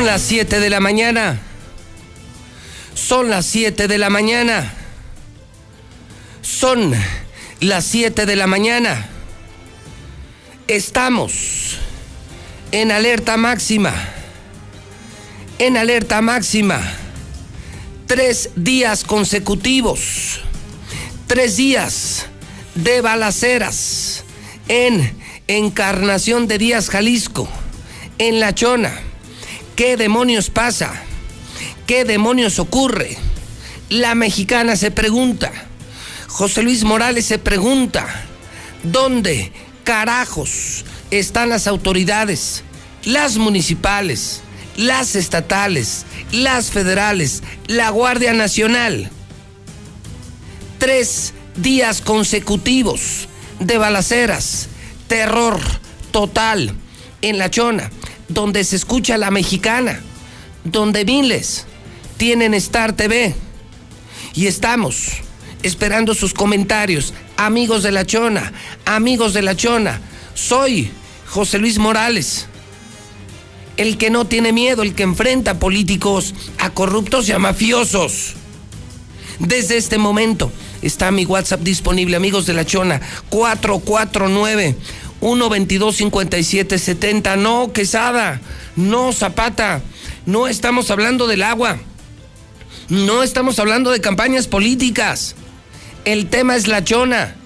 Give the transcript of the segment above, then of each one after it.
Son las 7 de la mañana. Son las 7 de la mañana. Son las 7 de la mañana. Estamos en alerta máxima. En alerta máxima. Tres días consecutivos. Tres días de balaceras en Encarnación de Díaz, Jalisco. En La Chona ¿Qué demonios pasa? ¿Qué demonios ocurre? La mexicana se pregunta. José Luis Morales se pregunta. ¿Dónde carajos están las autoridades? Las municipales, las estatales, las federales, la Guardia Nacional. Tres días consecutivos de balaceras, terror total en La Chona donde se escucha la mexicana, donde miles tienen Star TV. Y estamos esperando sus comentarios. Amigos de la Chona, amigos de la Chona, soy José Luis Morales, el que no tiene miedo, el que enfrenta a políticos, a corruptos y a mafiosos. Desde este momento está mi WhatsApp disponible, amigos de la Chona, 449 122 5770 No, Quesada. No, Zapata. No estamos hablando del agua. No estamos hablando de campañas políticas. El tema es la chona.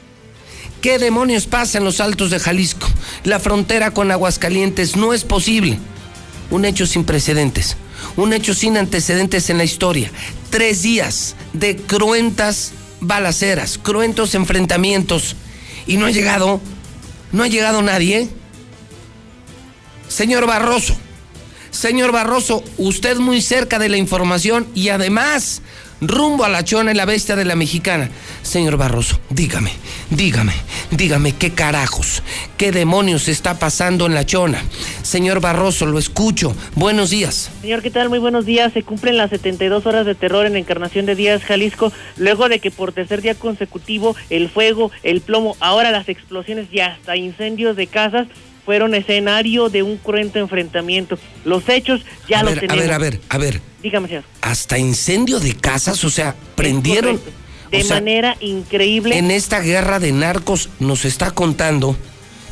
¿Qué demonios pasa en los altos de Jalisco? La frontera con Aguascalientes no es posible. Un hecho sin precedentes. Un hecho sin antecedentes en la historia. Tres días de cruentas balaceras, cruentos enfrentamientos. Y no ha llegado no ha llegado nadie. Señor Barroso, señor Barroso, usted muy cerca de la información y además rumbo a la chona y la bestia de la mexicana. Señor Barroso, dígame, dígame, dígame qué carajos, qué demonios está pasando en la chona. Señor Barroso, lo escucho. Buenos días. Señor, ¿qué tal? Muy buenos días. Se cumplen las 72 horas de terror en Encarnación de Díaz, Jalisco, luego de que por tercer día consecutivo el fuego, el plomo, ahora las explosiones y hasta incendios de casas fueron escenario de un cruento enfrentamiento. Los hechos ya los tenemos. A ver, a ver, a ver. Dígame, señor. Hasta incendio de casas, o sea, prendieron. De manera increíble. En esta guerra de narcos nos está contando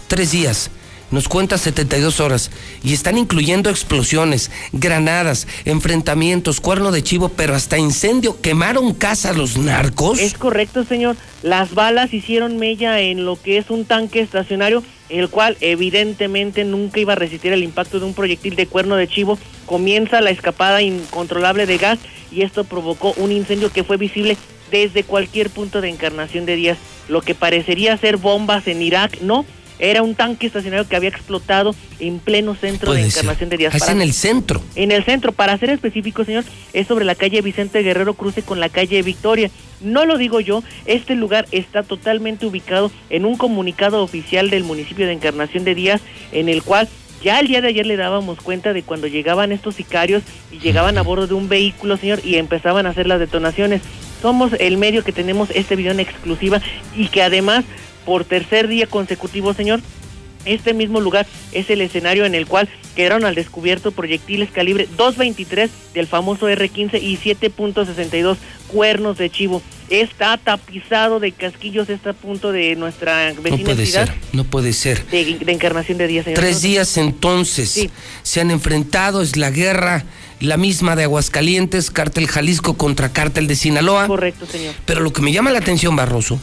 tres días nos cuenta 72 horas y están incluyendo explosiones, granadas, enfrentamientos, cuerno de chivo, pero hasta incendio. ¿Quemaron casa los narcos? Es correcto, señor. Las balas hicieron mella en lo que es un tanque estacionario, el cual evidentemente nunca iba a resistir el impacto de un proyectil de cuerno de chivo. Comienza la escapada incontrolable de gas y esto provocó un incendio que fue visible desde cualquier punto de encarnación de días. Lo que parecería ser bombas en Irak, no era un tanque estacionario que había explotado en pleno centro de Encarnación de Díaz. Es en el centro. En el centro, para ser específico, señor, es sobre la calle Vicente Guerrero cruce con la calle Victoria. No lo digo yo, este lugar está totalmente ubicado en un comunicado oficial del municipio de Encarnación de Díaz, en el cual ya el día de ayer le dábamos cuenta de cuando llegaban estos sicarios y llegaban a bordo de un vehículo, señor, y empezaban a hacer las detonaciones. Somos el medio que tenemos este video en exclusiva y que además por tercer día consecutivo, señor. Este mismo lugar es el escenario en el cual quedaron al descubierto proyectiles calibre 223 del famoso R-15 y 7.62 cuernos de chivo. Está tapizado de casquillos este punto de nuestra vecina No puede ser, no puede ser. De, encarnación de días, señor. Tres días entonces se han enfrentado, es la guerra, la misma de Aguascalientes, cártel Jalisco contra cártel de Sinaloa. Correcto, señor. Pero lo que me llama la atención, Barroso,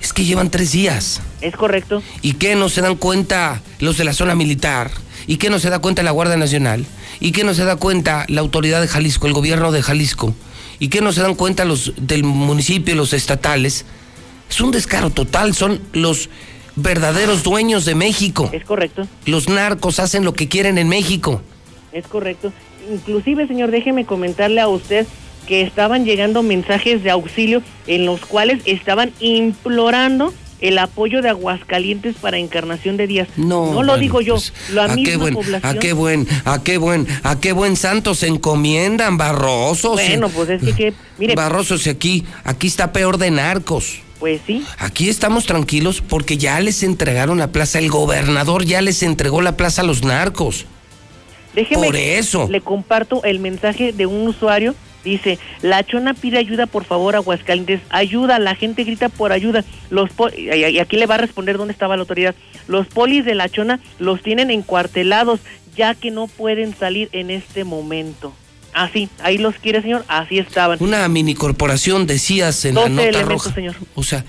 es que llevan tres días. Es correcto. ¿Y qué no se dan cuenta los de la zona militar? ¿Y qué no se da cuenta la Guardia Nacional? ¿Y qué no se da cuenta la autoridad de Jalisco, el gobierno de Jalisco? ¿Y qué no se dan cuenta los del municipio, los estatales? Es un descaro total, son los verdaderos dueños de México. Es correcto. Los narcos hacen lo que quieren en México. Es correcto. Inclusive, señor, déjeme comentarle a usted que estaban llegando mensajes de auxilio en los cuales estaban implorando el apoyo de Aguascalientes para Encarnación de Díaz. No, no lo digo yo, pues, a qué buen, A qué buen, a qué buen, a qué buen santo se encomiendan, Barroso. Bueno, pues es que, mire. Barroso, si aquí, aquí está peor de narcos. Pues sí. Aquí estamos tranquilos porque ya les entregaron la plaza, el gobernador ya les entregó la plaza a los narcos. Déjeme, Por eso. Le comparto el mensaje de un usuario Dice, la chona pide ayuda, por favor, Aguascalientes. Ayuda, la gente grita por ayuda. Los y aquí le va a responder dónde estaba la autoridad. Los polis de la chona los tienen encuartelados, ya que no pueden salir en este momento. Así, ahí los quiere, señor, así estaban. Una mini corporación, decías en la nota roja. Señor. O sea,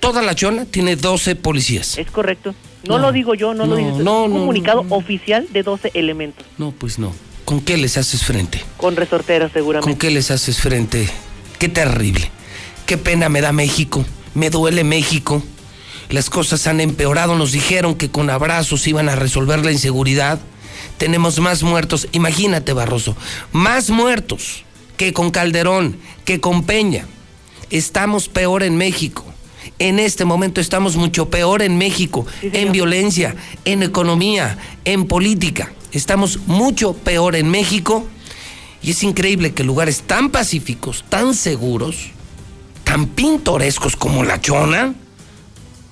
toda la chona tiene 12 policías. Es correcto. No, lo digo yo, no, lo digo. No, un comunicado oficial de 12 elementos. No, pues no. ¿Con qué les haces frente? Con resorteras, seguramente. ¿Con qué les haces frente? Qué terrible. Qué pena me da México. Me duele México. Las cosas han empeorado. Nos dijeron que con abrazos iban a resolver la inseguridad. Tenemos más muertos. Imagínate, Barroso. Más muertos que con Calderón, que con Peña. Estamos peor en México. En este momento estamos mucho peor en México, en violencia, en economía, en política. Estamos mucho peor en México y es increíble que lugares tan pacíficos, tan seguros, tan pintorescos como La Chona,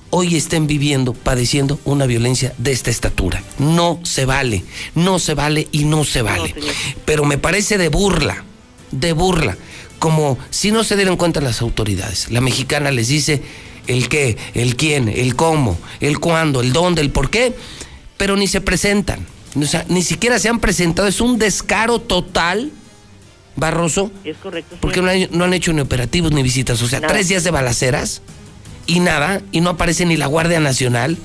hoy estén viviendo, padeciendo una violencia de esta estatura. No se vale, no se vale y no se vale. Pero me parece de burla, de burla, como si no se dieran cuenta las autoridades. La mexicana les dice el qué, el quién, el cómo, el cuándo, el dónde, el por qué, pero ni se presentan. O sea, ni siquiera se han presentado. Es un descaro total, Barroso. Es correcto. Porque no han, hecho ni operativos ni visitas. O sea, tres días de balaceras y nada, y no aparece ni la Guardia Nacional.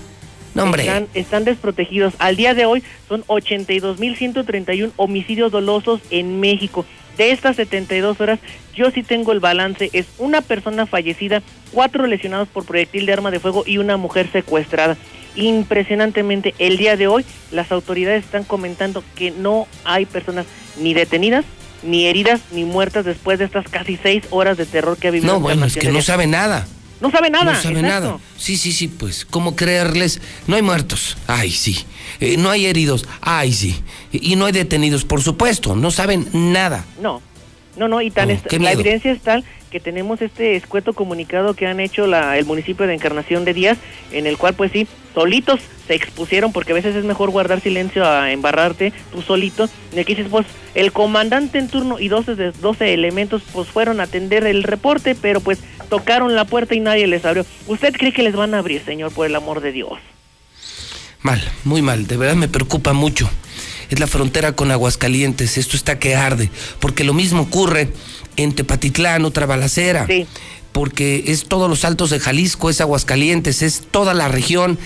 No, hombre. Están, están desprotegidos. Al día de hoy son 82.131 homicidios dolosos en México. De estas 72 horas, yo sí tengo el balance. Es una persona fallecida, cuatro lesionados por proyectil de arma de fuego y una mujer secuestrada impresionantemente el día de hoy las autoridades están comentando que no hay personas ni detenidas ni heridas ni muertas después de estas casi seis horas de terror que ha vivido. No, bueno, es que no sabe nada. No sabe nada. No sabe nada. Sí, sí, sí, pues, ¿cómo creerles? No hay muertos. Ay, sí. Eh, no hay heridos. Ay, sí. Y no hay detenidos, por supuesto. No saben nada. No, no, no, y tan la evidencia es tal que tenemos este escueto comunicado que han hecho la, el municipio de Encarnación de Díaz, en el cual pues sí, solitos se expusieron, porque a veces es mejor guardar silencio a embarrarte tú solito, y aquí dices pues el comandante en turno y 12, de 12 elementos pues fueron a atender el reporte, pero pues tocaron la puerta y nadie les abrió. ¿Usted cree que les van a abrir, señor, por el amor de Dios? Mal, muy mal, de verdad me preocupa mucho. Es la frontera con Aguascalientes, esto está que arde, porque lo mismo ocurre en Tepatitlán, otra balacera. Sí. Porque es todos los altos de Jalisco, es Aguascalientes, es toda la región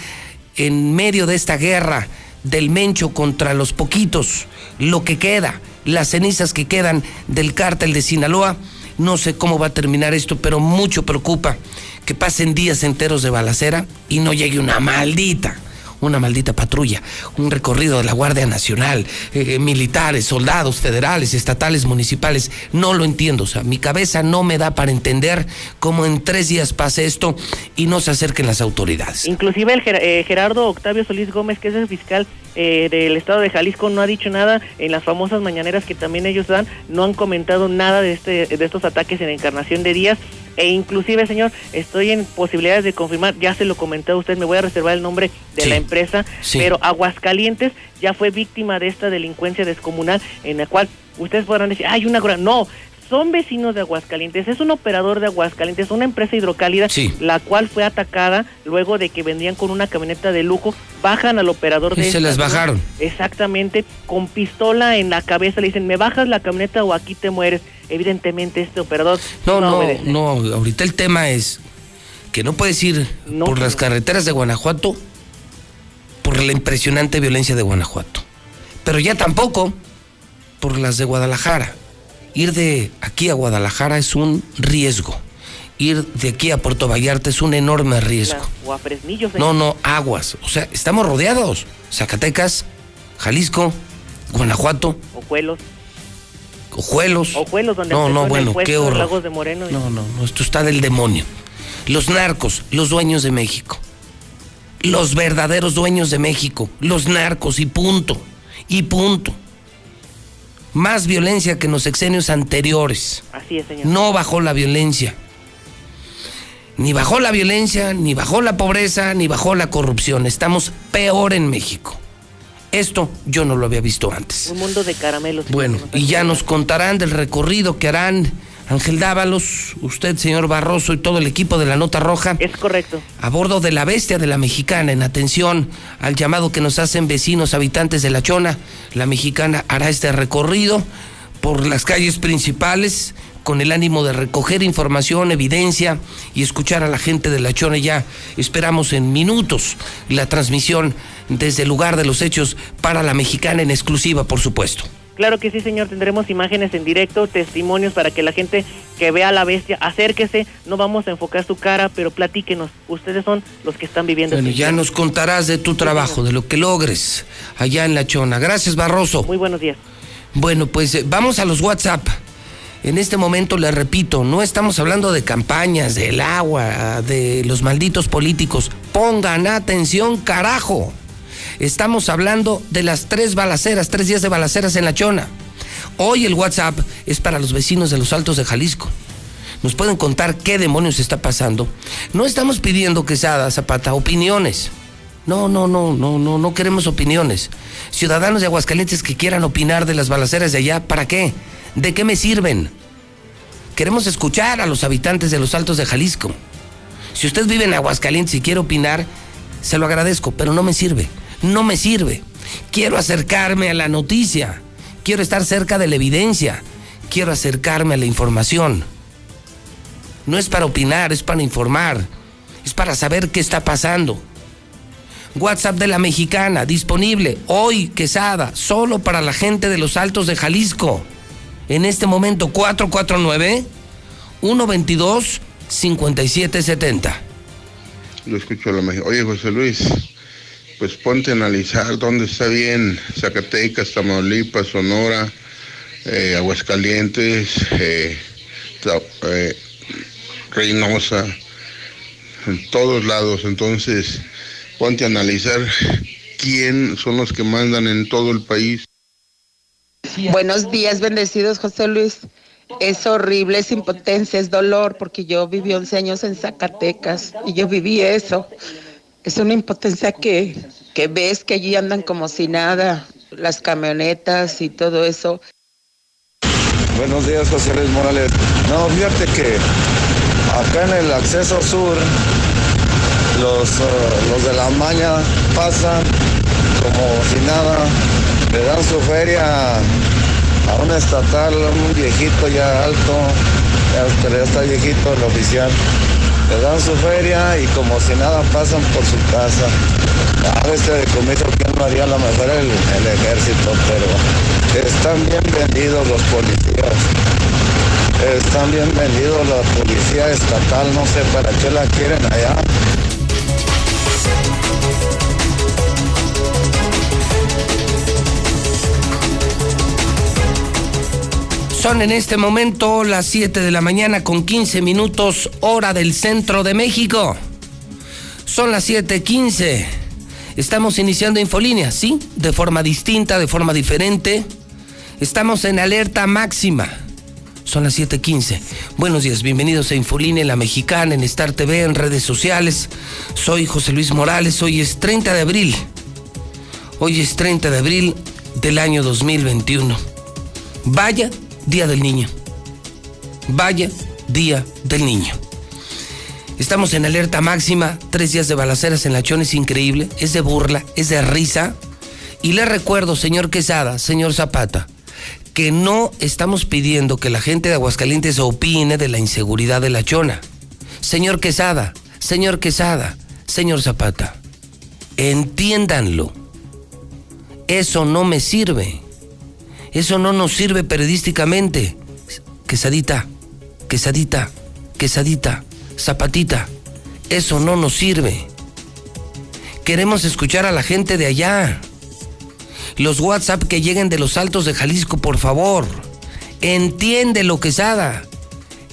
en medio de esta guerra del Mencho contra los poquitos, lo que queda, las cenizas que quedan del cártel de Sinaloa. No sé cómo va a terminar esto, pero mucho preocupa que pasen días enteros de balacera y no llegue una maldita una maldita patrulla, un recorrido de la Guardia Nacional, eh, militares, soldados federales, estatales, municipales. No lo entiendo, o sea, mi cabeza no me da para entender cómo en tres días pase esto y no se acerquen las autoridades. Inclusive el eh, Gerardo Octavio Solís Gómez, que es el fiscal eh, del estado de Jalisco, no ha dicho nada en las famosas mañaneras que también ellos dan, no han comentado nada de, este, de estos ataques en Encarnación de Díaz e inclusive, señor, estoy en posibilidades de confirmar, ya se lo comenté a usted, me voy a reservar el nombre de la empresa, pero Aguascalientes ya fue víctima de esta delincuencia descomunal en la cual ustedes podrán decir, hay una gran... No, son vecinos de Aguascalientes, es un operador de Aguascalientes, una empresa hidrocálida, la cual fue atacada luego de que vendían con una camioneta de lujo, bajan al operador de... Y se les bajaron. Exactamente, con pistola en la cabeza, le dicen, me bajas la camioneta o aquí te mueres. Evidentemente este operador... No, no, no, ahorita el tema es que no puedes ir por las carreteras de Guanajuato por la impresionante violencia de Guanajuato, pero ya tampoco por las de Guadalajara Ir de aquí a Guadalajara es un riesgo. Ir de aquí a Puerto Vallarta es un enorme riesgo. O a. No, no, aguas. O sea, estamos rodeados. Zacatecas, Jalisco, Guanajuato. Ojuelos. Ojuelos. Ojuelos, donde no, no, bueno, qué horror. Lagos de Moreno No, no, no, esto está del demonio. Los narcos, los dueños de México. Los verdaderos dueños de México. Los narcos y punto. Y punto más violencia que en los sexenios anteriores. Así es, señor. No bajó la violencia. Ni bajó la violencia, ni bajó la pobreza, ni bajó la corrupción. Estamos peor en México. Esto yo no lo había visto antes. Un mundo de caramelos. Bueno, y ya nos contarán del recorrido que harán Ángel Dávalos, usted, señor Barroso, y todo el equipo de la Nota Roja. Es correcto. A bordo de la bestia de la mexicana, en atención al llamado que nos hacen vecinos habitantes de La Chona, la mexicana hará este recorrido por las calles principales con el ánimo de recoger información, evidencia y escuchar a la gente de La Chona. Ya esperamos en minutos la transmisión desde el lugar de los hechos para la mexicana en exclusiva, por supuesto. Claro que sí, señor. Tendremos imágenes en directo, testimonios para que la gente que vea a la bestia acérquese. No vamos a enfocar su cara, pero platíquenos. Ustedes son los que están viviendo. Bueno, ya nos contarás de tu trabajo, de lo que logres allá en La Chona. Gracias, Barroso. Muy buenos días. Bueno, pues eh, vamos a los WhatsApp. En este momento le repito, no estamos hablando de campañas, del agua, de los malditos políticos. Pongan atención, carajo. Estamos hablando de las tres balaceras, tres días de balaceras en La Chona. Hoy el WhatsApp es para los vecinos de los Altos de Jalisco. Nos pueden contar qué demonios está pasando. No estamos pidiendo que Sada Zapata opiniones. No, no, no, no, no, no queremos opiniones. Ciudadanos de Aguascalientes que quieran opinar de las balaceras de allá, ¿para qué? ¿De qué me sirven? Queremos escuchar a los habitantes de los Altos de Jalisco. Si usted vive en Aguascalientes y quiere opinar, se lo agradezco, pero no me sirve no me sirve. Quiero acercarme a la noticia, quiero estar cerca de la evidencia, quiero acercarme a la información. No es para opinar, es para informar, es para saber qué está pasando. WhatsApp de la mexicana, disponible hoy, Quesada, solo para la gente de los Altos de Jalisco. En este momento, 449 122 5770. Lo escucho a la. Oye, José Luis, pues ponte a analizar dónde está bien Zacatecas, Tamaulipas, Sonora, eh, Aguascalientes, eh, eh, Reynosa, en todos lados. Entonces, ponte a analizar quién son los que mandan en todo el país. Buenos días, bendecidos José Luis. Es horrible, es impotencia, es dolor, porque yo viví 11 años en Zacatecas y yo viví eso es una impotencia que, que ves que allí andan como si nada, las camionetas y todo eso. Buenos días, José Luis Morales. No, fíjate que acá en el acceso sur los, uh, los de la maña pasan como si nada, le dan su feria a un estatal, un viejito ya alto, ya está viejito el oficial. Le dan su feria y como si nada pasan por su casa. A veces de comiso que no haría lo mejor el, el ejército, pero están bien vendidos los policías. Están bien vendidos la policía estatal, no sé para qué la quieren allá. Son en este momento las 7 de la mañana con 15 minutos hora del centro de México. Son las 7:15. Estamos iniciando Infolínea, ¿sí? De forma distinta, de forma diferente. Estamos en alerta máxima. Son las 7:15. Buenos días, bienvenidos a Infolínea, la mexicana, en Star TV, en redes sociales. Soy José Luis Morales. Hoy es 30 de abril. Hoy es 30 de abril del año 2021. Vaya Día del Niño. Vaya Día del Niño. Estamos en alerta máxima, tres días de balaceras en la Chón es increíble, es de burla, es de risa. Y le recuerdo, señor Quesada, señor Zapata, que no estamos pidiendo que la gente de Aguascalientes opine de la inseguridad de la Chona. Señor Quesada, señor Quesada, señor Zapata, entiéndanlo. Eso no me sirve. Eso no nos sirve periodísticamente. Quesadita, quesadita, quesadita, zapatita. Eso no nos sirve. Queremos escuchar a la gente de allá. Los WhatsApp que lleguen de los altos de Jalisco, por favor. Entiéndelo, Quesada.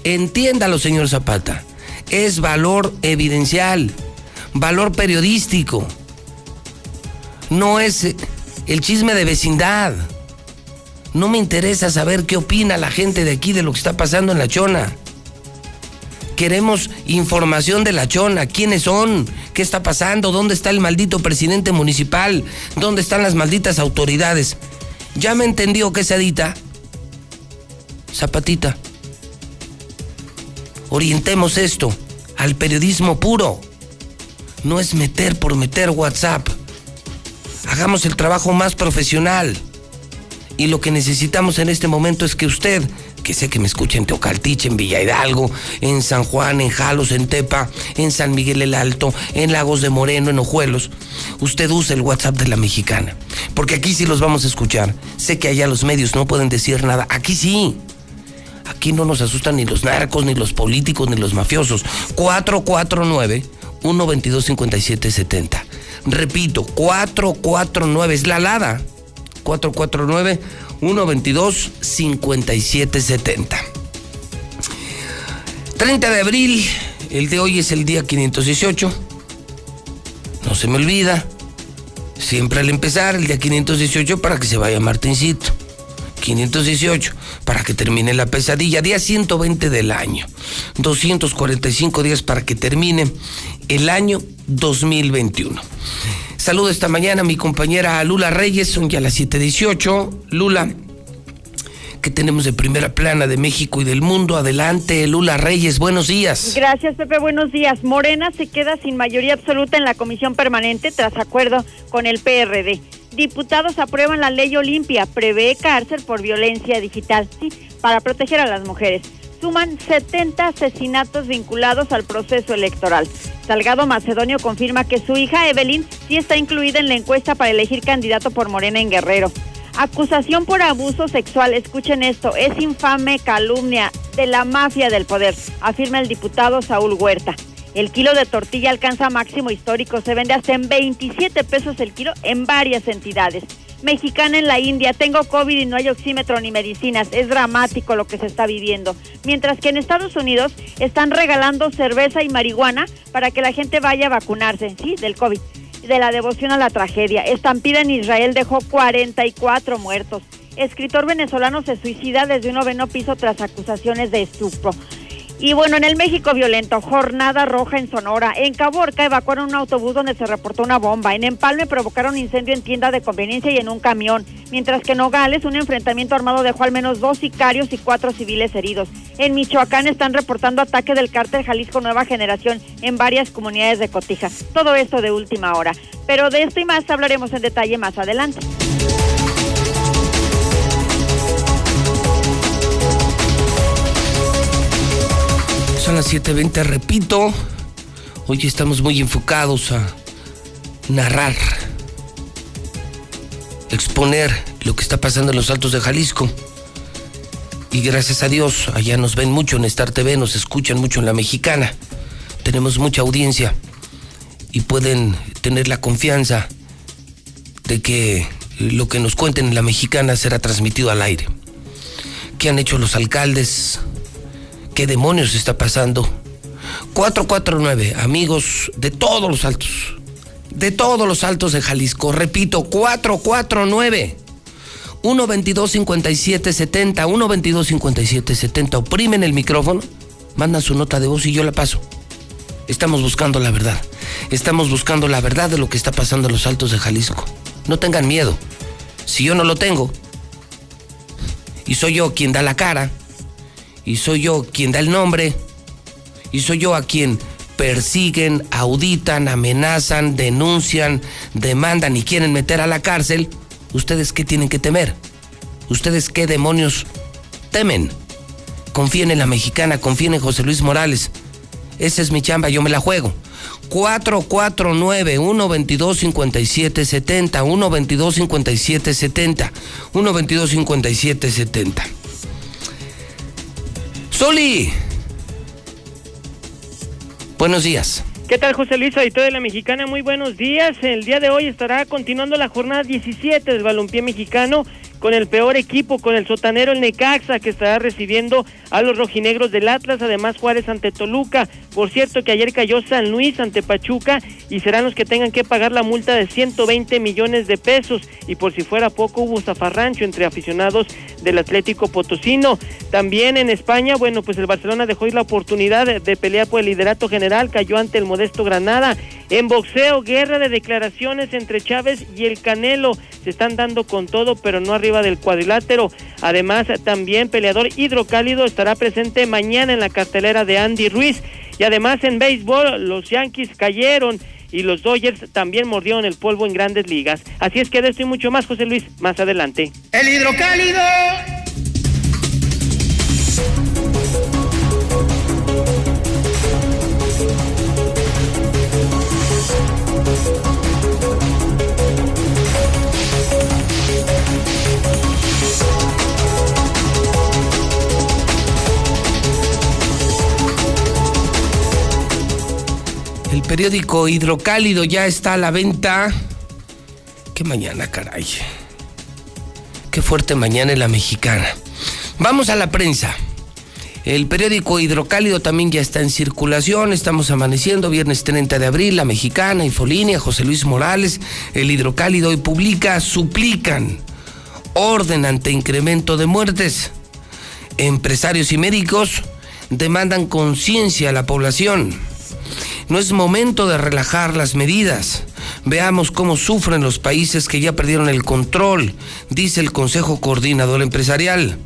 Entiéndalo, señor Zapata. Es valor evidencial, valor periodístico. No es el chisme de vecindad. No me interesa saber qué opina la gente de aquí de lo que está pasando en la chona. Queremos información de la chona, quiénes son, qué está pasando, dónde está el maldito presidente municipal, dónde están las malditas autoridades. ¿Ya me entendió qué edita? Zapatita. Orientemos esto al periodismo puro. No es meter por meter WhatsApp. Hagamos el trabajo más profesional. Y lo que necesitamos en este momento es que usted, que sé que me escucha en Teocaltiche, en Villa Hidalgo, en San Juan, en Jalos, en Tepa, en San Miguel el Alto, en Lagos de Moreno, en Ojuelos, usted use el WhatsApp de la mexicana. Porque aquí sí los vamos a escuchar. Sé que allá los medios no pueden decir nada. Aquí sí. Aquí no nos asustan ni los narcos, ni los políticos, ni los mafiosos. 449 122 5770. Repito, 449 es la alada. 449-122-5770. 30 de abril, el de hoy es el día 518. No se me olvida. Siempre al empezar, el día 518 para que se vaya Martincito. 518 para que termine la pesadilla. Día 120 del año. 245 días para que termine el año 2021. Saludo esta mañana a mi compañera Lula Reyes, son ya las 7:18. Lula, ¿qué tenemos de primera plana de México y del mundo? Adelante, Lula Reyes, buenos días. Gracias, Pepe, buenos días. Morena se queda sin mayoría absoluta en la comisión permanente tras acuerdo con el PRD. Diputados aprueban la ley Olimpia, prevé cárcel por violencia digital, sí, para proteger a las mujeres suman 70 asesinatos vinculados al proceso electoral. Salgado Macedonio confirma que su hija Evelyn sí está incluida en la encuesta para elegir candidato por Morena en Guerrero. Acusación por abuso sexual, escuchen esto, es infame calumnia de la mafia del poder, afirma el diputado Saúl Huerta. El kilo de tortilla alcanza máximo histórico, se vende hasta en 27 pesos el kilo en varias entidades mexicana en la India, tengo COVID y no hay oxímetro ni medicinas. Es dramático lo que se está viviendo. Mientras que en Estados Unidos están regalando cerveza y marihuana para que la gente vaya a vacunarse, ¿sí? Del COVID. De la devoción a la tragedia. Estampida en Israel dejó 44 muertos. Escritor venezolano se suicida desde un noveno piso tras acusaciones de estupro. Y bueno, en el México violento, jornada roja en Sonora. En Caborca evacuaron un autobús donde se reportó una bomba. En Empalme provocaron incendio en tienda de conveniencia y en un camión. Mientras que en Nogales, un enfrentamiento armado dejó al menos dos sicarios y cuatro civiles heridos. En Michoacán están reportando ataque del cártel Jalisco Nueva Generación en varias comunidades de Cotija. Todo esto de última hora. Pero de esto y más hablaremos en detalle más adelante. Son las 7.20, repito. Hoy estamos muy enfocados a narrar, exponer lo que está pasando en los altos de Jalisco. Y gracias a Dios, allá nos ven mucho en Star TV, nos escuchan mucho en la mexicana. Tenemos mucha audiencia y pueden tener la confianza de que lo que nos cuenten en la mexicana será transmitido al aire. ¿Qué han hecho los alcaldes? ¿Qué demonios está pasando? 449, amigos de todos los altos, de todos los altos de Jalisco. Repito, 449. 122 57 70 122 57 70 oprimen el micrófono, mandan su nota de voz y yo la paso. Estamos buscando la verdad. Estamos buscando la verdad de lo que está pasando en los altos de Jalisco. No tengan miedo. Si yo no lo tengo, y soy yo quien da la cara, y soy yo quien da el nombre, y soy yo a quien persiguen, auditan, amenazan, denuncian, demandan y quieren meter a la cárcel, ¿ustedes qué tienen que temer? ¿Ustedes qué demonios temen? Confíen en la mexicana, confíen en José Luis Morales. Esa es mi chamba, yo me la juego. 449-122-5770, 122-5770, 122-5770. Soli. Buenos días. ¿Qué tal, José Luis, auditor de la Mexicana? Muy buenos días. El día de hoy estará continuando la jornada 17 del balompié mexicano con el peor equipo, con el sotanero el Necaxa, que estará recibiendo a los rojinegros del Atlas, además Juárez ante Toluca. Por cierto que ayer cayó San Luis ante Pachuca y serán los que tengan que pagar la multa de 120 millones de pesos. Y por si fuera poco, hubo zafarrancho entre aficionados del Atlético Potosino. También en España, bueno, pues el Barcelona dejó ir la oportunidad de, de pelear por el liderato general, cayó ante el modesto Granada. En boxeo, guerra de declaraciones entre Chávez y el Canelo. Se están dando con todo, pero no arriba del cuadrilátero. Además, también peleador hidrocálido estará presente mañana en la cartelera de Andy Ruiz. Y además en béisbol, los Yankees cayeron y los Dodgers también mordieron el polvo en grandes ligas. Así es que de esto y mucho más, José Luis, más adelante. El hidrocálido. El periódico Hidrocálido ya está a la venta. Qué mañana, caray. Qué fuerte mañana en la mexicana. Vamos a la prensa. El periódico Hidrocálido también ya está en circulación. Estamos amaneciendo viernes 30 de abril. La mexicana, Infolínea, José Luis Morales. El Hidrocálido hoy publica, suplican orden ante incremento de muertes. Empresarios y médicos demandan conciencia a la población. No es momento de relajar las medidas. Veamos cómo sufren los países que ya perdieron el control, dice el Consejo Coordinador Empresarial.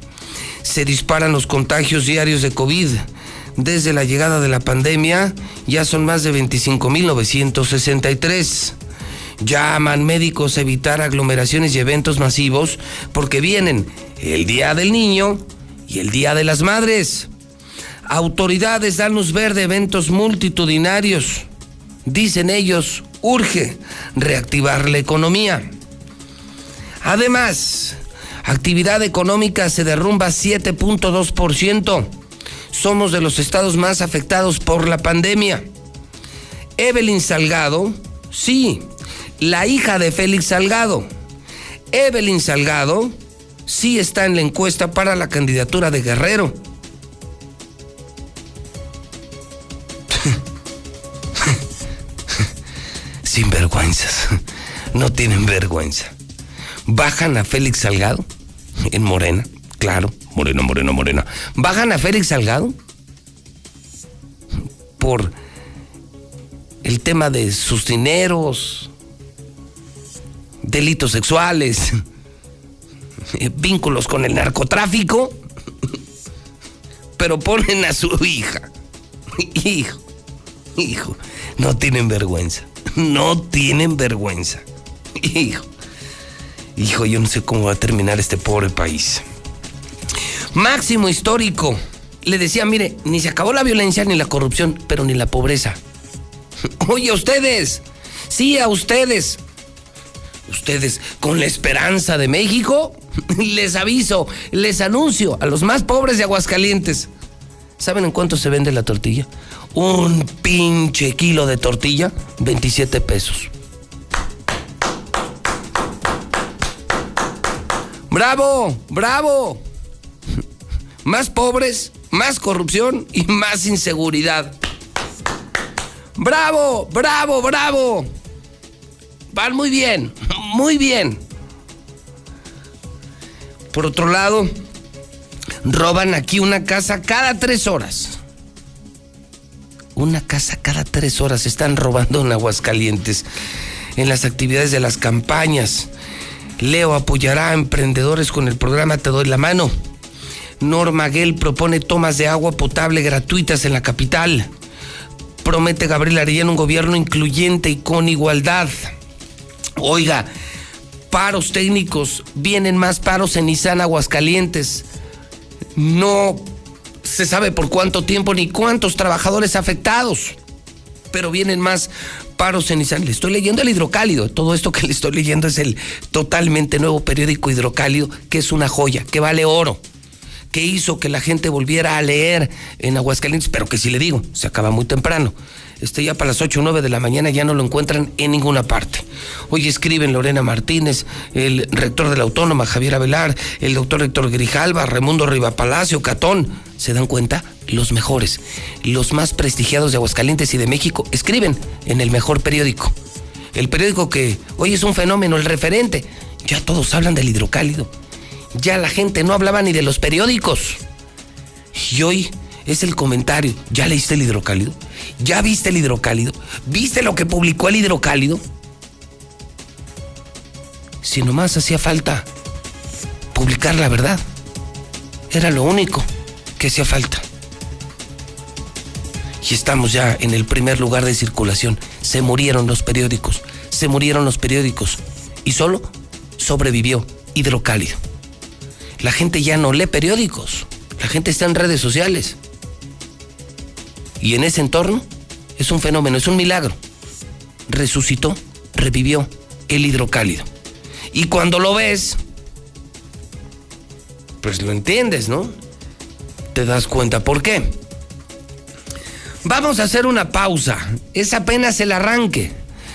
Se disparan los contagios diarios de COVID. Desde la llegada de la pandemia ya son más de 25.963. Llaman médicos a evitar aglomeraciones y eventos masivos porque vienen el Día del Niño y el Día de las Madres. Autoridades dan luz verde eventos multitudinarios. Dicen ellos, urge reactivar la economía. Además, actividad económica se derrumba 7.2%. Somos de los estados más afectados por la pandemia. Evelyn Salgado, sí, la hija de Félix Salgado. Evelyn Salgado sí está en la encuesta para la candidatura de Guerrero. No tienen vergüenza. Bajan a Félix Salgado en Morena, claro, Morena, Morena, Morena. Bajan a Félix Salgado por el tema de sus dineros, delitos sexuales, vínculos con el narcotráfico, pero ponen a su hija. Hijo, hijo, no tienen vergüenza, no tienen vergüenza. Hijo, hijo, yo no sé cómo va a terminar este pobre país. Máximo histórico. Le decía, mire, ni se acabó la violencia ni la corrupción, pero ni la pobreza. Oye, a ustedes, sí, a ustedes. Ustedes, con la esperanza de México, les aviso, les anuncio a los más pobres de Aguascalientes. ¿Saben en cuánto se vende la tortilla? Un pinche kilo de tortilla, 27 pesos. ¡Bravo! ¡Bravo! Más pobres, más corrupción y más inseguridad. ¡Bravo! ¡Bravo! ¡Bravo! Van muy bien, muy bien. Por otro lado, roban aquí una casa cada tres horas. Una casa cada tres horas están robando en Aguascalientes. En las actividades de las campañas. Leo apoyará a emprendedores con el programa Te doy la mano. Norma Gell propone tomas de agua potable gratuitas en la capital. Promete Gabriel Arellano un gobierno incluyente y con igualdad. Oiga, paros técnicos, vienen más paros en Nissan Aguascalientes. No se sabe por cuánto tiempo ni cuántos trabajadores afectados, pero vienen más paros en Nissan. Le estoy leyendo el hidrocálido. Todo esto que le estoy leyendo es el totalmente nuevo periódico hidrocálido, que es una joya, que vale oro que hizo que la gente volviera a leer en Aguascalientes, pero que si le digo, se acaba muy temprano. Este ya para las 8 o 9 de la mañana ya no lo encuentran en ninguna parte. Hoy escriben Lorena Martínez, el rector de la Autónoma, Javier Avelar, el doctor Héctor Grijalva, Raimundo Palacio, Catón. ¿Se dan cuenta? Los mejores, los más prestigiados de Aguascalientes y de México escriben en el mejor periódico. El periódico que hoy es un fenómeno, el referente. Ya todos hablan del hidrocálido ya la gente no hablaba ni de los periódicos. Y hoy es el comentario. ¿Ya leíste el hidrocálido? ¿Ya viste el hidrocálido? ¿Viste lo que publicó el hidrocálido? Si nomás hacía falta publicar la verdad. Era lo único que hacía falta. Y estamos ya en el primer lugar de circulación. Se murieron los periódicos. Se murieron los periódicos. Y solo sobrevivió hidrocálido. La gente ya no lee periódicos, la gente está en redes sociales. Y en ese entorno es un fenómeno, es un milagro. Resucitó, revivió el hidrocálido. Y cuando lo ves, pues lo entiendes, ¿no? Te das cuenta por qué. Vamos a hacer una pausa. Es apenas el arranque.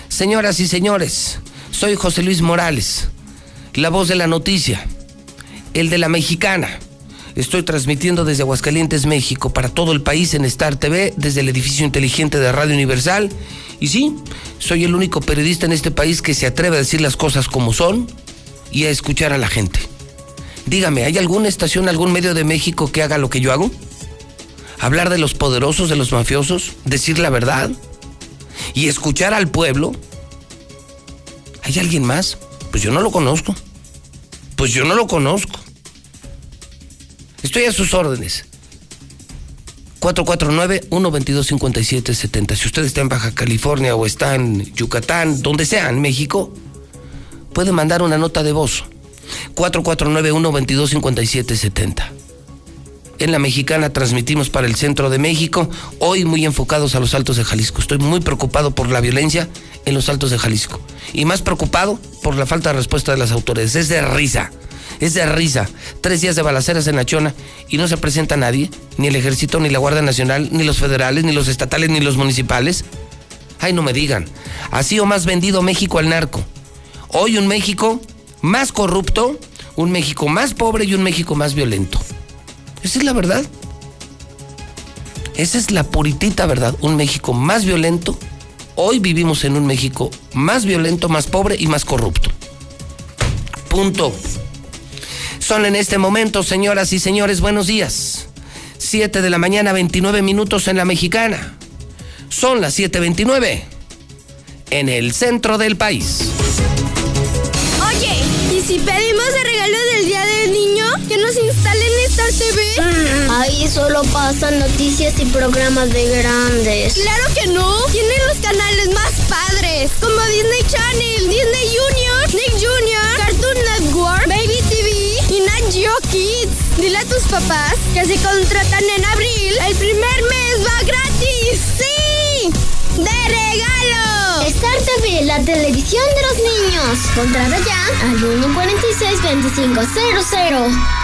Señoras y señores, soy José Luis Morales, la voz de la noticia el de la mexicana. Estoy transmitiendo desde Aguascalientes, México, para todo el país en Star TV, desde el edificio inteligente de Radio Universal. Y sí, soy el único periodista en este país que se atreve a decir las cosas como son y a escuchar a la gente. Dígame, ¿hay alguna estación, algún medio de México que haga lo que yo hago? Hablar de los poderosos, de los mafiosos, decir la verdad y escuchar al pueblo. ¿Hay alguien más? Pues yo no lo conozco. Pues yo no lo conozco. Estoy a sus órdenes. 449-122-5770. Si usted está en Baja California o está en Yucatán, donde sea, en México, puede mandar una nota de voz. 449-122-5770. En la mexicana transmitimos para el centro de México, hoy muy enfocados a los altos de Jalisco. Estoy muy preocupado por la violencia en los altos de Jalisco. Y más preocupado por la falta de respuesta de las autoridades. Es de risa. Es de risa. Tres días de balaceras en la Chona y no se presenta nadie, ni el ejército, ni la Guardia Nacional, ni los federales, ni los estatales, ni los municipales. Ay, no me digan. Así o más vendido México al narco. Hoy un México más corrupto, un México más pobre y un México más violento. Esa es la verdad. Esa es la puritita verdad. Un México más violento Hoy vivimos en un México más violento, más pobre y más corrupto. Punto. Son en este momento, señoras y señores, buenos días. Siete de la mañana, 29 minutos en la mexicana. Son las 7:29 en el centro del país. Oye, ¿y si pedimos el regalo del Día del Niño? ¿Que nos instalen Star TV? Ahí solo pasan noticias y programas de grandes. ¡Claro que no! Tienen los canales más padres, como Disney Channel, Disney Junior, Nick Junior, Geo Kids. Dile a tus papás que si contratan en abril, el primer mes va gratis. ¡Sí! ¡De regalo! Star TV, la televisión de los niños. Contrata ya al 146-2500.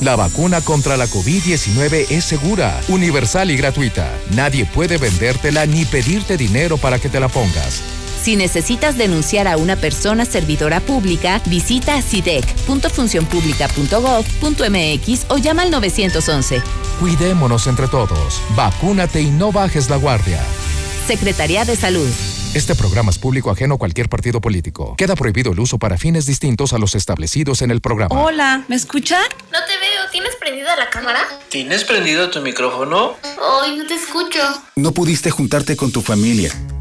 La vacuna contra la COVID-19 es segura, universal y gratuita. Nadie puede vendértela ni pedirte dinero para que te la pongas. Si necesitas denunciar a una persona servidora pública, visita sidec.funcionpublica.gov.mx o llama al 911. Cuidémonos entre todos. Vacúnate y no bajes la guardia. Secretaría de Salud. Este programa es público ajeno a cualquier partido político. Queda prohibido el uso para fines distintos a los establecidos en el programa. Hola, ¿me escuchan? No te veo. ¿Tienes prendida la cámara? ¿Tienes prendido tu micrófono? Ay, no te escucho. No pudiste juntarte con tu familia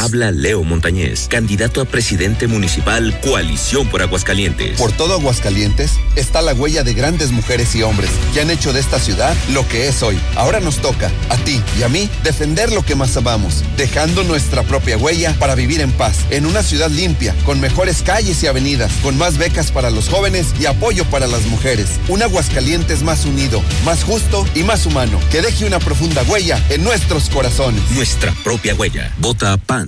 Habla Leo Montañez, candidato a presidente municipal Coalición por Aguascalientes. Por todo Aguascalientes está la huella de grandes mujeres y hombres que han hecho de esta ciudad lo que es hoy. Ahora nos toca, a ti y a mí, defender lo que más amamos, dejando nuestra propia huella para vivir en paz, en una ciudad limpia, con mejores calles y avenidas, con más becas para los jóvenes y apoyo para las mujeres. Un Aguascalientes más unido, más justo y más humano, que deje una profunda huella en nuestros corazones. Nuestra propia huella. Vota PAN.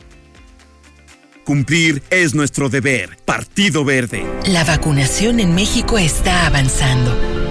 Cumplir es nuestro deber. Partido Verde. La vacunación en México está avanzando.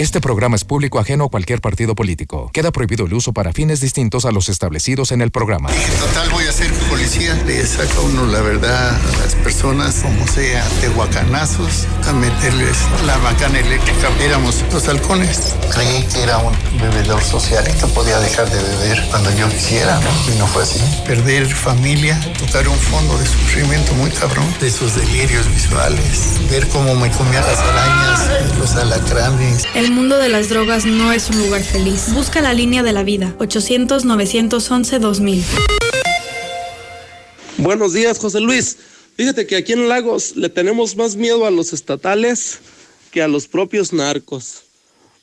Este programa es público ajeno a cualquier partido político. Queda prohibido el uso para fines distintos a los establecidos en el programa. Dije, total, voy a ser policía le saca uno la verdad a las personas, como sea, de guacanazos, a meterles la macana eléctrica. Éramos los halcones. Creí que era un bebedor social y que podía dejar de beber cuando yo quisiera, ¿no? Y no fue así. Perder familia, tocar un fondo de sufrimiento muy cabrón, de esos delirios visuales, ver cómo me comían las arañas, los alacranes. El mundo de las drogas no es un lugar feliz. Busca la línea de la vida, 800-911-2000. Buenos días, José Luis. Fíjate que aquí en Lagos le tenemos más miedo a los estatales que a los propios narcos.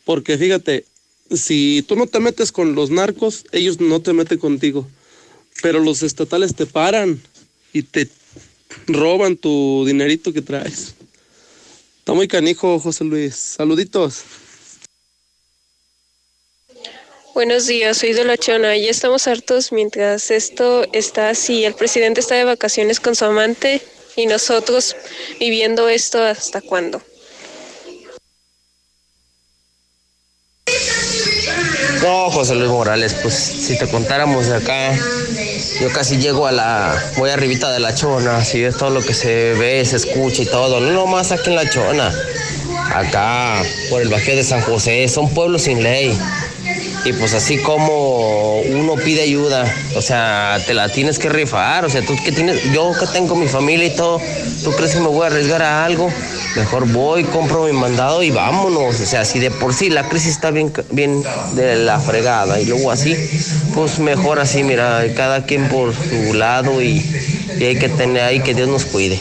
Porque fíjate, si tú no te metes con los narcos, ellos no te meten contigo. Pero los estatales te paran y te roban tu dinerito que traes. Está muy canijo, José Luis. Saluditos. Buenos días, soy de La Chona. Ya estamos hartos mientras esto está así. El presidente está de vacaciones con su amante y nosotros viviendo esto hasta cuándo. No, José Luis Morales, pues si te contáramos de acá, yo casi llego a la, voy arribita de la chona, si ves todo lo que se ve, se escucha y todo, no nomás aquí en la chona, acá por el Bajío de San José, son pueblos sin ley. Y pues así como uno pide ayuda, o sea, te la tienes que rifar, o sea, tú que tienes, yo que tengo mi familia y todo, ¿tú crees que me voy a arriesgar a algo? Mejor voy, compro mi mandado y vámonos, o sea, si de por sí la crisis está bien, bien de la fregada y luego así, pues mejor así, mira, cada quien por su lado y, y hay que tener ahí que Dios nos cuide.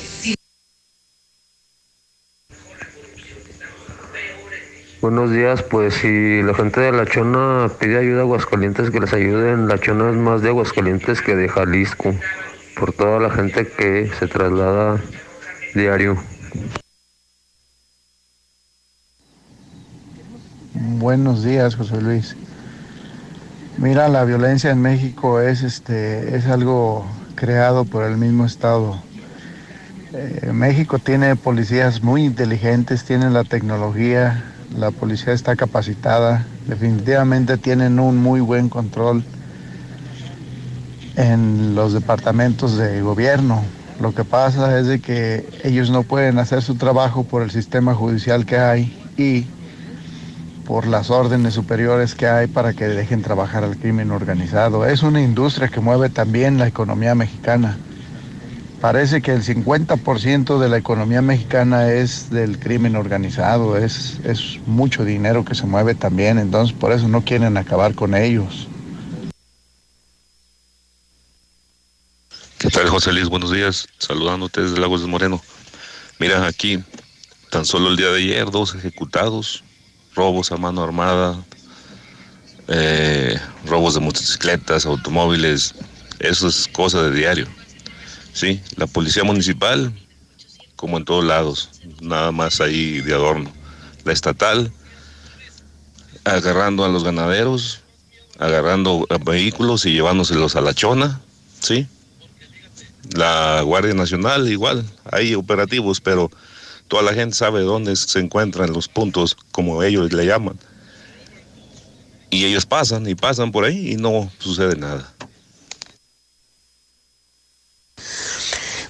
Buenos días, pues si la gente de La Chona pide ayuda a Aguascalientes, que les ayuden. La Chona es más de Aguascalientes que de Jalisco, por toda la gente que se traslada diario. Buenos días, José Luis. Mira, la violencia en México es este es algo creado por el mismo estado. Eh, México tiene policías muy inteligentes, tienen la tecnología, la policía está capacitada, definitivamente tienen un muy buen control en los departamentos de gobierno. Lo que pasa es de que ellos no pueden hacer su trabajo por el sistema judicial que hay y por las órdenes superiores que hay para que dejen trabajar al crimen organizado. Es una industria que mueve también la economía mexicana. Parece que el 50% de la economía mexicana es del crimen organizado, es, es mucho dinero que se mueve también, entonces por eso no quieren acabar con ellos. ¿Qué tal, José Luis? Buenos días. Saludándote desde Lagos de Moreno. Mira, aquí, tan solo el día de ayer, dos ejecutados, robos a mano armada, eh, robos de motocicletas, automóviles. Eso es cosa de diario. Sí, la policía municipal, como en todos lados, nada más ahí de adorno. La estatal, agarrando a los ganaderos, agarrando vehículos y llevándoselos a la chona, ¿sí? La Guardia Nacional igual, hay operativos, pero toda la gente sabe dónde se encuentran los puntos, como ellos le llaman. Y ellos pasan y pasan por ahí y no sucede nada.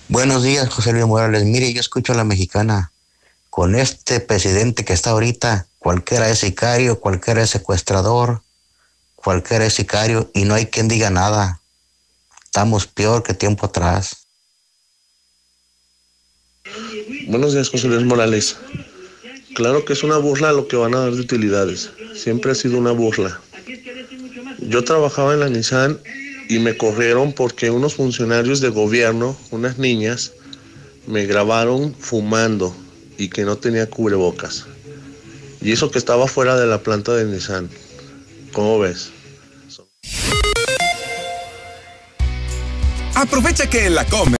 Buenos días, José Luis Morales. Mire, yo escucho a la mexicana. Con este presidente que está ahorita, cualquiera es sicario, cualquiera es secuestrador, cualquiera es sicario y no hay quien diga nada. Estamos peor que tiempo atrás. Buenos días, José Luis Morales. Claro que es una burla lo que van a dar de utilidades. Siempre ha sido una burla. Yo trabajaba en la Nissan y me corrieron porque unos funcionarios de gobierno, unas niñas, me grabaron fumando y que no tenía cubrebocas. Y eso que estaba fuera de la planta de Nissan. ¿Cómo ves? Aprovecha que en la Comer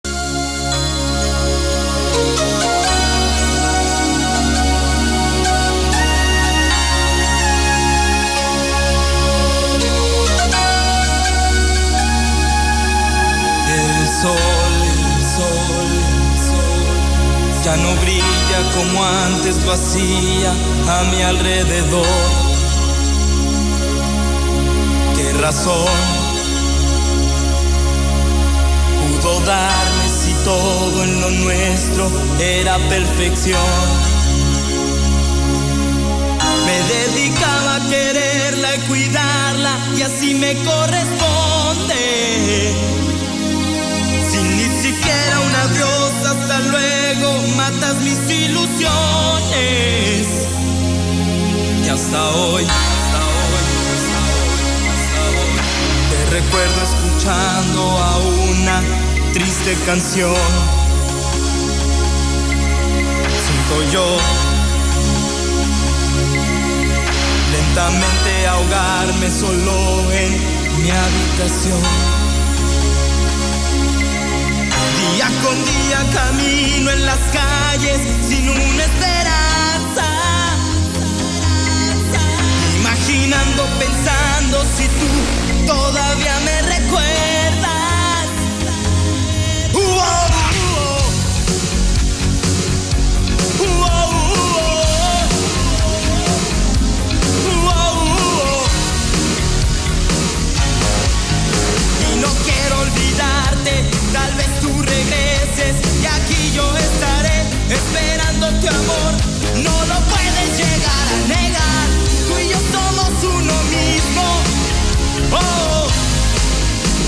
perfección? Me dedicaba a quererla y cuidarla y así me corresponde. Sin ni siquiera un adiós, hasta luego, matas mis ilusiones. Y hasta hoy, hasta hoy, hasta hoy, hasta hoy, te recuerdo escuchando a una triste canción. Siento yo lentamente ahogarme solo en mi habitación. Día con día camino en las calles sin una esperanza. Imaginando, pensando si tú todavía me recuerdas. Olvidarte, tal vez tú regreses y aquí yo estaré esperando tu amor. No lo puedes llegar a negar, tú y yo somos uno mismo. Oh,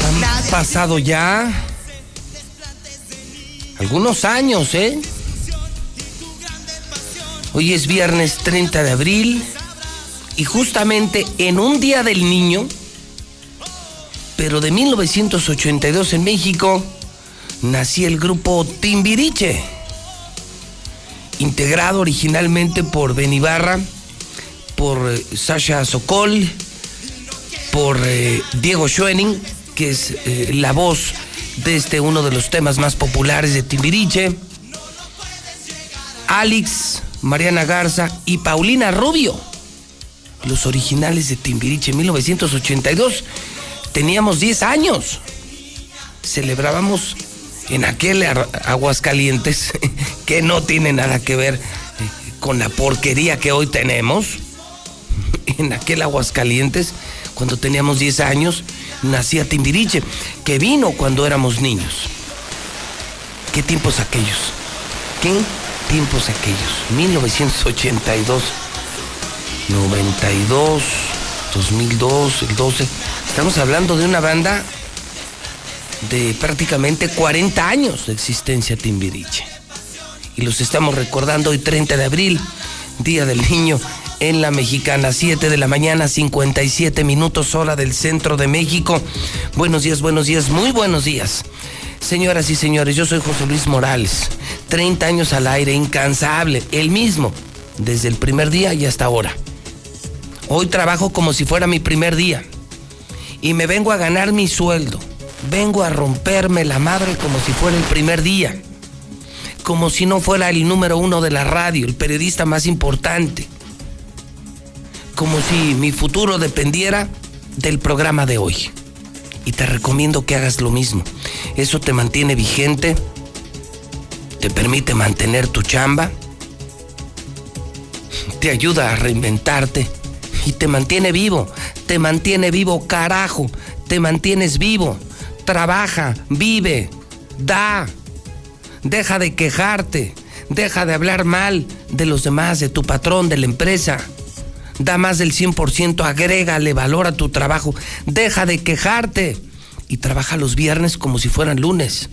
Han pasado ya algunos años, ¿eh? Hoy es viernes 30 de abril y justamente en un día del niño, pero de 1982 en México, nacía el grupo Timbiriche, integrado originalmente por Benny Barra, por eh, Sasha Sokol, por eh, Diego Schoening, que es eh, la voz de este uno de los temas más populares de Timbiriche, Alex, Mariana Garza y Paulina Rubio, los originales de Timbiriche 1982. Teníamos 10 años. Celebrábamos en aquel Aguascalientes que no tiene nada que ver eh, con la porquería que hoy tenemos. En aquel Aguascalientes, cuando teníamos 10 años, nacía Timbiriche, que vino cuando éramos niños. ¿Qué tiempos aquellos? ¿Qué tiempos aquellos? 1982, 92, 2002, el 12. Estamos hablando de una banda de prácticamente 40 años de existencia Timbiriche. Y los estamos recordando hoy 30 de abril, Día del Niño en la Mexicana, 7 de la mañana, 57 minutos hora del centro de México. Buenos días, buenos días, muy buenos días. Señoras y señores, yo soy José Luis Morales, 30 años al aire, incansable, el mismo, desde el primer día y hasta ahora. Hoy trabajo como si fuera mi primer día y me vengo a ganar mi sueldo. Vengo a romperme la madre como si fuera el primer día. Como si no fuera el número uno de la radio, el periodista más importante. Como si mi futuro dependiera del programa de hoy. Y te recomiendo que hagas lo mismo. Eso te mantiene vigente, te permite mantener tu chamba, te ayuda a reinventarte y te mantiene vivo. Te mantiene vivo, carajo. Te mantienes vivo. Trabaja, vive, da. Deja de quejarte. Deja de hablar mal de los demás, de tu patrón, de la empresa. Da más del 100%, agrégale valor a tu trabajo. Deja de quejarte. Y trabaja los viernes como si fueran lunes.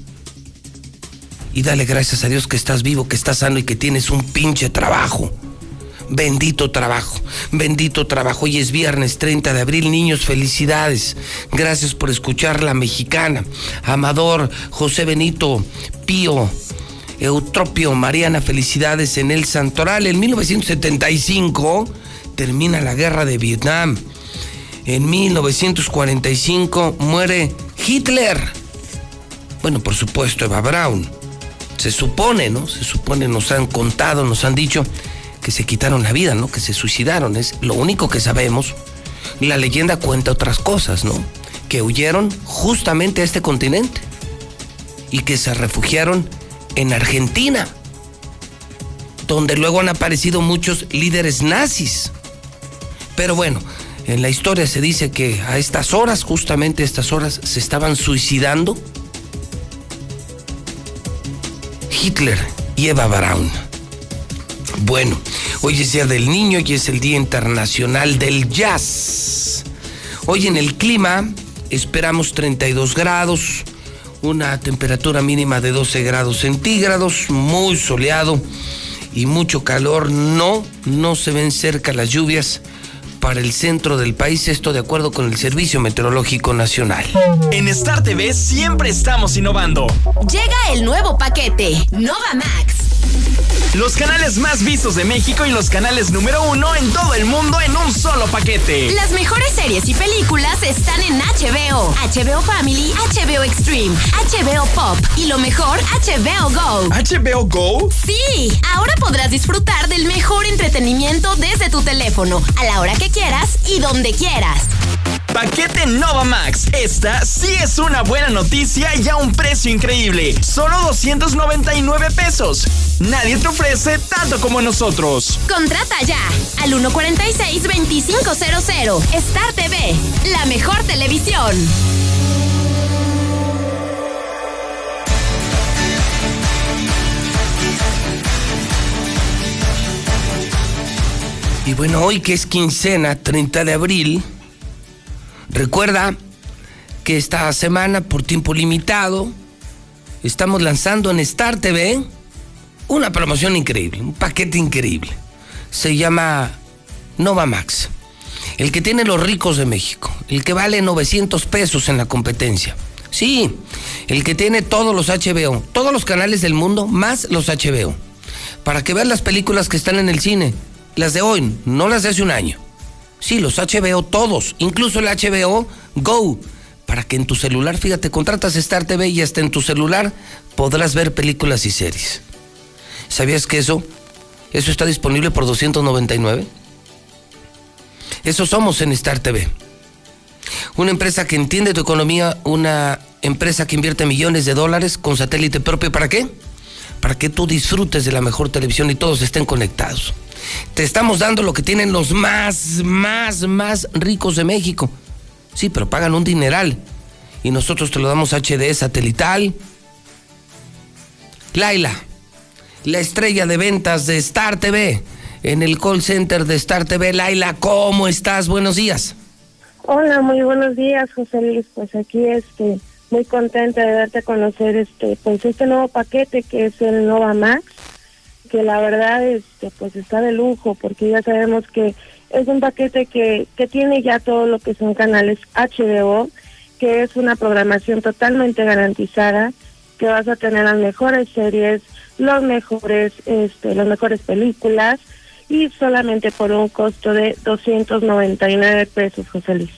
Y dale gracias a Dios que estás vivo, que estás sano y que tienes un pinche trabajo. Bendito trabajo, bendito trabajo. Hoy es viernes 30 de abril, niños, felicidades. Gracias por escuchar la mexicana. Amador, José Benito, Pío, Eutropio, Mariana, felicidades en el Santoral. En 1975 termina la guerra de Vietnam. En 1945 muere Hitler. Bueno, por supuesto, Eva Braun. Se supone, ¿no? Se supone, nos han contado, nos han dicho que se quitaron la vida, ¿no? Que se suicidaron, es lo único que sabemos. La leyenda cuenta otras cosas, ¿no? Que huyeron justamente a este continente y que se refugiaron en Argentina, donde luego han aparecido muchos líderes nazis. Pero bueno, en la historia se dice que a estas horas, justamente a estas horas, se estaban suicidando Hitler y Eva Braun. Bueno, hoy es Día del Niño y es el Día Internacional del Jazz. Hoy en el clima esperamos 32 grados, una temperatura mínima de 12 grados centígrados, muy soleado y mucho calor. No, no se ven cerca las lluvias para el centro del país, esto de acuerdo con el Servicio Meteorológico Nacional. En Star TV siempre estamos innovando. Llega el nuevo paquete, Nova Max. Los canales más vistos de México y los canales número uno en todo el mundo en un solo paquete. Las mejores series y películas están en HBO, HBO Family, HBO Extreme, HBO Pop y lo mejor, HBO Go. ¿HBO Go? Sí, ahora podrás disfrutar del mejor entretenimiento desde tu teléfono, a la hora que quieras y donde quieras. Paquete Nova Max. Esta sí es una buena noticia y a un precio increíble. Solo 299 pesos. Nadie te ofrece tanto como nosotros. Contrata ya al 146-2500. Star TV, la mejor televisión. Y bueno, hoy que es quincena, 30 de abril, recuerda que esta semana, por tiempo limitado, estamos lanzando en Star TV una promoción increíble, un paquete increíble. Se llama Nova Max. El que tiene los ricos de México, el que vale 900 pesos en la competencia. Sí, el que tiene todos los HBO, todos los canales del mundo, más los HBO. Para que veas las películas que están en el cine, las de hoy, no las de hace un año. Sí, los HBO todos, incluso el HBO Go, para que en tu celular, fíjate, contratas Star TV y hasta en tu celular podrás ver películas y series. ¿Sabías que eso, eso está disponible por 299? Eso somos en Star TV. Una empresa que entiende tu economía, una empresa que invierte millones de dólares con satélite propio. ¿Para qué? Para que tú disfrutes de la mejor televisión y todos estén conectados. Te estamos dando lo que tienen los más, más, más ricos de México. Sí, pero pagan un dineral. Y nosotros te lo damos HD satelital. Laila, la estrella de ventas de Star TV, en el call center de Star TV. Laila, ¿cómo estás? Buenos días. Hola, muy buenos días, José Luis. Pues aquí este muy contenta de darte a conocer este pues este nuevo paquete que es el Nova Max, que la verdad este pues está de lujo porque ya sabemos que es un paquete que que tiene ya todo lo que son canales HBO, que es una programación totalmente garantizada, que vas a tener las mejores series, los mejores este las mejores películas y solamente por un costo de 299 pesos, José Luis.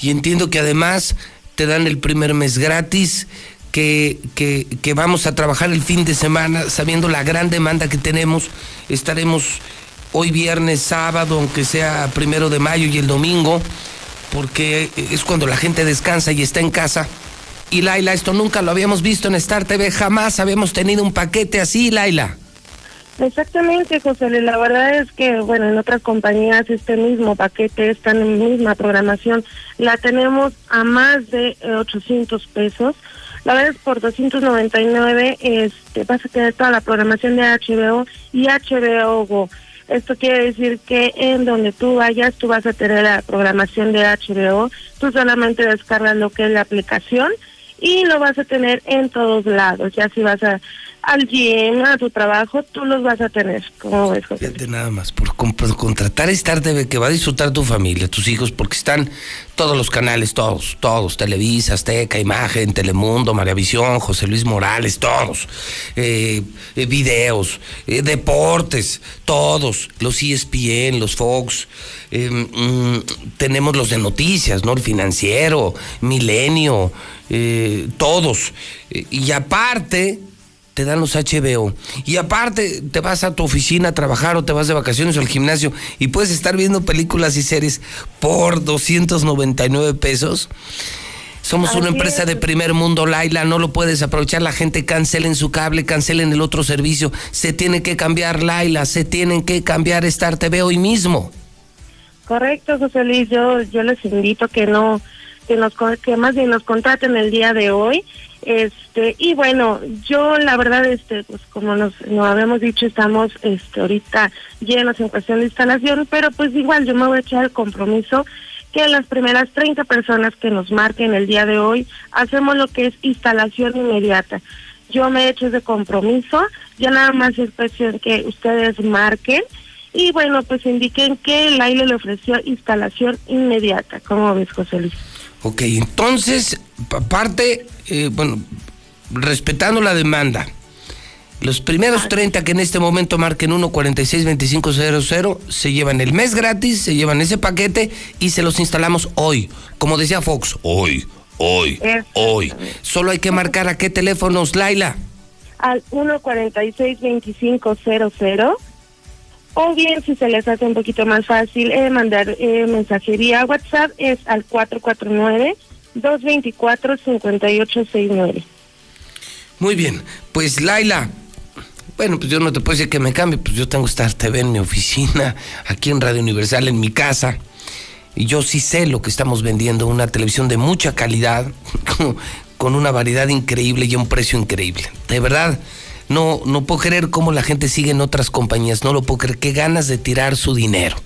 Y entiendo que además te dan el primer mes gratis, que, que, que, vamos a trabajar el fin de semana, sabiendo la gran demanda que tenemos. Estaremos hoy viernes, sábado, aunque sea primero de mayo y el domingo, porque es cuando la gente descansa y está en casa. Y Laila, esto nunca lo habíamos visto en Star TV, jamás habíamos tenido un paquete así, Laila. Exactamente, José. La verdad es que, bueno, en otras compañías este mismo paquete, esta misma programación, la tenemos a más de 800 pesos. La verdad es por 299 este, vas a tener toda la programación de HBO y HBO Go. Esto quiere decir que en donde tú vayas, tú vas a tener la programación de HBO. Tú solamente descargas lo que es la aplicación y lo vas a tener en todos lados. Ya si vas a al gym, a tu trabajo, tú los vas a tener. ¿Cómo ves, José? Fíjate nada más, por, contratar Star TV que va a disfrutar tu familia, tus hijos, porque están todos los canales, todos, todos, Televisa, Azteca, Imagen, Telemundo, Maravisión, José Luis Morales, todos, eh, eh, videos, eh, deportes, todos, los ESPN, los Fox, mm, tenemos los de noticias, ¿no? El financiero, Milenio, todos. y aparte te dan los HBO. Y aparte, te vas a tu oficina a trabajar o te vas de vacaciones o al gimnasio y puedes estar viendo películas y series por 299 pesos. Somos una empresa de primer mundo, Laila, no lo puedes aprovechar. La gente cancelen su cable, cancelen el otro servicio. Se tiene que cambiar, Laila, se tienen que cambiar Star TV hoy mismo. Correcto, José Luis, yo, yo les invito que no, que, nos, que más bien nos contraten el día de hoy Este, y bueno, yo la verdad, este, pues como nos, nos habíamos dicho, estamos este, ahorita llenos en cuestión de instalación, pero pues igual yo me voy a echar el compromiso que las primeras 30 personas que nos marquen el día de hoy hacemos lo que es instalación inmediata. Yo me he hecho ese compromiso, ya nada más es cuestión que ustedes marquen y bueno, pues indiquen que el aire le ofreció instalación inmediata. ¿Cómo ves, José Luis? Ok, entonces, aparte, eh, bueno, respetando la demanda, los primeros 30 que en este momento marquen 1462500 se llevan el mes gratis, se llevan ese paquete y se los instalamos hoy. Como decía Fox, hoy, hoy, hoy. Solo hay que marcar a qué teléfonos, Laila. Al 1462500 o bien si se les hace un poquito más fácil eh, mandar eh, mensajería a WhatsApp es al 449 224 5869. Muy bien, pues Laila, bueno, pues yo no te puedo decir que me cambie, pues yo tengo Star TV en mi oficina, aquí en Radio Universal, en mi casa. Y yo sí sé lo que estamos vendiendo, una televisión de mucha calidad, con una variedad increíble y un precio increíble. De verdad, no, no puedo creer cómo la gente sigue en otras compañías, no lo puedo creer, qué ganas de tirar su dinero.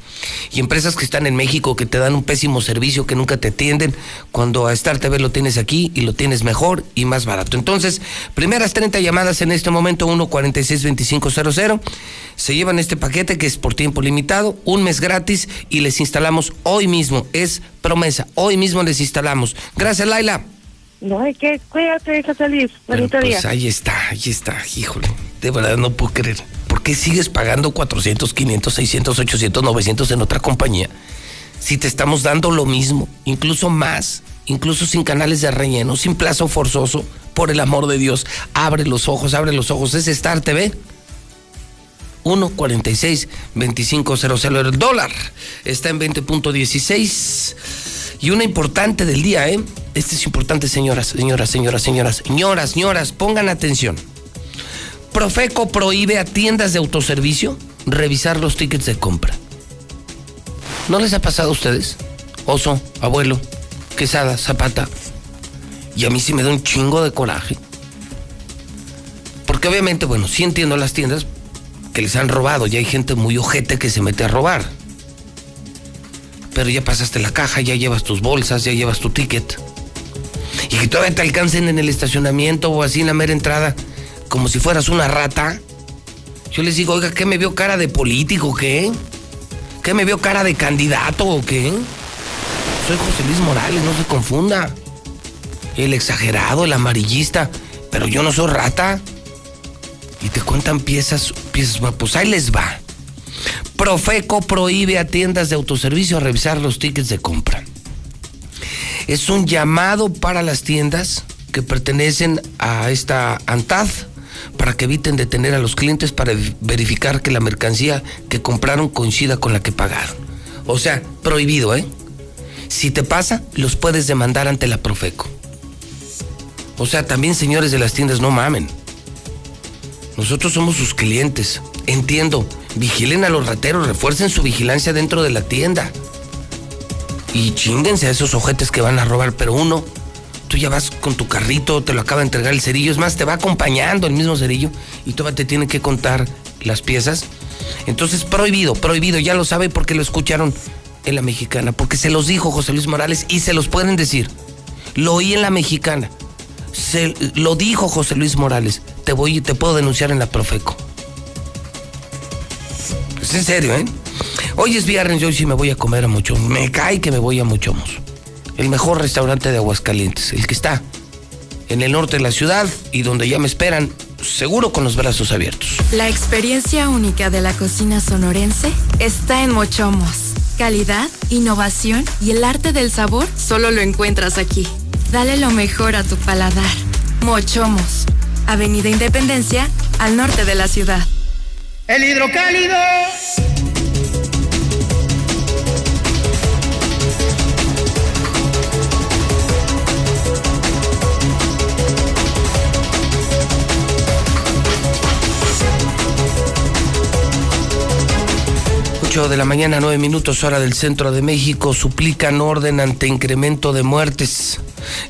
Y empresas que están en México que te dan un pésimo servicio, que nunca te atienden, cuando a Star TV lo tienes aquí y lo tienes mejor y más barato. Entonces, primeras 30 llamadas en este momento, 1462500, se llevan este paquete que es por tiempo limitado, un mes gratis y les instalamos hoy mismo, es promesa, hoy mismo les instalamos. Gracias, Laila. No hay que, cuídate, Luis. Bonito pues día. ahí está, ahí está, híjole. De verdad no puedo creer. ¿Por qué sigues pagando 400, 500, 600, 800, 900 en otra compañía? Si te estamos dando lo mismo, incluso más, incluso sin canales de relleno, sin plazo forzoso, por el amor de Dios, abre los ojos, abre los ojos. Es Star TV. 1.46 2500 el dólar está en 20.16 y una importante del día, ¿eh? Este es importante, señoras, señoras, señoras, señoras, señoras, señoras, pongan atención. Profeco prohíbe a tiendas de autoservicio revisar los tickets de compra. ¿No les ha pasado a ustedes? Oso, abuelo, quesada, zapata. Y a mí sí me da un chingo de coraje. Porque obviamente, bueno, sí entiendo las tiendas que les han robado. Ya hay gente muy ojete que se mete a robar pero ya pasaste la caja, ya llevas tus bolsas, ya llevas tu ticket. Y que todavía te alcancen en el estacionamiento o así en la mera entrada, como si fueras una rata. Yo les digo, oiga, ¿qué me vio cara de político qué? ¿Qué me vio cara de candidato o qué? Soy José Luis Morales, no se confunda. El exagerado, el amarillista, pero yo no soy rata. Y te cuentan piezas, piezas, pues ahí les va. Profeco prohíbe a tiendas de autoservicio revisar los tickets de compra. Es un llamado para las tiendas que pertenecen a esta ANTAD para que eviten detener a los clientes para verificar que la mercancía que compraron coincida con la que pagaron. O sea, prohibido, ¿eh? Si te pasa, los puedes demandar ante la Profeco. O sea, también señores de las tiendas, no mamen. Nosotros somos sus clientes. Entiendo, vigilen a los rateros, refuercen su vigilancia dentro de la tienda. Y chinguense a esos ojetes que van a robar, pero uno, tú ya vas con tu carrito, te lo acaba de entregar el cerillo, es más, te va acompañando el mismo cerillo y todavía te tiene que contar las piezas. Entonces, prohibido, prohibido, ya lo sabe porque lo escucharon en la mexicana, porque se los dijo José Luis Morales y se los pueden decir. Lo oí en la mexicana. Se, lo dijo José Luis Morales. Te voy te puedo denunciar en la Profeco. En serio, ¿eh? Hoy es viernes y sí me voy a comer a mucho. Me cae que me voy a Muchomos. El mejor restaurante de Aguascalientes, el que está en el norte de la ciudad y donde ya me esperan, seguro con los brazos abiertos. La experiencia única de la cocina sonorense está en Mochomos. Calidad, innovación y el arte del sabor solo lo encuentras aquí. Dale lo mejor a tu paladar. Mochomos, Avenida Independencia, al norte de la ciudad. El hidrocálido. 8 de la mañana, 9 minutos hora del centro de México, suplican orden ante incremento de muertes.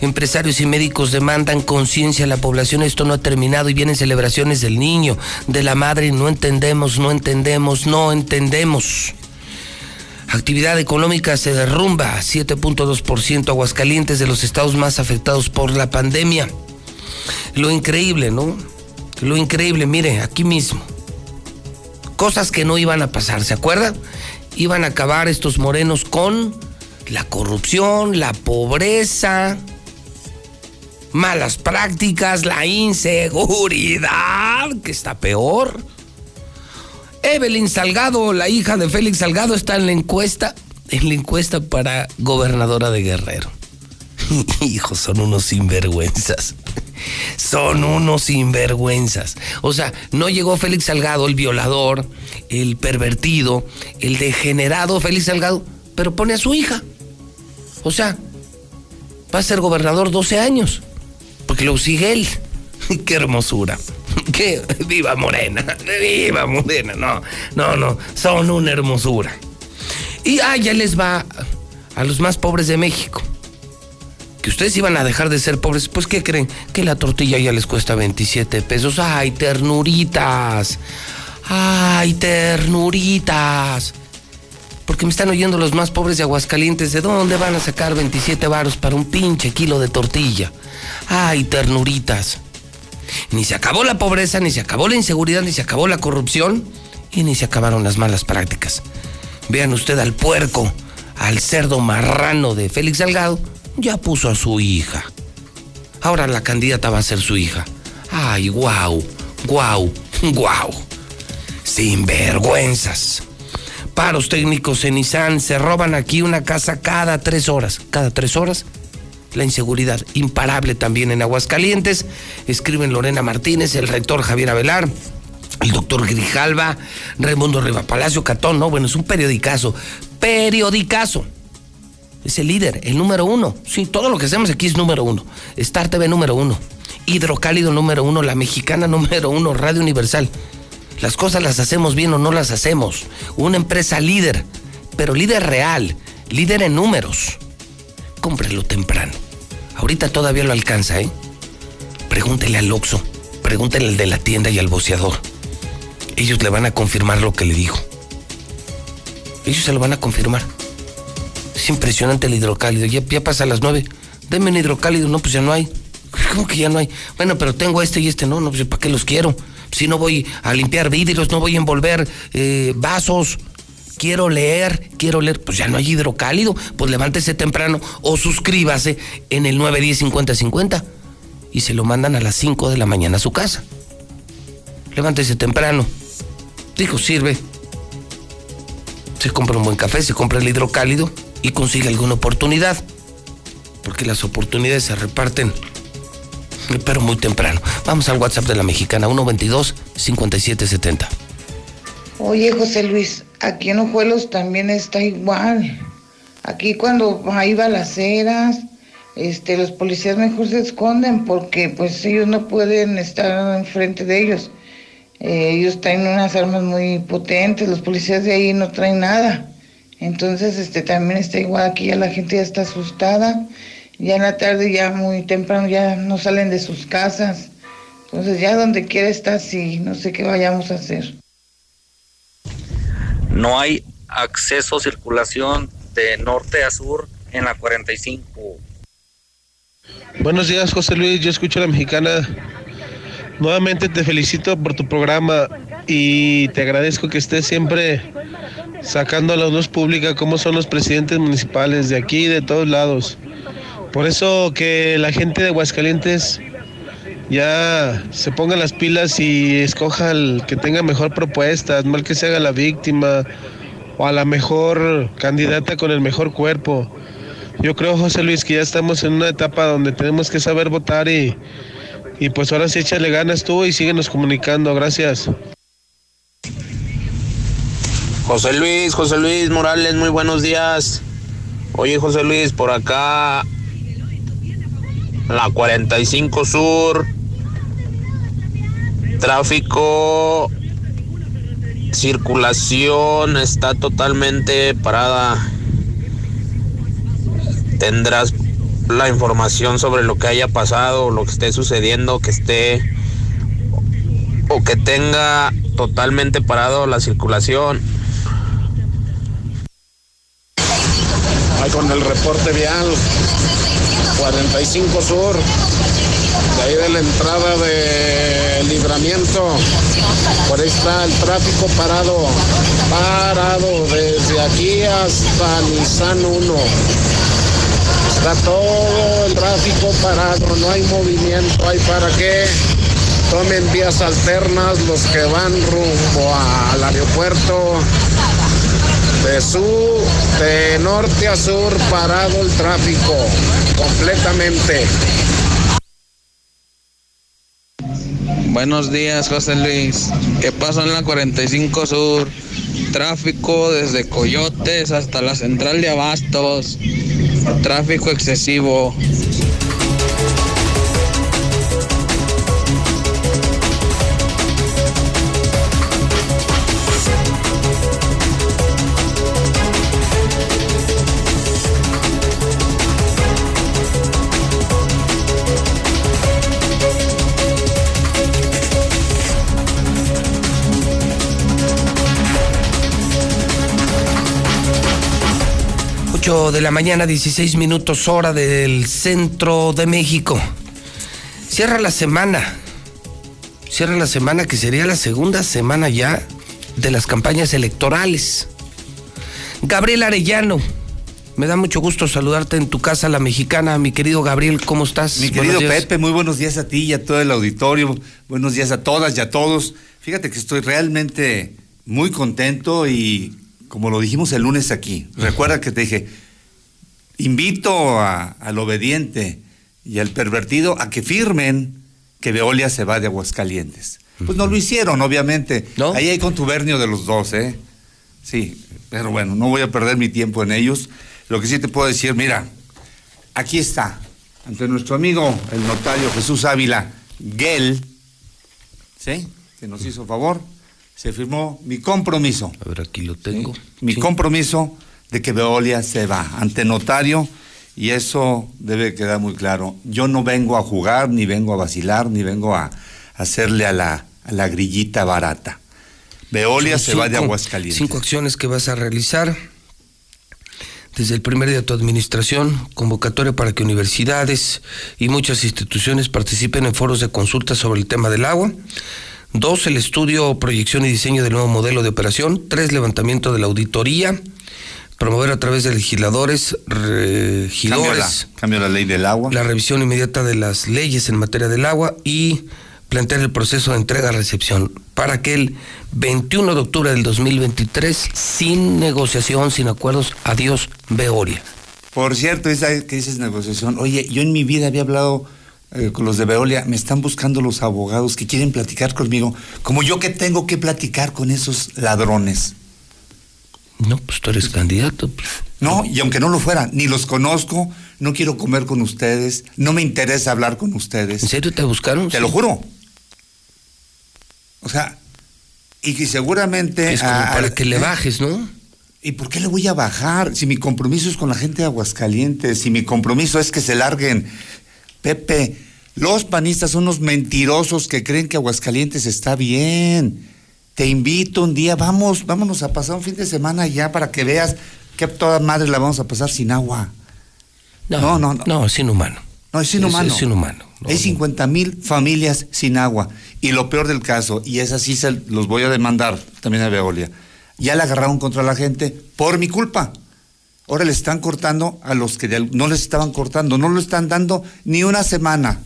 Empresarios y médicos demandan conciencia a la población. Esto no ha terminado y vienen celebraciones del niño, de la madre. No entendemos, no entendemos, no entendemos. Actividad económica se derrumba, 7.2% Aguascalientes de los estados más afectados por la pandemia. Lo increíble, ¿no? Lo increíble, mire, aquí mismo cosas que no iban a pasar, ¿se acuerdan? Iban a acabar estos morenos con la corrupción, la pobreza, malas prácticas, la inseguridad, que está peor. Evelyn Salgado, la hija de Félix Salgado, está en la encuesta, en la encuesta para gobernadora de Guerrero. Hijos, son unos sinvergüenzas. Son unos sinvergüenzas. O sea, no llegó Félix Salgado, el violador, el pervertido, el degenerado Félix Salgado, pero pone a su hija. O sea, va a ser gobernador 12 años, porque lo sigue él. Qué hermosura. Qué viva Morena. Viva Morena. No, no, no. Son una hermosura. Y ah, ya les va a los más pobres de México que ustedes iban a dejar de ser pobres, pues ¿qué creen? Que la tortilla ya les cuesta 27 pesos. ¡Ay, ternuritas! ¡Ay, ternuritas! Porque me están oyendo los más pobres de Aguascalientes. ¿De dónde van a sacar 27 varos para un pinche kilo de tortilla? ¡Ay, ternuritas! Ni se acabó la pobreza, ni se acabó la inseguridad, ni se acabó la corrupción y ni se acabaron las malas prácticas. Vean usted al puerco, al cerdo marrano de Félix Salgado ya puso a su hija. Ahora la candidata va a ser su hija. Ay, guau, guau, guau. Sin vergüenzas. Paros técnicos en Nissan se roban aquí una casa cada tres horas. Cada tres horas. La inseguridad imparable también en Aguascalientes. Escriben Lorena Martínez, el rector Javier Avelar, el doctor Grijalva, Raimundo Riva Palacio Catón. No, bueno, es un periodicazo. Periodicazo es el líder, el número uno. Sí, todo lo que hacemos aquí es número uno. Star TV número uno. Hidrocálido número uno. La mexicana número uno. Radio Universal. Las cosas las hacemos bien o no las hacemos. Una empresa líder, pero líder real, líder en números. Cómprelo temprano. Ahorita todavía lo alcanza, ¿eh? Pregúntele al Oxo, pregúntele al de la tienda y al boceador. Ellos le van a confirmar lo que le dijo. Ellos se lo van a confirmar. Es impresionante el hidrocálido. Ya, ya pasa a las nueve. Deme un hidrocálido. No, pues ya no hay. ¿Cómo que ya no hay? Bueno, pero tengo este y este. No, no, pues ¿para qué los quiero? Si no voy a limpiar vidrios, no voy a envolver eh, vasos. Quiero leer, quiero leer. Pues ya no hay hidrocálido. Pues levántese temprano o suscríbase en el 910-5050 y se lo mandan a las 5 de la mañana a su casa. Levántese temprano. Dijo, sirve. Se compra un buen café, se compra el hidrocálido y consigue alguna oportunidad. Porque las oportunidades se reparten, pero muy temprano. Vamos al WhatsApp de la mexicana, 122-5770. Oye, José Luis, aquí en Ojuelos también está igual. Aquí cuando hay balaceras, este, los policías mejor se esconden porque pues ellos no pueden estar enfrente de ellos. Eh, ellos traen unas armas muy potentes, los policías de ahí no traen nada. Entonces, este también está igual aquí, ya la gente ya está asustada. Ya en la tarde, ya muy temprano, ya no salen de sus casas. Entonces, ya donde quiera está así, no sé qué vayamos a hacer. No hay acceso, circulación de norte a sur en la 45. Buenos días, José Luis. Yo escucho a la mexicana. Nuevamente te felicito por tu programa y te agradezco que estés siempre sacando a la luz pública cómo son los presidentes municipales de aquí y de todos lados. Por eso que la gente de Aguascalientes ya se ponga las pilas y escoja al que tenga mejor propuesta, mal que se haga la víctima o a la mejor candidata con el mejor cuerpo. Yo creo, José Luis, que ya estamos en una etapa donde tenemos que saber votar y, y pues ahora sí échale ganas tú y síguenos comunicando. Gracias. José Luis, José Luis Morales, muy buenos días. Oye, José Luis, por acá, la 45 Sur, tráfico circulación está totalmente parada. Tendrás la información sobre lo que haya pasado, lo que esté sucediendo, que esté o que tenga totalmente parado la circulación. Ahí con el reporte vial 45 Sur, de ahí de la entrada de libramiento. Por ahí está el tráfico parado, parado desde aquí hasta Nissan 1. Está todo el tráfico parado, no hay movimiento, hay para qué. Tomen vías alternas los que van rumbo al aeropuerto. De sur, de norte a sur, parado el tráfico completamente. Buenos días, José Luis. ¿Qué pasó en la 45 Sur? Tráfico desde Coyotes hasta la central de Abastos. Tráfico excesivo. De la mañana, 16 minutos hora del centro de México. Cierra la semana. Cierra la semana que sería la segunda semana ya de las campañas electorales. Gabriel Arellano, me da mucho gusto saludarte en tu casa, la mexicana. Mi querido Gabriel, ¿cómo estás? Mi querido Pepe, muy buenos días a ti y a todo el auditorio. Buenos días a todas y a todos. Fíjate que estoy realmente muy contento y como lo dijimos el lunes aquí, recuerda que te dije, invito al obediente y al pervertido a que firmen que Veolia se va de Aguascalientes. Pues no lo hicieron, obviamente. Ahí hay contubernio de los dos, ¿eh? Sí, pero bueno, no voy a perder mi tiempo en ellos. Lo que sí te puedo decir, mira, aquí está, ante nuestro amigo, el notario Jesús Ávila Gel, ¿sí? Que nos hizo favor se firmó mi compromiso. A ver, aquí lo tengo. Mi compromiso de que Veolia se va ante notario y eso debe quedar muy claro. Yo no vengo a jugar, ni vengo a vacilar, ni vengo a, hacerle a la, a la grillita barata. Veolia se va de Aguascalientes. Cinco acciones que vas a realizar. Desde el primer día de tu administración, convocatoria para que universidades y muchas instituciones participen en foros de consulta sobre el tema del agua. Dos, el estudio, proyección y diseño del nuevo modelo de operación. Tres, levantamiento de la auditoría. Promover a través de legisladores, regidores. Cambio la, ley del agua. La revisión inmediata de las leyes en materia del agua y plantear el proceso de entrega-recepción para que el 21 de octubre del 2023, sin negociación, sin acuerdos, adiós, Veoria. Por cierto, esa que dices negociación, oye, yo en mi vida había hablado eh, con los de Veolia, me están buscando los abogados que quieren platicar conmigo, como yo que tengo que platicar con esos ladrones. No, pues tú eres candidato. Pues. No, y aunque no lo fuera, ni los conozco, no quiero comer con ustedes, no me interesa hablar con ustedes. ¿En serio te buscaron? Te lo juro. O sea, y que seguramente... Es como para que le bajes, ¿no? ¿Y por qué le voy a bajar? Si mi compromiso es con la gente de Aguascalientes, si mi compromiso es que se larguen Pepe, los panistas son unos mentirosos que creen que Aguascalientes está bien. Te invito un día, vamos, vámonos a pasar un fin de semana ya para que veas que toda madre la vamos a pasar sin agua. No, no, no. No, es inhumano. No, es inhumano. Es, inhumano. Hay 50 mil familias sin agua. Y lo peor del caso, y es así, se los voy a demandar también a Veolia. Ya la agarraron contra la gente por mi culpa. Ahora le están cortando a los que no les estaban cortando, no lo están dando ni una semana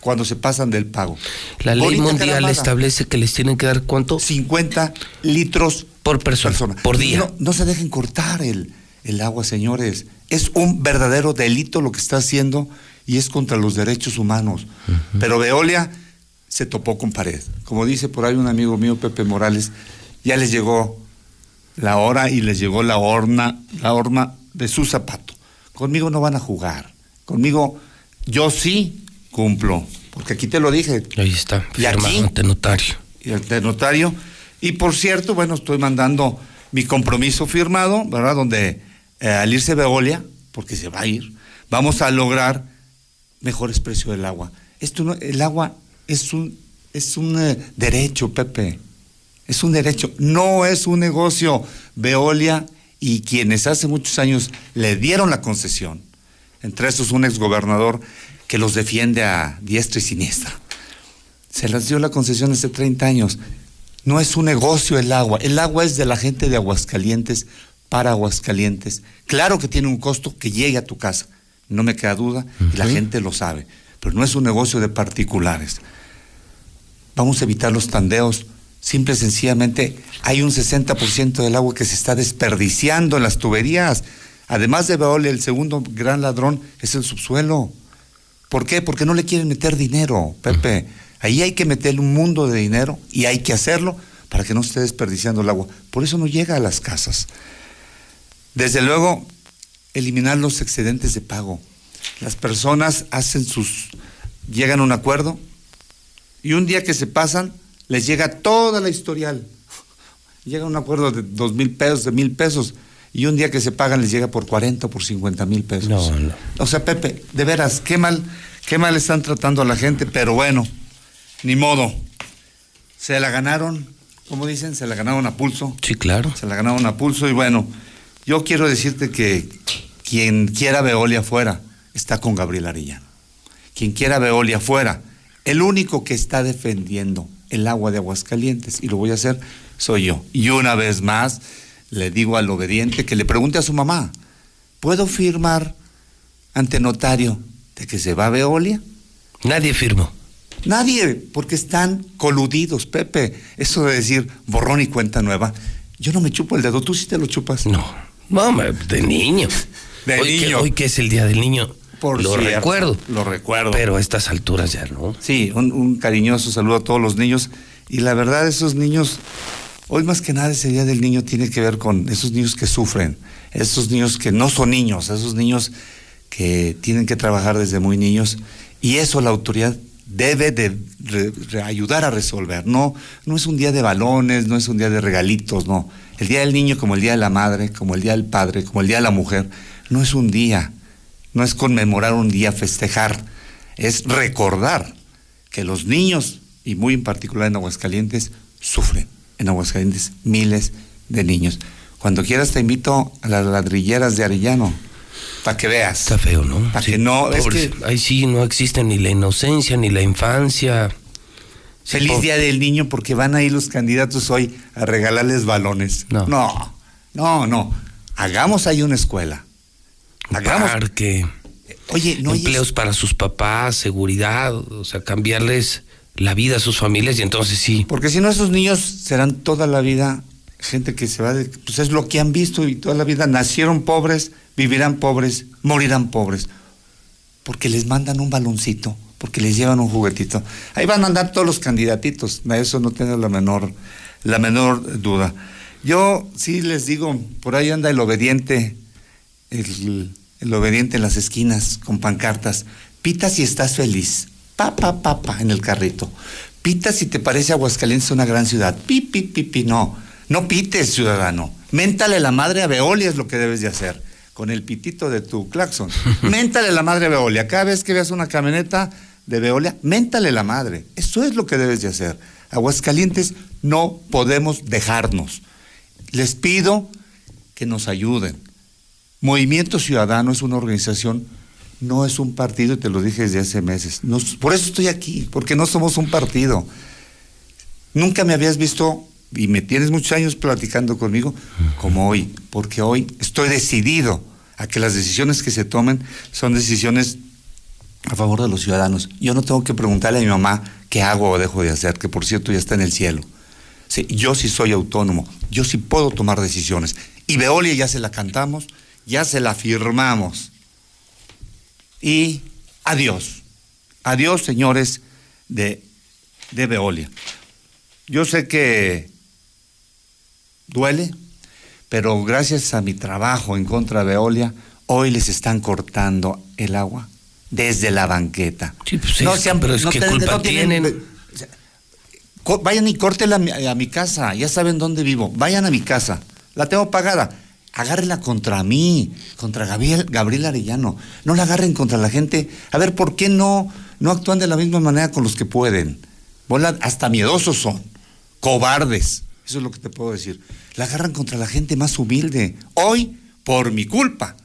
cuando se pasan del pago. La ley mundial establece que les tienen que dar cuánto? 50 litros por persona, por día. No, se dejen cortar el, el agua, señores. Es un verdadero delito lo que está haciendo y es contra los derechos humanos. Pero Veolia se topó con pared. Como dice por ahí un amigo mío, Pepe Morales, ya les llegó la hora y les llegó la horna, la horma de su zapato. Conmigo no van a jugar. Conmigo yo sí cumplo, porque aquí te lo dije. Ahí está, firma ante notario. Y ante notario, Y por cierto, bueno, estoy mandando mi compromiso firmado, ¿verdad? Donde eh, al irse Veolia, porque se va a ir, vamos a lograr mejores precios del agua. Esto no, el agua es un, es un eh, derecho, Pepe. Es un derecho, no es un negocio. Veolia y quienes hace muchos años le dieron la concesión, entre esos un exgobernador que los defiende a diestra y siniestra. Se las dio la concesión hace 30 años. No es un negocio el agua. El agua es de la gente de Aguascalientes para Aguascalientes. Claro que tiene un costo que llegue a tu casa. No me queda duda y la gente lo sabe. Pero no es un negocio de particulares. Vamos a evitar los tandeos. Simple y sencillamente hay un 60% del agua que se está desperdiciando en las tuberías. Además de Veolia, el segundo gran ladrón es el subsuelo. ¿Por qué? Porque no le quieren meter dinero, Pepe. Ahí hay que meter un mundo de dinero y hay que hacerlo para que no esté desperdiciando el agua. Por eso no llega a las casas. Desde luego, eliminar los excedentes de pago. Las personas hacen sus, llegan a un acuerdo y un día que se pasan, les llega toda la historial. Llega un acuerdo de dos mil pesos, de mil pesos, y un día que se pagan les llega por 40 o por 50 mil pesos. No, no. O sea, Pepe, de veras, qué mal, qué mal están tratando a la gente, pero bueno, ni modo. Se la ganaron, como dicen, se la ganaron a pulso. Sí, claro. Se la ganaron a pulso y bueno, yo quiero decirte que quien quiera Veolia afuera está con Gabriel Arellano. Quien quiera Veolia afuera, el único que está defendiendo el agua de Aguascalientes, y lo voy a hacer, soy yo. Y una vez más, le digo al obediente que le pregunte a su mamá, ¿puedo firmar ante notario de que se va a Veolia? Nadie firmó. Nadie, porque están coludidos, Pepe. Eso de decir borrón y cuenta nueva. Yo no me chupo el dedo, tú sí te lo chupas. No, no, de niño. De hoy, niño. Que, hoy que es el Día del Niño, Por lo cierto, recuerdo. Lo recuerdo. Pero a estas alturas ya no. Sí, un, un cariñoso saludo a todos los niños. Y la verdad, esos niños, hoy más que nada ese Día del Niño tiene que ver con esos niños que sufren, esos niños que no son niños, esos niños que tienen que trabajar desde muy niños. Y eso la autoridad debe de re- re- ayudar a resolver. No, no es un día de balones, no es un día de regalitos, no. El Día del Niño como el Día de la Madre, como el Día del Padre, como el Día de la Mujer, no es un día, no es conmemorar un día, festejar, es recordar que los niños, y muy en particular en Aguascalientes, sufren. En Aguascalientes miles de niños. Cuando quieras te invito a las ladrilleras de Arellano, para que veas. Está feo, ¿no? Para Sí, que no, es que Ahí sí no existe ni la inocencia, ni la infancia. Feliz Día del Niño porque van ahí los candidatos hoy a regalarles balones. No. no, no. no. Hagamos ahí una escuela. Hagamos. Parque, Oye, no empleos para sus papás, seguridad, o sea, cambiarles la vida a sus familias y entonces sí. Porque si no, esos niños serán toda la vida gente que se va de. Pues es lo que han visto y toda la vida nacieron pobres, vivirán pobres, morirán pobres. Porque les mandan un baloncito, porque les llevan un juguetito. Ahí van a andar todos los candidatitos, de eso no tengo la menor, la menor duda. Yo sí les digo, por ahí anda el obediente, el, el obediente en las esquinas con pancartas. Pita si estás feliz. Pa, pa, pa, pa, en el carrito. Pita si te parece Aguascalientes una gran ciudad. Pi, pi, pi, pi, no. No pites, ciudadano. Méntale la madre a Veolia es lo que debes de hacer. Con el pitito de tu claxon. Méntale la madre a Veolia. Cada vez que veas una camioneta de Veolia, méntale la madre. Eso es lo que debes de hacer. Aguascalientes no podemos dejarnos. Les pido que nos ayuden. Movimiento Ciudadano es una organización, no es un partido, y te lo dije desde hace meses. Por eso estoy aquí, porque no somos un partido. Nunca me habías visto, y me tienes muchos años platicando conmigo, como hoy, porque hoy estoy decidido a que las decisiones que se tomen son decisiones a favor de los ciudadanos. Yo no tengo que preguntarle a mi mamá qué hago o dejo de hacer, que por cierto ya está en el cielo. Yo sí soy autónomo, yo sí puedo tomar decisiones. Y Veolia ya se la cantamos, ya se la firmamos. Y adiós. Adiós, señores de, de Veolia. Yo sé que duele, pero gracias a mi trabajo en contra de Veolia, hoy les están cortando el agua desde la banqueta. Sí, pues sí, pero es que culpa tienen- tienen. Vayan y córtela a mi, a mi casa, ya saben dónde vivo, vayan a mi casa, la tengo pagada. Agárrenla contra mí, contra Gabriel, Gabriel Arellano. No la agarren contra la gente. A ver, ¿por qué no, no actúan de la misma manera con los que pueden? Bola, hasta miedosos son, cobardes. Eso es lo que te puedo decir. La agarran contra la gente más humilde. Hoy, por mi culpa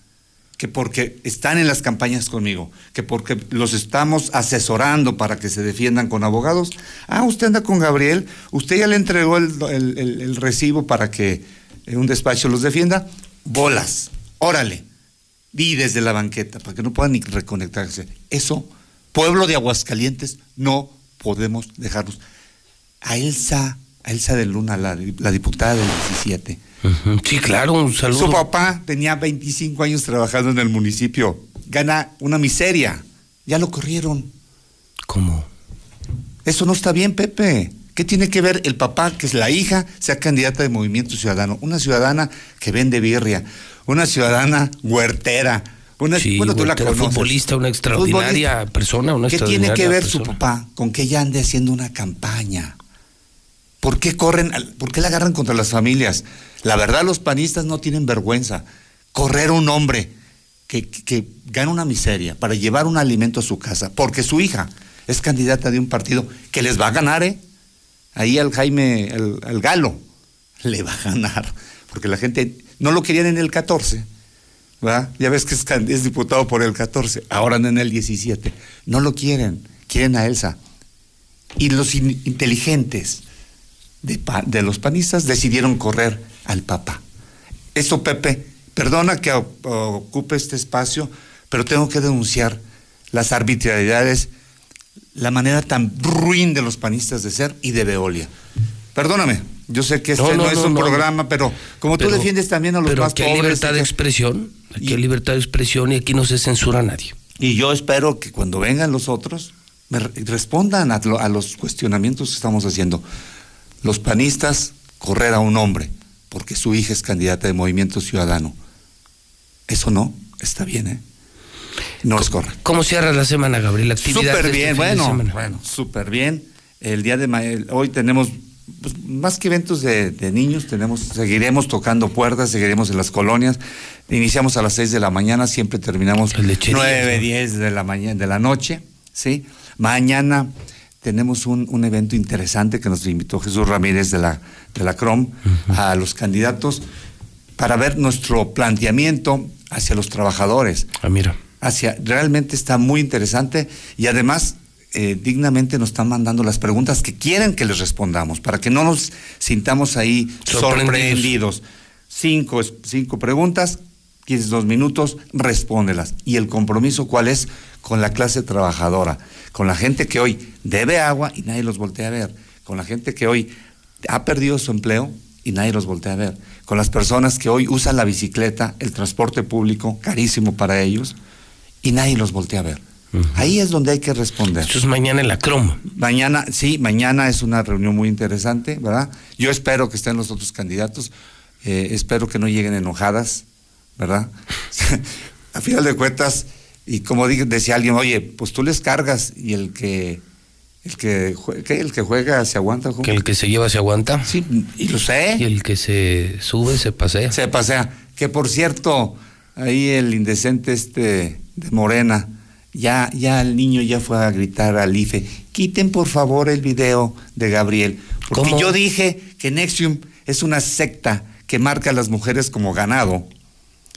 que porque están en las campañas conmigo, que porque los estamos asesorando para que se defiendan con abogados. Ah, usted anda con Gabriel, usted ya le entregó el- el recibo para que eh, un despacho los defienda. Bolas, órale, vi desde la banqueta para que no puedan ni reconectarse. Eso, pueblo de Aguascalientes, no podemos dejarlos. A Elsa, a Elsa de Luna, la, la diputada del 17. Ujú, Sí, claro, un saludo. Su papá tenía 25 años trabajando en el municipio. Gana una miseria. Ya lo corrieron. ¿Cómo? Eso no está bien, Pepe. ¿Qué tiene que ver el papá, que es la hija, sea candidata de Movimiento Ciudadano? Una ciudadana que vende birria, una ciudadana huertera, una Sí, bueno, tú la conoces. futbolista, una extraordinaria Futbolista. persona, una ¿Qué tiene que ver su papá con que ella ande haciendo una campaña? ¿Por qué corren, por qué la agarran contra las familias? La verdad, los panistas no tienen vergüenza. Correr a un hombre que, que- que gana una miseria para llevar un alimento a su casa, porque su hija es candidata de un partido que les va a ganar, ¿eh? Ahí al Jaime, el Galo, le va a ganar, porque la gente no lo querían en el 14, ¿verdad? Ya ves que es, diputado por el 14, ahora anda en el 17. No lo quieren, quieren a Elsa. Y los in- inteligentes de, de los panistas decidieron correr al Papa. Eso, Pepe, perdona que ocupe este espacio, pero tengo que denunciar las arbitrariedades, la manera tan ruin de los panistas de ser y de Veolia. Perdóname, yo sé que este No, no, no, es un no. programa, pero como tú defiendes también a los pero más aquí hay pobres. libertad de expresión, aquí hay libertad de expresión y aquí no se censura a nadie. Y yo espero que cuando vengan los otros me re- respondan a, a los cuestionamientos que estamos haciendo. Los panistas correr a un hombre porque su hija es candidata de Movimiento Ciudadano. Eso no, está bien, ¿eh? No es correcto. ¿Cómo cierra la semana, Gabriel? Súper este bien, bueno, bueno, súper bien. El día de hoy tenemos pues, más que eventos de, de niños, tenemos, seguiremos tocando puertas, seguiremos en las colonias. Iniciamos a las 6 de la mañana, siempre terminamos lecherías, 9, ¿no? 10 de la mañana, de la noche, ¿sí? Mañana tenemos un, un evento interesante que nos invitó Jesús Ramírez de la, de la CROM a los candidatos para ver nuestro planteamiento hacia los trabajadores Ah, mira. Hacia realmente está muy interesante y además eh, dignamente nos están mandando las preguntas que quieren que les respondamos para que no nos sintamos ahí Sorprendidos. sorprendidos. Cinco, cinco preguntas, tienes dos minutos, respóndelas. ¿Y el compromiso cuál es? Con la clase trabajadora, con la gente que hoy debe agua y nadie los voltea a ver, con la gente que hoy ha perdido su empleo y nadie los voltea a ver, con las personas que hoy usan la bicicleta, el transporte público, carísimo para ellos, y nadie los voltea a ver. Ahí es donde hay que responder. Esto es mañana en la Crom. Mañana, sí, mañana es una reunión muy interesante, ¿verdad? Yo espero que estén los otros candidatos, eh, espero que no lleguen enojadas, ¿verdad? a final de cuentas, y como decía alguien, oye, pues tú les cargas y el que el que, jue- ¿qué? El que juega se aguanta. ¿cómo? Que el que se lleva se aguanta. Sí, y lo sé. Y el que se sube se pasea. Se pasea. Que por cierto, ahí el indecente este de Morena, ya, ya el niño ya fue a gritar al IFE, quiten por favor el video de Gabriel. Porque ¿Cómo? yo dije que Nexium es una secta que marca a las mujeres como ganado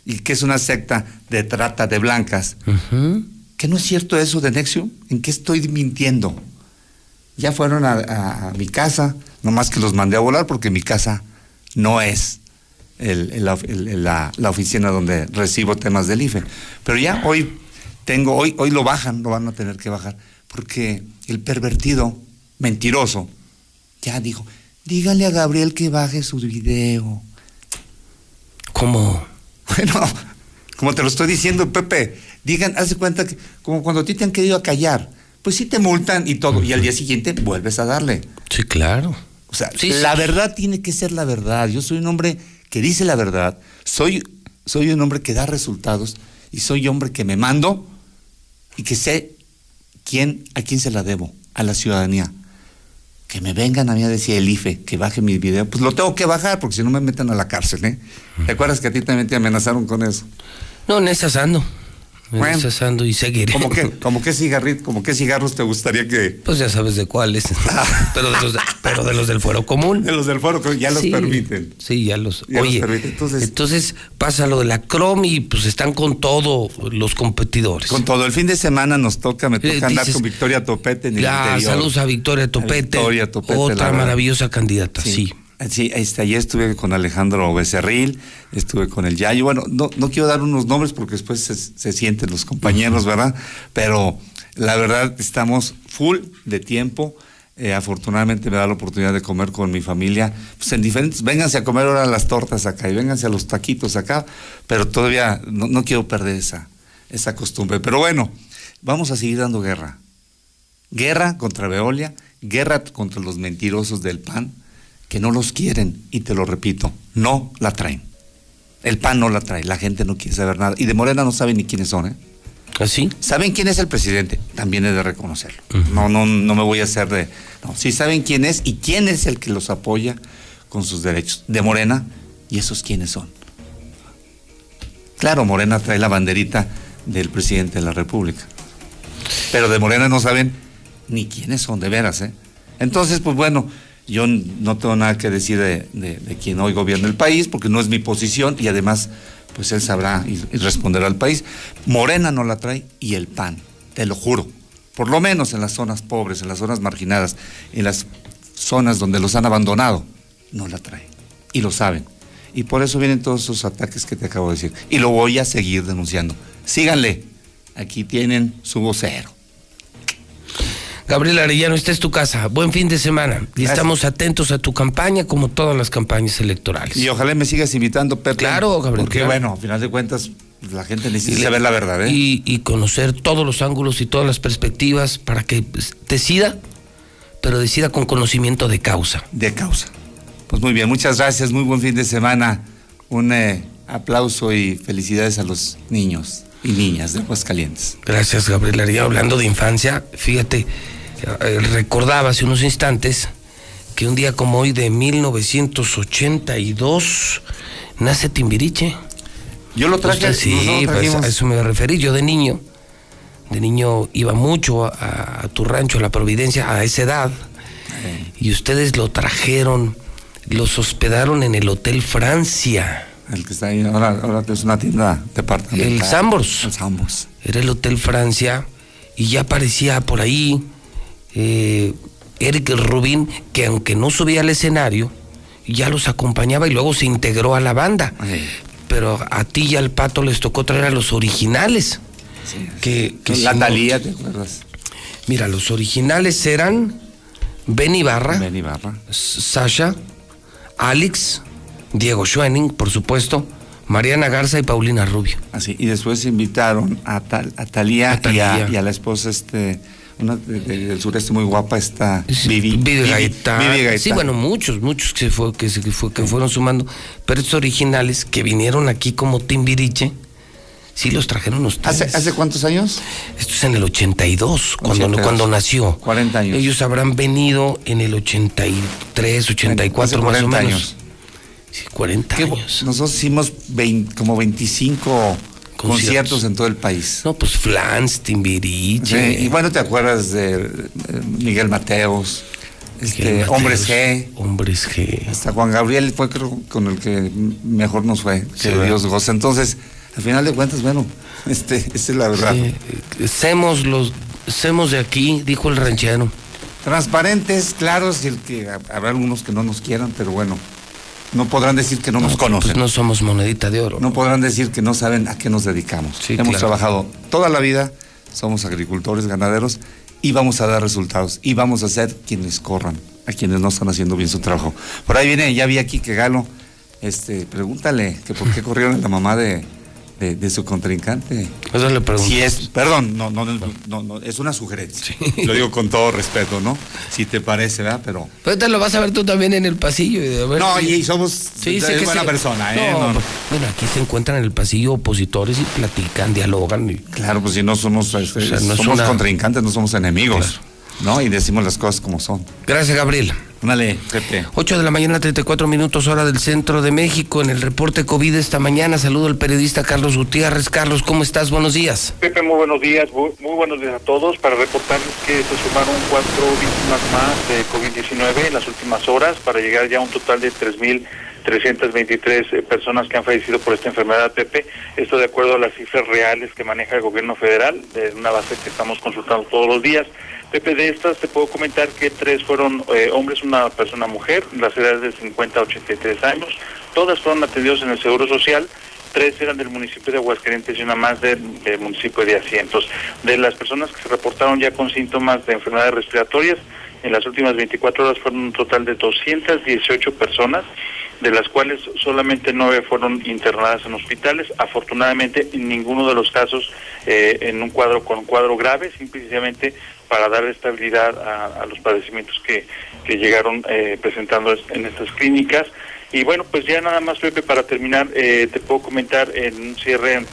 y que es una secta de trata de blancas. ¿Que no es cierto eso de Nexium? ¿En qué estoy mintiendo? Ya fueron a, a- a mi casa, nomás que los mandé a volar porque mi casa no es el- el- la- oficina donde recibo temas del IFE. Pero ya hoy tengo, hoy, hoy lo bajan, lo van a tener que bajar, porque el pervertido, mentiroso, ya dijo, dígale a Gabriel que baje su video. ¿Cómo? Bueno, como te lo estoy diciendo, Pepe, digan, haz de cuenta que como cuando a ti te han querido callar, pues sí te multan y todo, y al día siguiente vuelves a darle. Sí, claro. O sea, Sí, la sí. verdad tiene que ser la verdad. Yo soy un hombre que dice la verdad, soy, soy un hombre que da resultados y soy hombre que me mando y que sé quién, a quién se la debo, a la ciudadanía. que me vengan a mí a decir el IFE, que baje mi video, pues lo tengo que bajar porque si no me meten a la cárcel, ¿eh? ¿Te acuerdas que a ti también te amenazaron con eso? No, en esas ando. En Bueno. y seguiré. ¿Cómo qué, como qué cigarrito, como qué cigarros te gustaría que...? Pues ya sabes de cuáles. pero, de los de- pero de los del fuero común. De los del foro que ya los Sí, permiten. Sí, ya los. Ya oye. Entonces- entonces, pasa lo de la Crom y pues están con todo los competidores. Con todo el fin de semana nos toca, me Eh, toca andar dices- con Victoria Topete en el Ya, interior. saludos a Victoria Topete. Victoria Topete, la Otra maravillosa candidata, sí. Sí, este, ayer estuve con Alejandro Becerril, estuve con el Yayo. Bueno, no, no quiero dar unos nombres porque después se, se sienten los compañeros, ¿verdad? Pero la verdad estamos full de tiempo. Eh, afortunadamente me da la oportunidad de comer con mi familia, pues en diferentes, vénganse a comer ahora las tortas acá y vénganse a los taquitos acá, pero todavía no, no quiero perder esa, esa costumbre. Pero bueno, vamos a seguir dando guerra. Guerra contra Veolia, guerra contra los mentirosos del PAN, que no los quieren, y te lo repito, no la traen. El PAN no la trae, la gente no quiere saber nada. Y de Morena no saben ni quiénes son, ¿eh? ¿Así? ¿Saben quién es el presidente? También he de reconocerlo. No, no, no me voy a hacer de. No, sí saben quién es y quién es el que los apoya con sus derechos. De Morena, ¿y esos quiénes son? Claro, Morena trae la banderita del presidente de la República. Pero de Morena no saben ni quiénes son, de veras, ¿eh? Entonces, pues bueno, yo no tengo nada que decir de, de, quien hoy gobierna el país, porque no es mi posición y además, pues él sabrá y responderá al país. Morena no la trae y el PAN, te lo juro. Por lo menos en las zonas pobres, en las zonas marginadas, en las zonas donde los han abandonado, no la trae. Y lo saben. Y por eso vienen todos esos ataques que te acabo de decir. Y lo voy a seguir denunciando. Síganle. Aquí tienen su vocero. Gabriel Arellano, esta es tu casa. Buen fin de semana. Y estamos atentos a tu campaña como todas las campañas electorales. Y ojalá me sigas invitando, Pepe. Claro, Gabriel, Porque claro. bueno, a final de cuentas, la gente necesita saber la verdad, ¿eh? Y, y conocer todos los ángulos y todas las perspectivas para que pues, decida, pero decida con conocimiento de causa. De causa. Pues muy bien, muchas gracias, muy buen fin de semana. Un eh, aplauso y felicidades a los niños y niñas de Aguascalientes. Gracias, Gabriel. Hablando de infancia, fíjate, recordaba hace unos instantes que un día como hoy de 1982 nace Timbiriche. Yo lo traje, Usted sí, pues, a eso me referir. Yo de niño, de niño iba mucho a, a tu rancho, a la Providencia, a esa edad. Y ustedes lo trajeron, los hospedaron en el Hotel Francia. El que está ahí, ahora, ahora es una tienda departamental. El Sambors. El Sambors. Era el Hotel Francia y ya aparecía por ahí eh, Eric Rubín, que aunque no subía al escenario, ya los acompañaba y luego se integró a la banda. Pero a ti y al Pato les tocó traer a los originales. que, que la si no- Talía, ¿te acuerdas? Mira, los originales eran Ben Ibarra, Ben Ibarra. S- Sasha, Alex, Diego Schwenning, por supuesto, Mariana Garza y Paulina Rubio. Así, y después invitaron a, Tal, a Talía, A Thalía. Y, a, y a la esposa este, una de- de- del sureste muy guapa, está Vivi. Vivi Gaitán. Vivi Gaitán. Sí, bueno, muchos, muchos que, fue, que, se, que fue- que fueron sumando. Pero estos originales que vinieron aquí como Timbiriche, sí los trajeron ustedes. ¿Hace, ¿Hace cuántos años? Esto es en el 82, cuando, 82. cuando nació. 40 años. Ellos habrán venido en el 83, 84 Hace más o 40 menos. años. Sí, 40 Qué bu- años. Nosotros hicimos vein- como 25 conciertos. en todo el país. No, pues Flans, Timbiriche. Sí, y bueno, ¿te acuerdas de eh, Miguel Mateos? Este, Mateos. Hombres G. Hombres G. Hasta Juan Gabriel fue creo con el que mejor nos fue. Sí, que ¿verdad? Dios goza. Entonces, al final de cuentas, bueno, este, esa es la verdad. Sí, Semos los, semos de aquí, dijo el ranchero. Transparentes, claros, y el que habrá algunos que no nos quieran, pero bueno, no podrán decir que no, nos conocen. Pues no somos monedita de oro. No podrán decir que no saben a qué nos dedicamos. Sí, Hemos claro. trabajado toda la vida, somos agricultores, ganaderos, y vamos a dar resultados. Y vamos a ser quienes corran, a quienes no están haciendo bien su trabajo. Por ahí viene, ya vi aquí que Galo, este, pregúntale que por qué corrieron a la mamá de, de, de su contrincante. Eso le pregunto. Si es, perdón, no, no, no, no, es una sugerencia. Lo digo con todo respeto, ¿no? Si te parece, ¿verdad? Pero. Pero te lo vas a ver tú también en el pasillo. y ver No, y somos Sí, sé buena persona, ¿eh? No, No, no. pues, Bueno, aquí se encuentran en el pasillo opositores y platican, dialogan. y- Claro, pues si no somos, sea, es somos una- contrincantes, no somos enemigos. ¿no? Y decimos las cosas como son. Gracias, Gabriel. Dale, Pepe. 8 de la mañana, 34 minutos, hora del centro de México. En el reporte COVID esta mañana, saludo al periodista Carlos Gutiérrez. Carlos, ¿cómo estás? Buenos días. Pepe, muy buenos días. Muy, muy buenos días a todos. Para reportarles que se sumaron cuatro víctimas más de COVID-19 en las últimas horas para llegar ya a un total de 3.323 eh, personas que han fallecido por esta enfermedad, Pepe. Esto de acuerdo a las cifras reales que maneja el gobierno federal, de una base que estamos consultando todos los días. Pepe, de estas te puedo comentar que tres fueron eh, hombres, una persona mujer, las edades de 50 a 83 años. Todas fueron atendidos en el Seguro Social. Tres eran del municipio de Aguascalientes y una más del, del municipio de Asientos. De las personas que se reportaron ya con síntomas de enfermedades respiratorias, en las últimas 24 horas fueron un total de 218 personas, de las cuales solamente nueve fueron internadas en hospitales. Afortunadamente, en ninguno de los casos eh, en un cuadro con un cuadro grave, simplemente para dar estabilidad a, a los padecimientos que, que llegaron eh, presentando es- en estas clínicas. Y bueno, pues ya nada más, Pepe, para terminar, eh, te puedo comentar en un cierre,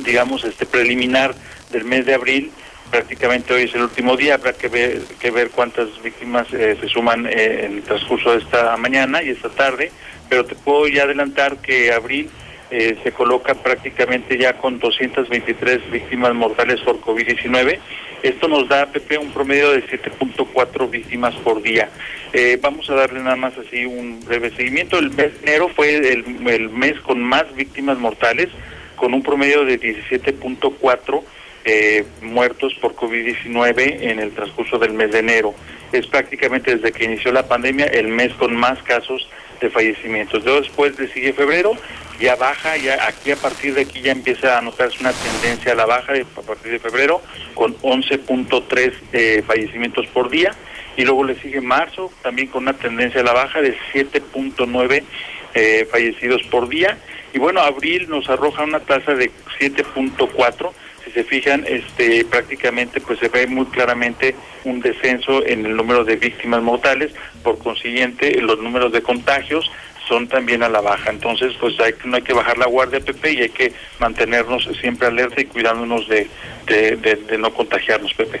digamos, este preliminar del mes de abril. Prácticamente hoy es el último día, habrá que ver, que ver cuántas víctimas eh, se suman eh, en el transcurso de esta mañana y esta tarde, pero te puedo ya adelantar que abril eh, se coloca prácticamente ya con 223 víctimas mortales por COVID-19. Esto nos da, Pepe, un promedio de 7.4 víctimas por día. Eh, vamos a darle nada más así un breve seguimiento. El mes de enero fue el, el mes con más víctimas mortales, con un promedio de 17.4 eh, muertos por COVID-19 en el transcurso del mes de enero. Es prácticamente desde que inició la pandemia el mes con más casos de fallecimientos. Luego después le sigue febrero, ya baja, ya aquí a partir de aquí ya empieza a notarse una tendencia a la baja a partir de febrero con 11.3 eh, fallecimientos por día y luego le sigue marzo también con una tendencia a la baja de 7.9 eh, fallecidos por día y bueno abril nos arroja una tasa de 7.4 si se fijan este prácticamente pues se ve muy claramente un descenso en el número de víctimas mortales por consiguiente los números de contagios son también a la baja entonces pues hay, que- no hay que bajar la guardia Pepe y hay que mantenernos siempre alerta y cuidándonos de, de, de- de no contagiarnos Pepe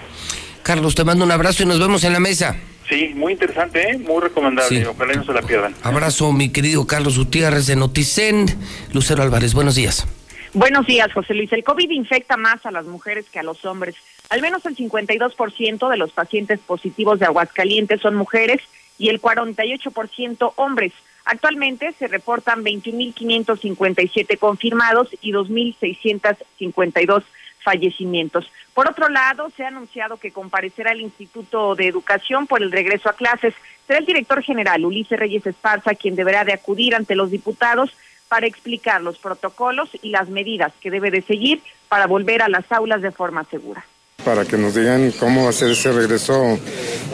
Carlos, te mando un abrazo y nos vemos en la mesa. sí muy interesante ¿eh? muy recomendable Sí. ojalá no se la pierdan Abrazo, mi querido Carlos Gutiérrez de Noticen. Lucero Álvarez, buenos días. Buenos días, José Luis. El COVID infecta más a las mujeres que a los hombres. Al menos el 52% de los pacientes positivos de Aguascalientes son mujeres y el 48% hombres. Actualmente se reportan 21.557 confirmados y 2.652 fallecimientos. Por otro lado, se ha anunciado que comparecerá el Instituto de Educación por el regreso a clases. Será el director general Ulises Reyes Esparza quien deberá de acudir ante los diputados para explicar los protocolos y las medidas que debe de seguir para volver a las aulas de forma segura. para que nos digan cómo hacer ese regreso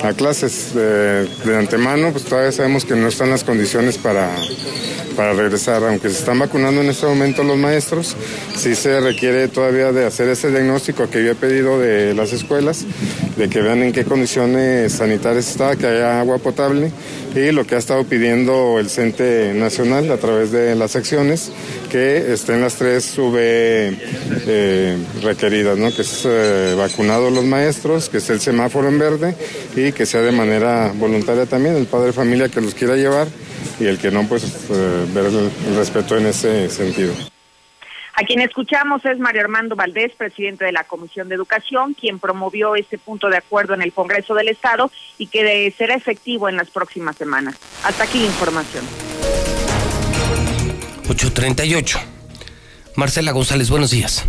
a clases. De antemano, pues todavía sabemos que no están las condiciones para, para regresar, aunque se están vacunando en este momento los maestros, sí se requiere todavía de hacer ese diagnóstico que yo he pedido de las escuelas, de que vean en qué condiciones sanitarias está, que haya agua potable y lo que ha estado pidiendo el CENTE Nacional a través de las acciones, que estén las tres V eh, requeridas, ¿no? que es eh, vacunados los maestros, que esté el semáforo en verde y que sea de manera voluntaria también el padre de familia que los quiera llevar y el que no, pues eh, ver el respeto en ese sentido. A quien escuchamos es Mario Armando Valdés, presidente de la Comisión de Educación, quien promovió este punto de acuerdo en el Congreso del Estado y que será efectivo en las próximas semanas. Hasta aquí la información. 838. Marcela González, buenos días.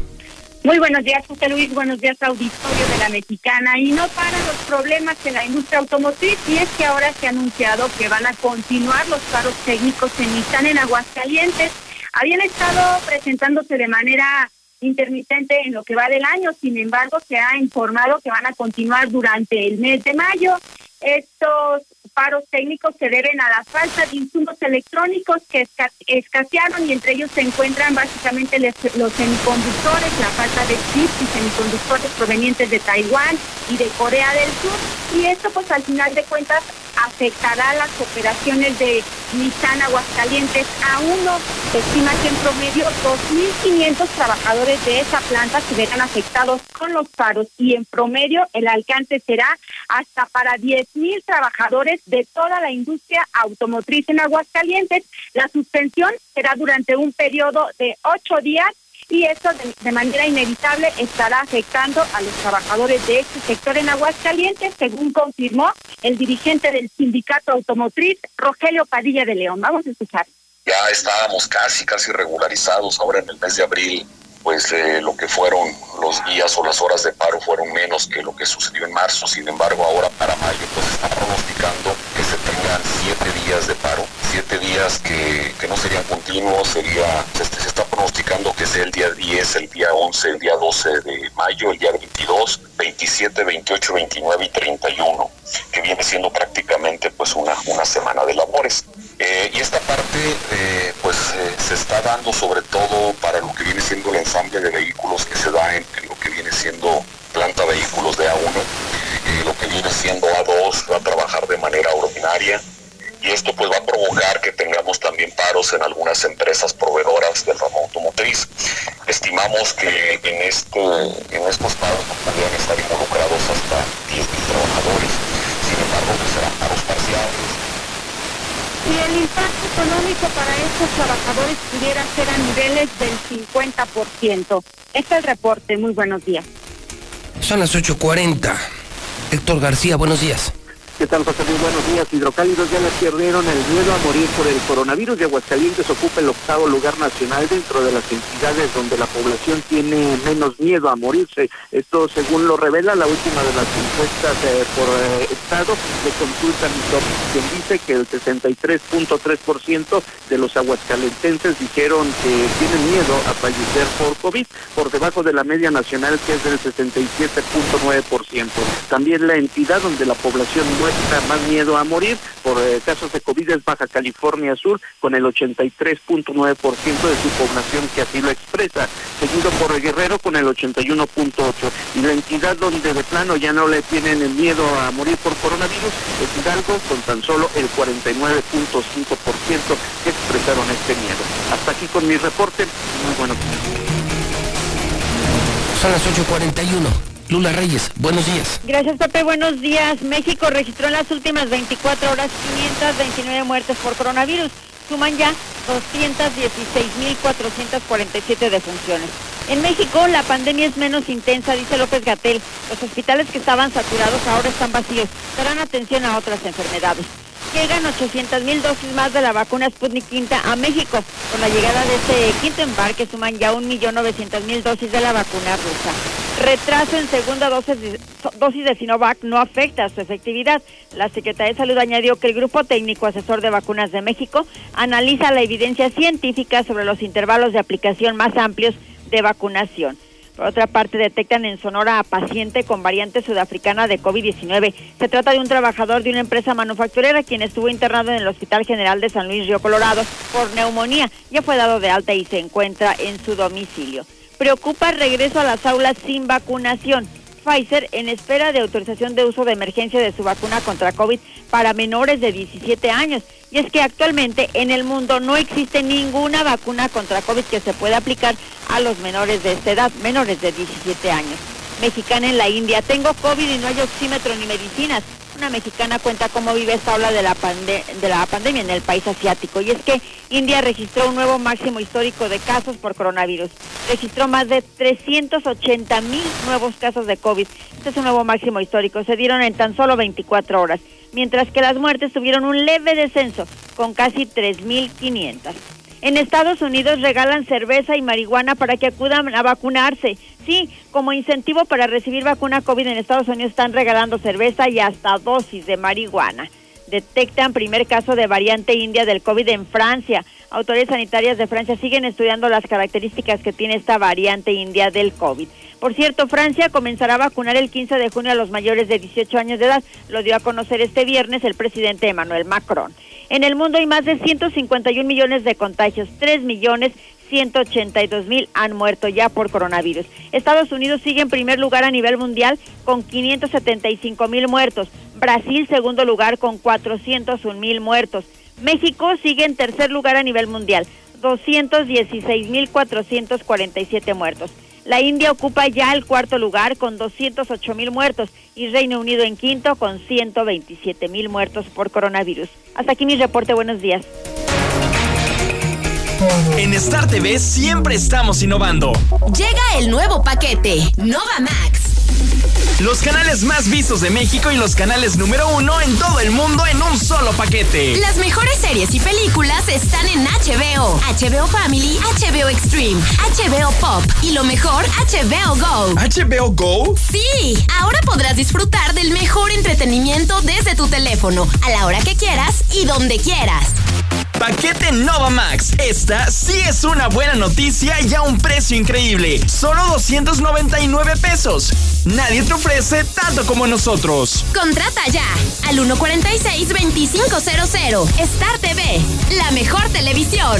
Muy buenos días, José Luis. Buenos días, auditorio de la Mexicana. Y no paran los problemas en la industria automotriz. Y es que ahora se ha anunciado que van a continuar los paros técnicos en Nissan en Aguascalientes. Habían estado presentándose de manera intermitente en lo que va del año. Sin embargo, se ha informado que van a continuar durante el mes de mayo. Estos paros técnicos se deben a la falta de insumos electrónicos que esca- escasearon y entre ellos se encuentran básicamente los semiconductores, la falta de chips y semiconductores provenientes de Taiwán y de Corea del Sur. Y esto pues al final de cuentas afectará las operaciones de Nissan Aguascalientes. A uno se estima que en promedio 2.500 trabajadores de esa planta se verán afectados con los paros y en promedio el alcance será hasta para 10.000 trabajadores de toda la industria automotriz en Aguascalientes. La suspensión será durante un periodo de ocho días y esto de, manera inevitable estará afectando a los trabajadores de este sector en Aguascalientes, según confirmó el dirigente del sindicato automotriz, Rogelio Padilla de León. Vamos a escuchar. Ya estábamos casi, casi regularizados ahora en el mes de abril pues eh, lo que fueron los días o las horas de paro fueron menos que lo que sucedió en marzo. Sin embargo, ahora para mayo pues está pronosticando que tengan siete días de paro, siete días que, no serían continuos, sería, se, se, está pronosticando que sea el día 10, el día 11, el día 12 de mayo, el día 22, 27, 28, 29 y 31, que viene siendo prácticamente pues una, una semana de labores. Eh, y esta parte eh, pues eh, se está dando sobre todo para lo que viene siendo el ensamble de vehículos que se da en, lo que viene siendo planta vehículos de A1, lo que viene siendo A2 va a trabajar de manera ordinaria y esto pues va a provocar que tengamos también paros en algunas empresas proveedoras del ramo automotriz. Estimamos que en, este, en estos paros podrían estar involucrados hasta 10.000 trabajadores, sin embargo pues serán paros parciales y el impacto económico para estos trabajadores pudiera ser a niveles del 50%. Este es el reporte. Muy buenos días. Son las 8.40. Héctor García, buenos días. ¿Qué tal, José Luis? Buenos días. Hidrocálidos ya les perdieron el miedo a morir por el coronavirus y Aguascalientes ocupa el octavo lugar nacional dentro de las entidades donde la población tiene menos miedo a morirse. Esto según lo revela la última de las encuestas eh, por eh, estado de consulta quien dice que el 63.3% de los aguascalentenses dijeron que tienen miedo a fallecer por COVID, por debajo de la media nacional que es del 67.9%. También la entidad donde la población muestra más miedo a morir por eh, casos de COVID es Baja California Sur, con el 83.9% de su población que así lo expresa, seguido por Guerrero con el 81.8%. Y la entidad donde de plano ya no le tienen el miedo a morir por coronavirus es Hidalgo, con tan solo el 49.5% que expresaron este miedo. Hasta aquí con mi reporte. Muy bueno. Son las 8.41. Lula Reyes, buenos días. Gracias, Pepe. Buenos días. México registró en las últimas 24 horas 529 muertes por coronavirus. Suman ya 216.447 defunciones. En México la pandemia es menos intensa, dice López Gatel. Los hospitales que estaban saturados ahora están vacíos. Darán atención a otras enfermedades llegan 800 mil dosis más de la vacuna Sputnik V a México. Con la llegada de este quinto embarque suman ya 1.900.000 dosis de la vacuna rusa. Retraso en segunda dosis de, Sinovac no afecta a su efectividad. La Secretaría de Salud añadió que el Grupo Técnico Asesor de Vacunas de México analiza la evidencia científica sobre los intervalos de aplicación más amplios de vacunación. Por otra parte, detectan en Sonora a paciente con variante sudafricana de COVID-19. Se trata de un trabajador de una empresa manufacturera quien estuvo internado en el Hospital General de San Luis Río Colorado por neumonía. Ya fue dado de alta y se encuentra en su domicilio. Preocupa regreso a las aulas sin vacunación. Pfizer en espera de autorización de uso de emergencia de su vacuna contra COVID para menores de 17 años. Y es que actualmente en el mundo no existe ninguna vacuna contra COVID que se pueda aplicar a los menores de esta edad, menores de 17 años. Mexicana en la India, tengo COVID y no hay oxímetro ni medicinas. Una mexicana cuenta cómo vive esta ola de la, de la pandemia en el país asiático. Y es que India registró un nuevo máximo histórico de casos por coronavirus. Registró más de 380 mil nuevos casos de COVID. Este es un nuevo máximo histórico. Se dieron en tan solo 24 horas. Mientras que las muertes tuvieron un leve descenso, con casi 3.500. En Estados Unidos regalan cerveza y marihuana para que acudan a vacunarse. Sí, como incentivo para recibir vacuna COVID en Estados Unidos están regalando cerveza y hasta dosis de marihuana. Detectan primer caso de variante india del COVID en Francia. Autoridades sanitarias de Francia siguen estudiando las características que tiene esta variante india del COVID. Por cierto, Francia comenzará a vacunar el 15 de junio a los mayores de 18 años de edad. Lo dio a conocer este viernes el presidente Emmanuel Macron. En el mundo hay más de 151 millones de contagios, 3 millones 182 mil han muerto ya por coronavirus. Estados Unidos sigue en primer lugar a nivel mundial con 575 mil muertos. Brasil, segundo lugar con 401 mil muertos. México sigue en tercer lugar a nivel mundial, 216.447 muertos. La India ocupa ya el cuarto lugar con 208 mil muertos y Reino Unido en quinto con 127 mil muertos por coronavirus. Hasta aquí mi reporte. Buenos días. En Star TV siempre estamos innovando. Llega el nuevo paquete, Nova Max. Los canales más vistos de México y los canales número uno en todo el mundo en un solo paquete. Las mejores series y películas están en HBO, HBO Family, HBO Extreme, HBO Pop y lo mejor, HBO Go. ¿HBO Go? Sí, ahora podrás disfrutar del mejor entretenimiento desde tu teléfono, a la hora que quieras y donde quieras. Paquete Nova Max. Esta sí es una buena noticia y a un precio increíble. Solo 299 pesos. Nadie te ofrece tanto como nosotros. Contrata ya al 146-2500. Star TV, la mejor televisión.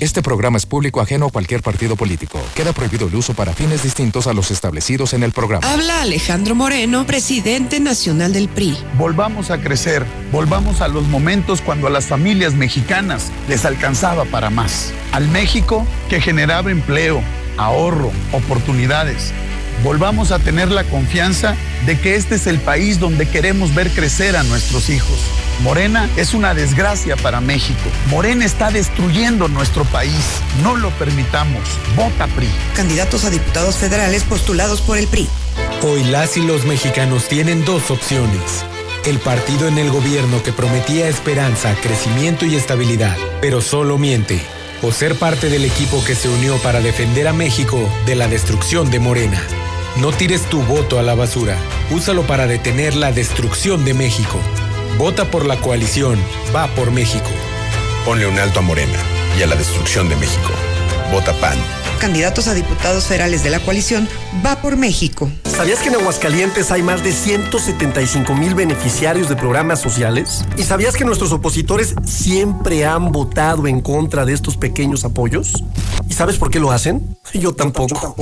Este programa es público ajeno a cualquier partido político. Queda prohibido el uso para fines distintos a los establecidos en el programa. Habla Alejandro Moreno, presidente nacional del PRI. Volvamos a crecer, volvamos a los momentos cuando a las familias mexicanas les alcanzaba para más. Al México que generaba empleo, ahorro, oportunidades. Volvamos a tener la confianza de que este es el país donde queremos ver crecer a nuestros hijos. Morena es una desgracia para México. Morena está destruyendo nuestro país. No lo permitamos. Vota PRI. Candidatos a diputados federales postulados por el PRI. Hoy las y los mexicanos tienen dos opciones. El partido en el gobierno que prometía esperanza, crecimiento y estabilidad, pero solo miente. O ser parte del equipo que se unió para defender a México de la destrucción de Morena. No tires tu voto a la basura. Úsalo para detener la destrucción de México. Vota por la coalición. Va por México. Ponle un alto a Morena y a la destrucción de México. Vota PAN. Candidatos a diputados federales de la coalición Va por México. ¿Sabías que en Aguascalientes hay más de 175 mil beneficiarios de programas sociales? ¿Y sabías que nuestros opositores siempre han votado en contra de estos pequeños apoyos? ¿Y sabes por qué lo hacen? Yo tampoco.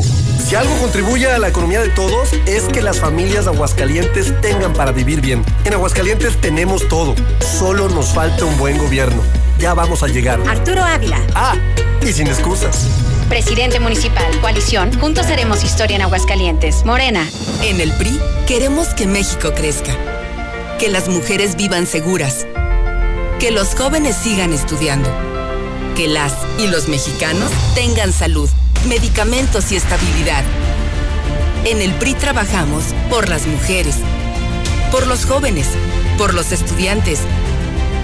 Si algo contribuye a la economía de todos es que las familias de Aguascalientes tengan para vivir bien. En Aguascalientes tenemos todo. Solo nos falta un buen gobierno. Ya vamos a llegar. Arturo Ávila. Ah, y sin excusas. Presidente municipal, coalición, juntos haremos historia en Aguascalientes. Morena. En el PRI queremos que México crezca, que las mujeres vivan seguras, que los jóvenes sigan estudiando, que las y los mexicanos tengan salud, medicamentos y estabilidad. En el PRI trabajamos por las mujeres, por los jóvenes, por los estudiantes,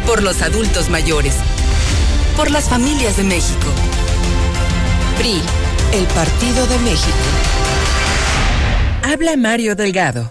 por los adultos mayores, por las familias de México. El Partido de México. Habla Mario Delgado.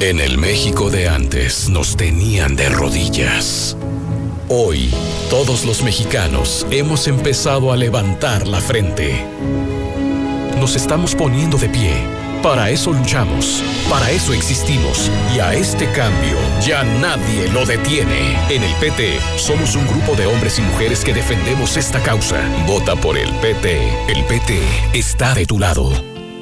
En el México de antes nos tenían de rodillas. Hoy, todos los mexicanos hemos empezado a levantar la frente. Nos estamos poniendo de pie. Para eso luchamos, para eso existimos y a este cambio ya nadie lo detiene. En el PT somos un grupo de hombres y mujeres que defendemos esta causa. Vota por el PT. El PT está de tu lado.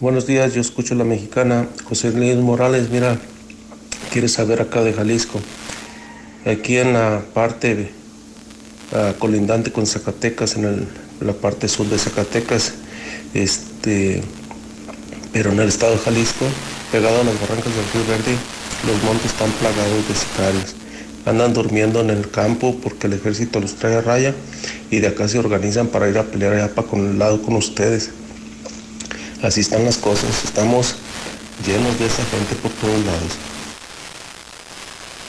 Buenos días, yo escucho la mexicana. José Luis Morales, mira, quieres saber acá de Jalisco. Aquí en la parte uh, colindante con Zacatecas, en el, la parte sur de Zacatecas, este, pero en el estado de Jalisco, pegado a las barrancas del Río Verde, los montes están plagados de sicarios. Andan durmiendo en el campo porque el ejército los trae a raya y de acá se organizan para ir a pelear allá para con el lado con ustedes. Así están las cosas, estamos llenos de esa gente por todos lados.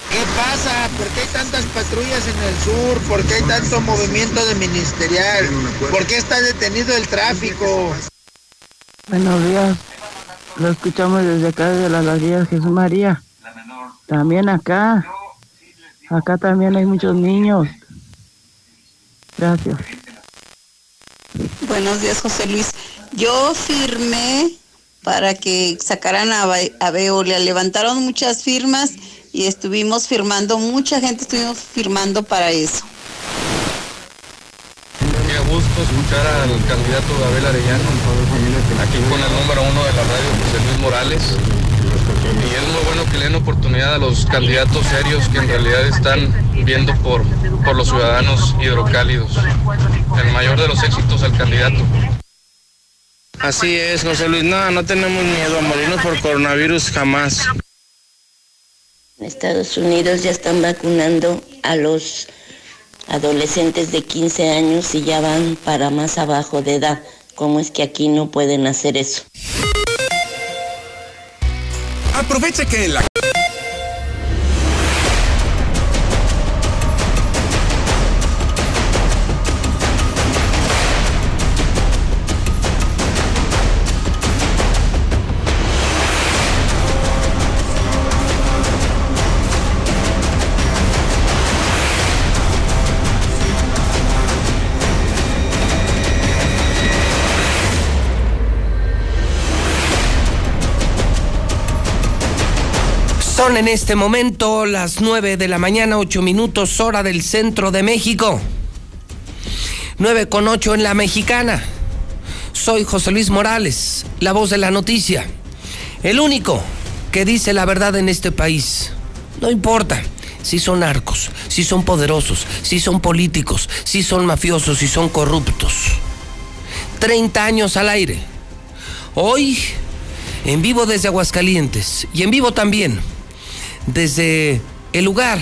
¿Qué pasa? ¿Por qué hay tantas patrullas en el sur? ¿Por qué hay tanto movimiento de ministerial? ¿Por qué está detenido el tráfico? Buenos días. Lo escuchamos desde acá, desde la Galería Jesús María. También acá. Acá también hay muchos niños. Gracias. Buenos días, José Luis. Yo firmé para que sacaran a, a Veolia. Levantaron muchas firmas y estuvimos firmando, mucha gente estuvimos firmando para eso. Qué gusto escuchar al candidato Gabriel Arellano, aquí con el número uno de la radio, José Luis Morales. Y es muy bueno que le den oportunidad a los candidatos serios que en realidad están viendo por, por los ciudadanos hidrocálidos. El mayor de los éxitos al candidato. Así es, José Luis. No, no tenemos miedo a morirnos por coronavirus jamás. En Estados Unidos ya están vacunando a los adolescentes de 15 años y ya van para más abajo de edad. ¿Cómo es que aquí no pueden hacer eso? Aprovecha que en la... En este momento las 9 de la mañana, 8 minutos, hora del centro de México. 9 con 8 en la mexicana. Soy José Luis Morales, la voz de la noticia. El único que dice la verdad en este país. No importa si son narcos, si son poderosos, si son políticos, si son mafiosos, si son corruptos. 30 años al aire. Hoy, en vivo desde Aguascalientes y en vivo también desde el lugar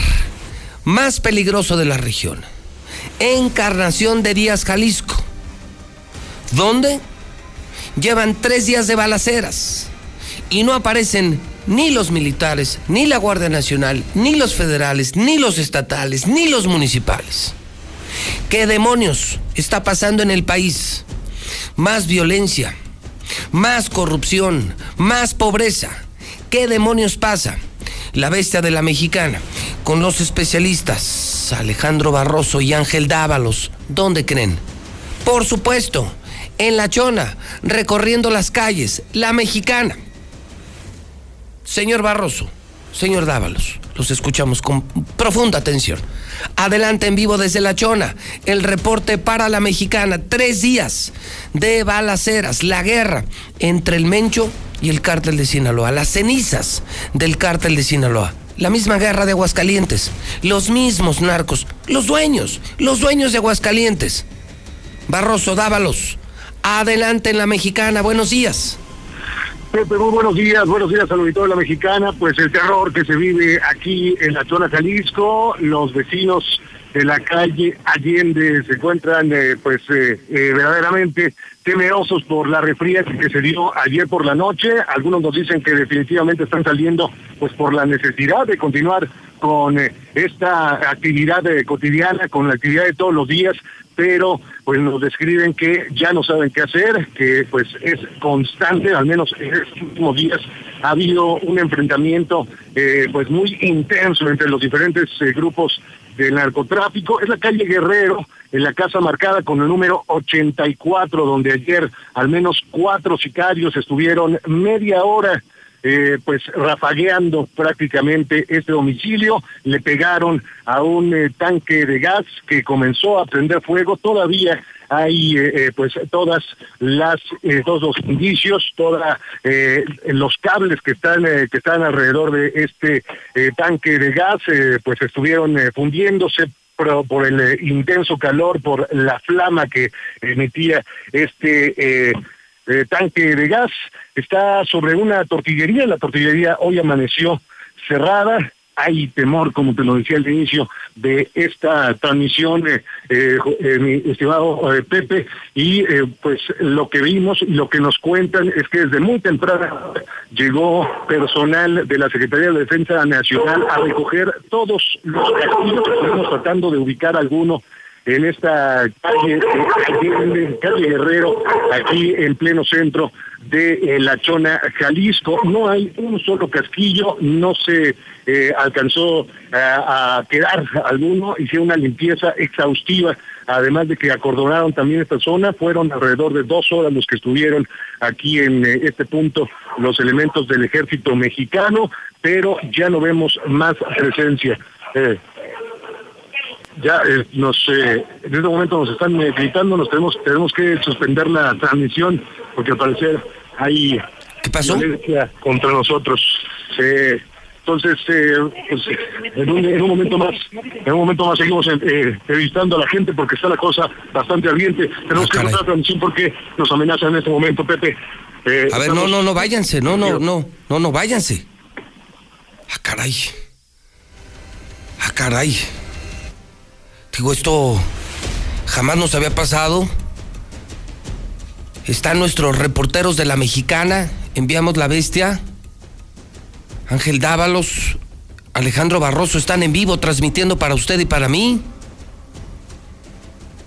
más peligroso de la región, Encarnación de Díaz, Jalisco, donde llevan tres días de balaceras y no aparecen ni los militares, ni la Guardia Nacional, ni los federales, ni los estatales, ni los municipales. ¿Qué demonios está pasando en el país? Más violencia, más corrupción, más pobreza. ¿Qué demonios pasa? La bestia de la mexicana, con los especialistas Alejandro Barroso y Ángel Dávalos. ¿Dónde creen? Por supuesto, en La Chona, recorriendo las calles, la mexicana. Señor Barroso, señor Dávalos, los escuchamos con profunda atención. Adelante en vivo desde La Chona, el reporte para la mexicana. Tres días de balaceras, la guerra entre el Mencho y el cártel de Sinaloa, las cenizas del cártel de Sinaloa. La misma guerra de Aguascalientes, los mismos narcos, los dueños, los dueños de Aguascalientes. Barroso, Dávalos, adelante en la mexicana, buenos días. Pepe, muy buenos días, buenos días al auditorio de la mexicana. Pues el terror que se vive aquí en la zona Jalisco, los vecinos de la calle Allende se encuentran eh, pues eh, eh, verdaderamente temerosos por la refría que se dio ayer por la noche. Algunos nos dicen que definitivamente están saliendo pues por la necesidad de continuar con esta actividad cotidiana, con la actividad de todos los días, pero pues nos describen que ya no saben qué hacer, que pues es constante, al menos en estos últimos días ha habido un enfrentamiento pues muy intenso entre los diferentes grupos del narcotráfico. Es la calle Guerrero, en la casa marcada con el número 84, donde ayer al menos cuatro sicarios estuvieron media hora eh, pues rafagueando prácticamente este domicilio, le pegaron a un eh, tanque de gas que comenzó a prender fuego, todavía hay eh, pues todas las todos los indicios, todos los cables que están que están alrededor de este tanque de gas pues estuvieron fundiéndose por, el intenso calor, por la flama que emitía este eh, tanque de gas, está sobre una tortillería, la tortillería hoy amaneció cerrada, hay temor, como te lo decía al inicio, de esta transmisión, eh, eh, mi estimado Pepe, y pues lo que vimos y lo que nos cuentan es que desde muy temprano llegó personal de la Secretaría de Defensa Nacional a recoger todos los castillos, estamos tratando de ubicar alguno en esta calle, eh, calle Guerrero, aquí en pleno centro de eh, La Chona, Jalisco. No hay un solo casquillo, no se eh, alcanzó a quedar alguno, hicieron una limpieza exhaustiva, además de que acordonaron también esta zona, fueron alrededor de dos horas los que estuvieron aquí en este punto los elementos del ejército mexicano, pero ya no vemos más presencia ya eh, nos eh, en este momento nos están eh, gritando, nos tenemos tenemos que suspender la transmisión porque al parecer hay ¿Qué pasó? violencia contra nosotros. entonces, pues, en, un, momento más, en un momento más seguimos entrevistando a la gente porque está la cosa bastante ardiente. Tenemos que cortar la transmisión porque nos amenazan en este momento, Pepe. a ver, no, no, no, váyanse, no, no, no, no, no, váyanse. Ah, caray. Ah, caray. Digo, esto jamás nos había pasado. Están nuestros reporteros de la mexicana, enviamos la bestia. Ángel Dávalos, Alejandro Barroso están en vivo transmitiendo para usted y para mí.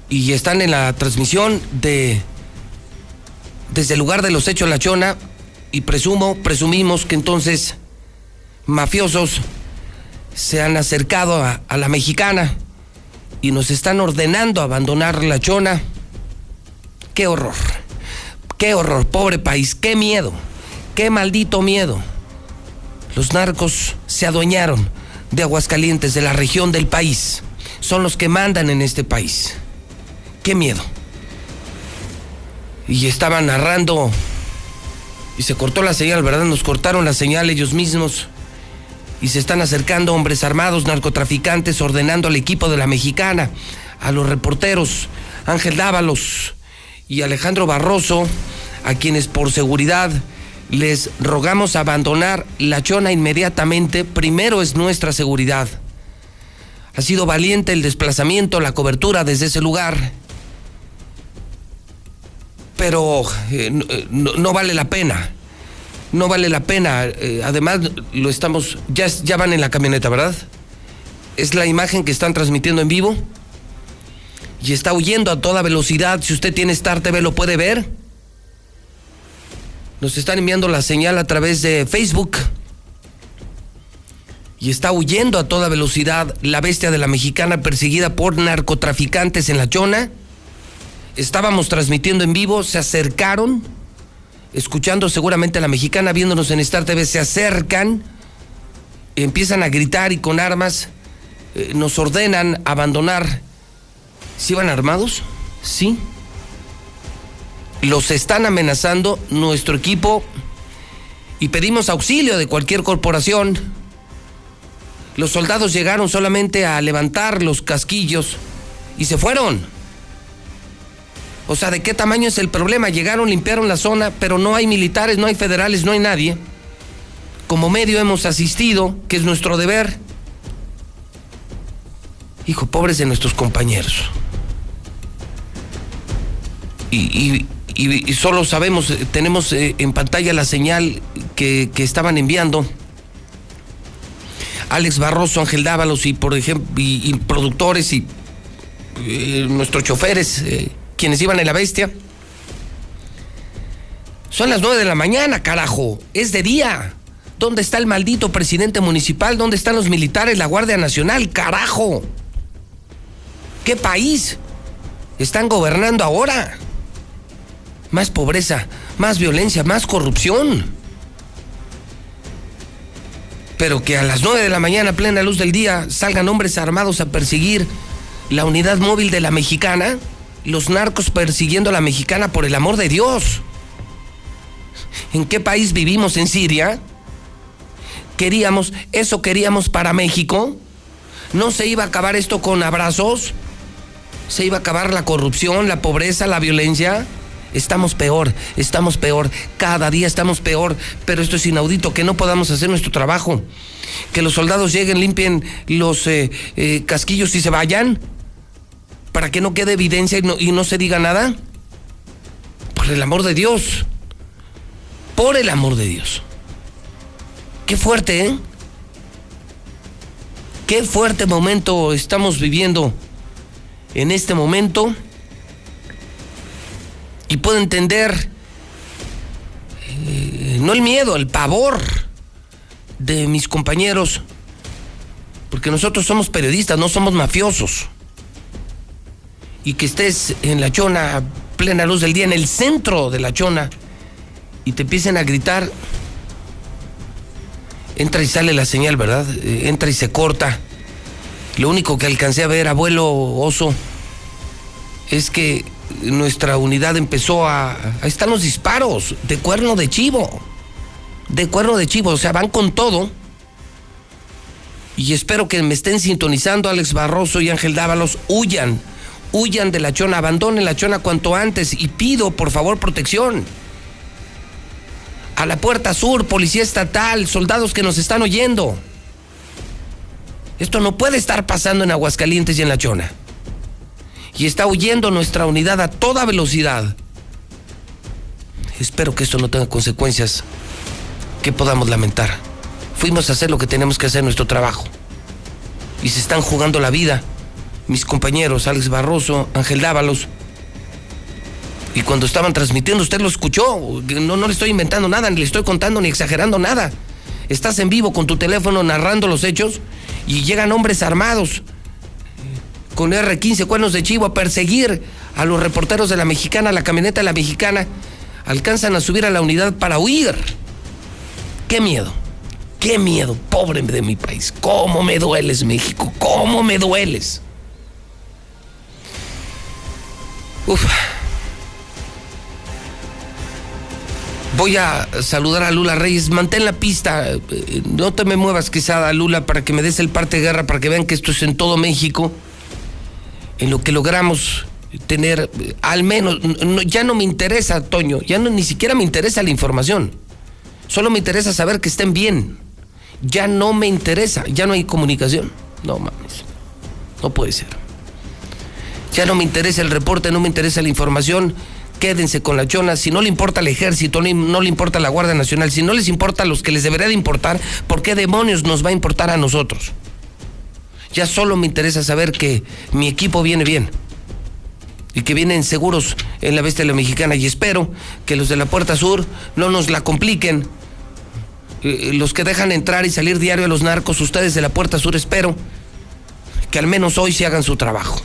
Y están en la transmisión de desde el lugar de los hechos La Chona y presumo, presumimos que entonces mafiosos se han acercado a, a la mexicana y nos están ordenando abandonar la chona. Qué horror, qué horror, pobre país, qué miedo, qué maldito miedo. Los narcos se adueñaron de Aguascalientes, de la región del país. Son los que mandan en este país. Qué miedo. Y estaban narrando y se cortó la señal, ¿verdad? Nos cortaron la señal ellos mismos y se están acercando hombres armados, narcotraficantes, ordenando al equipo de la mexicana, a los reporteros Ángel Dávalos y Alejandro Barroso, a quienes por seguridad les rogamos abandonar la chona inmediatamente. Primero es nuestra seguridad. Ha sido valiente el desplazamiento, la cobertura desde ese lugar. Pero eh, eh, no vale la pena no vale la pena. Eh, además, lo estamos, ya, ya van en la camioneta, ¿verdad? Es la imagen que están transmitiendo en vivo. Y está huyendo a toda velocidad. Si usted tiene Star TV, lo puede ver. Nos están enviando la señal a través de Facebook. Y está huyendo a toda velocidad la bestia de la mexicana perseguida por narcotraficantes en la chona. Estábamos transmitiendo en vivo, se acercaron escuchando seguramente a la mexicana, viéndonos en Star TV, se acercan, empiezan a gritar y con armas eh, nos ordenan abandonar. ¿Sí van armados? Sí. Los están amenazando nuestro equipo y pedimos auxilio de cualquier corporación. Los soldados llegaron solamente a levantar los casquillos y se fueron. O sea, ¿de qué tamaño es el problema? Llegaron, limpiaron la zona, pero no hay militares, no hay federales, no hay nadie. Como medio hemos asistido, que es nuestro deber. Hijo, pobres de nuestros compañeros. Y, solo sabemos, eh, tenemos eh, en pantalla la señal que, estaban enviando. Alex Barroso, Ángel Dávalos y por ejemplo, y, productores y eh, nuestros choferes, quienes iban en la bestia. Son las nueve de la mañana, carajo. Es de día. ¿Dónde está el maldito presidente municipal? ¿Dónde están los militares, la Guardia Nacional? Carajo. ¿Qué país están gobernando ahora? Más pobreza, más violencia, más corrupción. Pero que a las 9 de la mañana, plena luz del día, salgan hombres armados a perseguir la unidad móvil de la mexicana, los narcos persiguiendo a la mexicana por el amor de Dios. ¿En qué país vivimos en Siria? Queríamos, eso queríamos para México. ¿No se iba a acabar esto con abrazos? se iba a acabar la corrupción, la pobreza, la violencia. Estamos peor, estamos peor, cada día estamos peor, pero esto es inaudito, que no podamos hacer nuestro trabajo, que los soldados lleguen, limpien los eh, eh, casquillos y se vayan, para que no quede evidencia y no, y no se diga nada. Por el amor de Dios, por el amor de Dios. Qué fuerte, ¿eh? Qué fuerte momento estamos viviendo en este momento y puedo entender eh, no el miedo, el pavor de mis compañeros, porque nosotros somos periodistas, no somos mafiosos. Y que estés en la chona, plena luz del día, en el centro de la chona, y te empiecen a gritar, entra y sale la señal, ¿verdad? Eh, entra y se corta. Lo único que alcancé a ver, abuelo oso, es que nuestra unidad empezó a... Ahí están los disparos de cuerno de chivo. De cuerno de chivo, o sea, van con todo. Y espero que me estén sintonizando Alex Barroso y Ángel Dávalos. Huyan, huyan de la chona, abandonen la chona cuanto antes y pido por favor protección. A la puerta sur, policía estatal, soldados que nos están oyendo. Esto no puede estar pasando en Aguascalientes y en La Chona. Y está huyendo nuestra unidad a toda velocidad. Espero que esto no tenga consecuencias que podamos lamentar. Fuimos a hacer lo que tenemos que hacer, nuestro trabajo. Y se están jugando la vida. Mis compañeros, Alex Barroso, Ángel Dávalos. Y cuando estaban transmitiendo, usted lo escuchó. No, no le estoy inventando nada, ni le estoy contando, ni exagerando nada. Estás en vivo con tu teléfono narrando los hechos y llegan hombres armados con R15 cuernos de chivo a perseguir a los reporteros de la mexicana, la camioneta de la mexicana, alcanzan a subir a la unidad para huir. Qué miedo, qué miedo, pobre de mi país. ¿Cómo me dueles, México? ¿Cómo me dueles? Uf. Voy a saludar a Lula Reyes. Mantén la pista. No te me muevas, quizá, Lula, para que me des el parte de guerra, para que vean que esto es en todo México. En lo que logramos tener, al menos, ya no me interesa, Toño, ya ni siquiera me interesa la información. Solo me interesa saber que estén bien. Ya no me interesa, ya no hay comunicación. No mames. No puede ser. Ya no me interesa el reporte, no me interesa la información quédense con la chona, si no le importa el ejército, no le importa la Guardia Nacional, si no les importa a los que les debería de importar, ¿por qué demonios nos va a importar a nosotros? Ya solo me interesa saber que mi equipo viene bien y que vienen seguros en la bestia de la mexicana y espero que los de la Puerta Sur no nos la compliquen. Eh, los que dejan entrar y salir diario a los narcos, ustedes de la Puerta Sur, espero que al menos hoy se hagan su trabajo.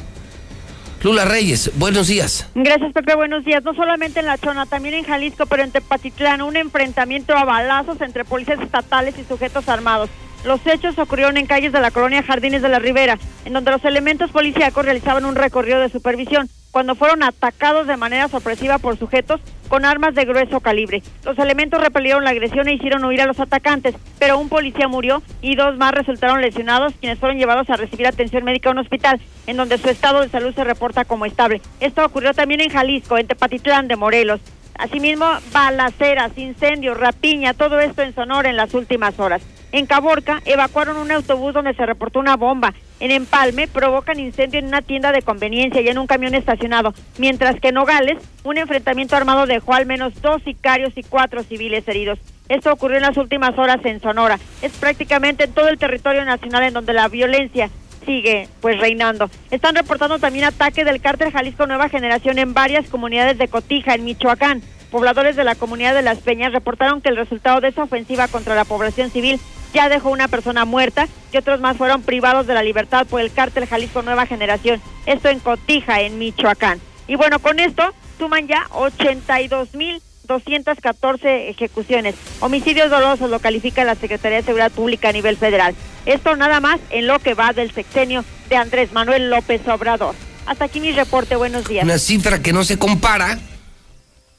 Lula Reyes, buenos días. Gracias, Pepe, buenos días. No solamente en La Chona, también en Jalisco, pero en Tepatitlán, un enfrentamiento a balazos entre policías estatales y sujetos armados. Los hechos ocurrieron en calles de la colonia Jardines de la Ribera, en donde los elementos policíacos realizaban un recorrido de supervisión cuando fueron atacados de manera sorpresiva por sujetos con armas de grueso calibre. Los elementos repelieron la agresión e hicieron huir a los atacantes, pero un policía murió y dos más resultaron lesionados, quienes fueron llevados a recibir atención médica en un hospital, en donde su estado de salud se reporta como estable. Esto ocurrió también en Jalisco, en Tepatitlán de Morelos. Asimismo, balaceras, incendios, rapiña, todo esto en Sonora en las últimas horas. En Caborca evacuaron un autobús donde se reportó una bomba En Empalme provocan incendio en una tienda de conveniencia y en un camión estacionado, mientras que en Nogales un enfrentamiento armado dejó al menos dos sicarios y cuatro civiles heridos. Esto ocurrió en las últimas horas en Sonora. Es prácticamente en todo el territorio nacional en donde la violencia sigue pues reinando. Están reportando también ataque del cártel Jalisco Nueva Generación en varias comunidades de Cotija, en Michoacán. Pobladores de la comunidad de Las Peñas reportaron que el resultado de esa ofensiva contra la población civil ya dejó una persona muerta y otros más fueron privados de la libertad por el cártel Jalisco Nueva Generación. Esto en Cotija, en Michoacán. Y bueno, con esto suman ya 82 mil 214 ejecuciones. Homicidios dolosos lo califica la Secretaría de Seguridad Pública a nivel federal. Esto nada más en lo que va del sexenio de Andrés Manuel López Obrador. Hasta aquí mi reporte, buenos días. Una cifra que no se compara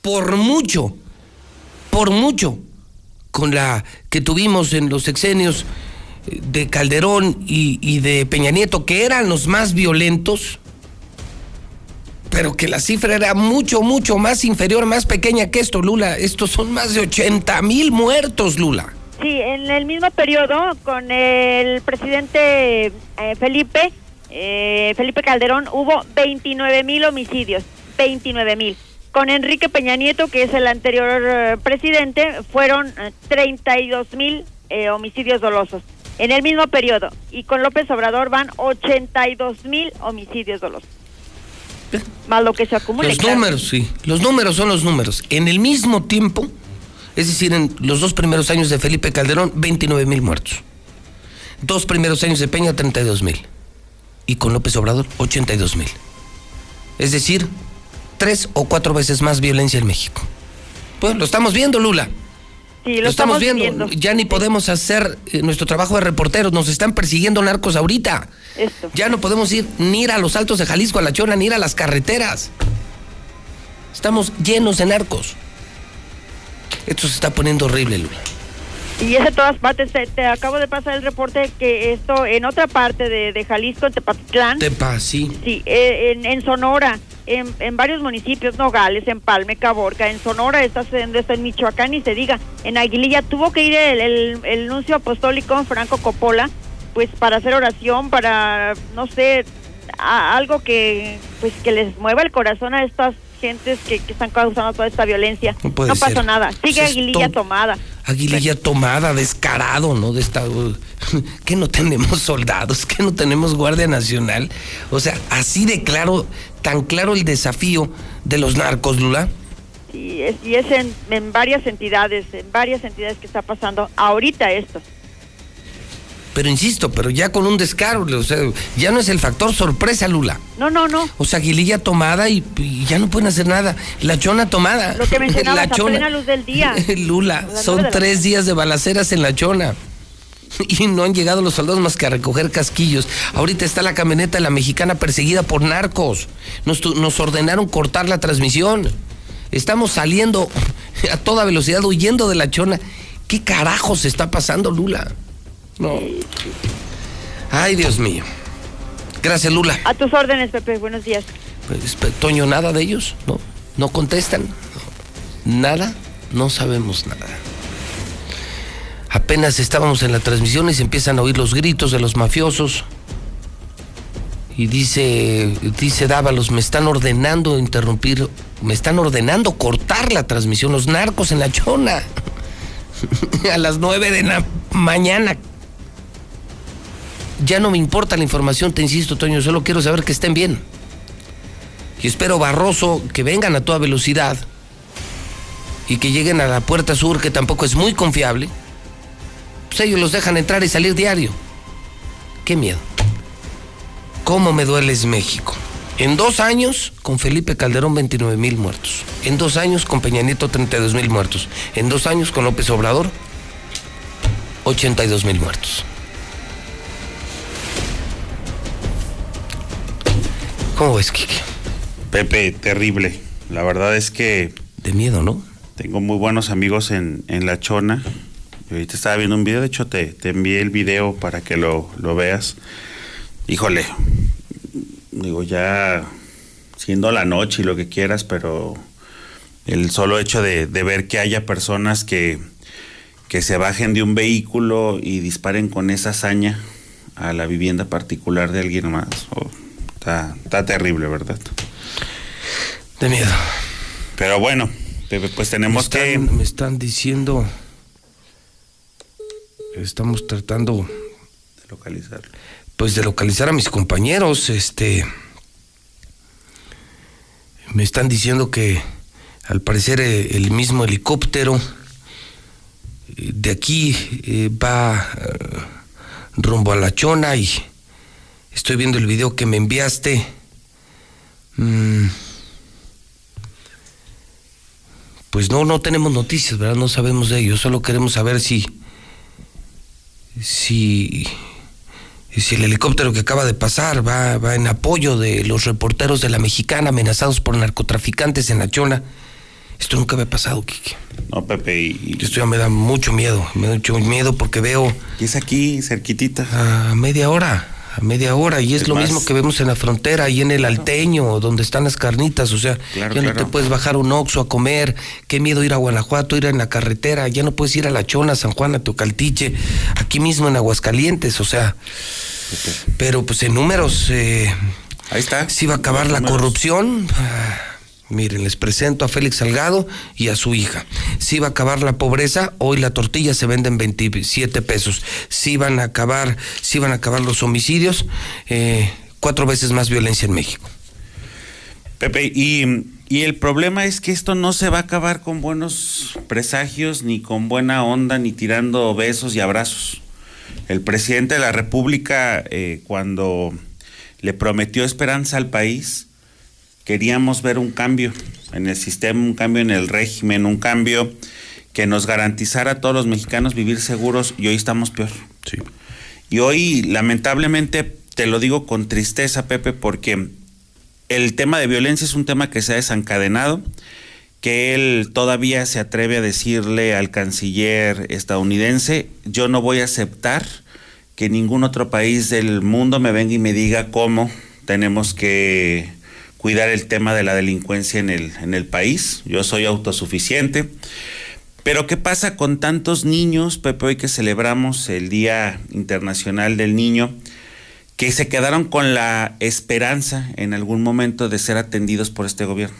por mucho, por mucho, con la que tuvimos en los sexenios de Calderón y, y de Peña Nieto, que eran los más violentos pero que la cifra era mucho, mucho más inferior, más pequeña que esto, Lula. Estos son más de 80 mil muertos, Lula. Sí, en el mismo periodo, con el presidente eh, Felipe, eh, Felipe Calderón, hubo 29 mil homicidios, 29 mil. Con Enrique Peña Nieto, que es el anterior eh, presidente, fueron 32 mil homicidios dolosos. En el mismo periodo. Y con López Obrador van 82 mil homicidios dolosos más lo que se acumula. Los números, sí. Los números son los números. En el mismo tiempo, es decir, en los dos primeros años de Felipe Calderón, 29 mil muertos. Dos primeros años de Peña, 32 mil. Y con López Obrador, 82 mil. Es decir, tres o cuatro veces más violencia en México. Pues lo estamos viendo, Lula. Sí, lo, estamos, viendo. Ya ni podemos hacer eh, nuestro trabajo de reporteros. Nos están persiguiendo narcos ahorita. Ya no podemos ir ni ir a los altos de Jalisco, a la Chona, ni ir a las carreteras. Estamos llenos de narcos. Esto se está poniendo horrible, Lula. Y es de todas partes. Te, acabo de pasar el reporte que esto en otra parte de, Jalisco, en Tepatitlán. Tepa, sí. Sí, eh, en, Sonora, en, varios municipios, Nogales, en Palme, Caborca, en Sonora está sucediendo esto, en Michoacán, y se diga, en Aguililla tuvo que ir el, el, nuncio apostólico Franco Coppola, pues para hacer oración, para, no sé, algo que, pues que les mueva el corazón a estas gentes que, están causando toda esta violencia. No, pasa nada. Sigue pues Aguililla tomada. Aguililla tomada, descarado, ¿no? De esta, que no tenemos soldados, que no tenemos Guardia Nacional. O sea, así de claro, tan claro el desafío de los narcos, Lula. Sí, es, y es en, en varias entidades, en varias entidades que está pasando ahorita esto. Pero insisto, pero ya con un descaro, o sea, ya no es el factor sorpresa, Lula. No, no, no. O sea, Aguililla tomada y, ya no pueden hacer nada. La chona tomada. Lo que mencionabas, la chona. a luz del día. Lula, son tres días de balaceras en la chona. Y no han llegado los soldados más que a recoger casquillos. Ahorita está la camioneta de la mexicana perseguida por narcos. Nos, nos ordenaron cortar la transmisión. Estamos saliendo a toda velocidad huyendo de la chona. ¿Qué carajos está pasando, Lula? No. Ay, Dios mío. Gracias, Lula. A tus órdenes, Pepe. Buenos días. Pues, Toño, nada de ellos, ¿no? No contestan. Nada, no sabemos nada. Apenas estábamos en la transmisión y se empiezan a oír los gritos de los mafiosos. Y dice, dice Dávalos, me están ordenando interrumpir, me están ordenando cortar la transmisión, los narcos en la chona. a las nueve de la mañana ya no me importa la información, te insisto, Toño, solo quiero saber que estén bien. Y espero, Barroso, que vengan a toda velocidad y que lleguen a la puerta sur, que tampoco es muy confiable. Pues ellos los dejan entrar y salir diario. Qué miedo. ¿Cómo me dueles México? En dos años, con Felipe Calderón, 29 mil muertos. En dos años, con Peña Nieto, 32 mil muertos. En dos años, con López Obrador, 82 mil muertos. ¿Cómo ves, Kike? Pepe, terrible. La verdad es que... De miedo, ¿no? Tengo muy buenos amigos en, La Chona. Y ahorita estaba viendo un video, de hecho te, te envié el video para que lo, veas. Híjole, digo, ya siendo la noche y lo que quieras, pero el solo hecho de, de ver que haya personas que, que se bajen de un vehículo y disparen con esa hazaña a la vivienda particular de alguien más. Oh, está, está terrible, ¿verdad? De miedo. Pero bueno, pues tenemos me están, que... Me están diciendo... Estamos tratando... De localizar. Pues de localizar a mis compañeros, este... Me están diciendo que al parecer eh, el mismo helicóptero eh, de aquí eh, va rumbo a la chona y estoy viendo el video que me enviaste. Mm. Pues no, no tenemos noticias, ¿verdad? No sabemos de ello, solo queremos saber si si si el helicóptero que acaba de pasar va, va en apoyo de los reporteros de la mexicana amenazados por narcotraficantes en la chona. Esto nunca había pasado, Kike. No, Pepe, y... Esto ya me da mucho miedo, me da mucho miedo porque veo... Y es aquí, cerquitita. A media hora, a media hora, y es, Es lo más- mismo que vemos en la frontera, ahí en el Alteño, donde están las carnitas, o sea, Claro, ya no te puedes bajar un Oxxo a comer, qué miedo ir a Guanajuato, ir en la carretera, ya no puedes ir a La Chona, San Juan, a Teocaltiche, aquí mismo en Aguascalientes, o sea... Pero pues en números... eh, Ahí está. Si va a acabar la corrupción... Miren, les presento a Félix Salgado y a su hija. Si va a acabar la pobreza, hoy la tortilla se vende en 27 pesos. Si van a acabar, si van a acabar los homicidios, eh, cuatro veces más violencia en México. Pepe, y, y el problema es que esto no se va a acabar con buenos presagios, ni con buena onda, ni tirando besos y abrazos. El presidente de la República, eh, cuando le prometió esperanza al país, queríamos ver un cambio en el sistema, un cambio en el régimen, un cambio que nos garantizara a todos los mexicanos vivir seguros y hoy estamos peor. Y hoy, lamentablemente, te lo digo con tristeza, Pepe, porque el tema de violencia es un tema que se ha desencadenado, que él todavía se atreve a decirle al canciller estadounidense, yo no voy a aceptar que ningún otro país del mundo me venga y me diga cómo tenemos que cuidar el tema de la delincuencia en el, en el país. Yo soy autosuficiente. Pero ¿qué pasa con tantos niños, Pepe, hoy que celebramos el Día Internacional del Niño, que se quedaron con la esperanza en algún momento de ser atendidos por este gobierno?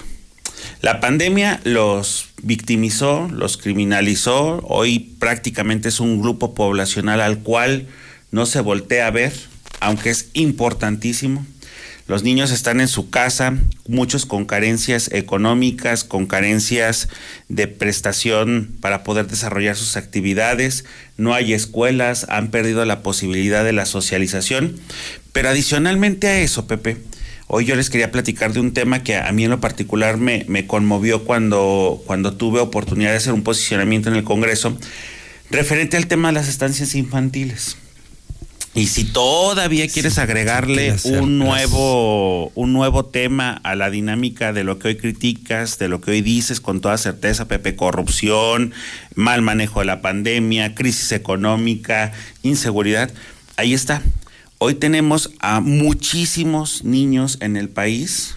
La pandemia los victimizó, los criminalizó, hoy prácticamente es un grupo poblacional al cual no se voltea a ver, aunque es importantísimo. Los niños están en su casa, muchos con carencias económicas, con carencias de prestación para poder desarrollar sus actividades, no hay escuelas, han perdido la posibilidad de la socialización. Pero adicionalmente a eso, Pepe, hoy yo les quería platicar de un tema que a mí en lo particular me, me conmovió cuando, cuando tuve oportunidad de hacer un posicionamiento en el Congreso, referente al tema de las estancias infantiles. Y si todavía quieres agregarle un nuevo, un nuevo tema a la dinámica de lo que hoy criticas, de lo que hoy dices con toda certeza, Pepe, corrupción, mal manejo de la pandemia, crisis económica, inseguridad, ahí está. Hoy tenemos a muchísimos niños en el país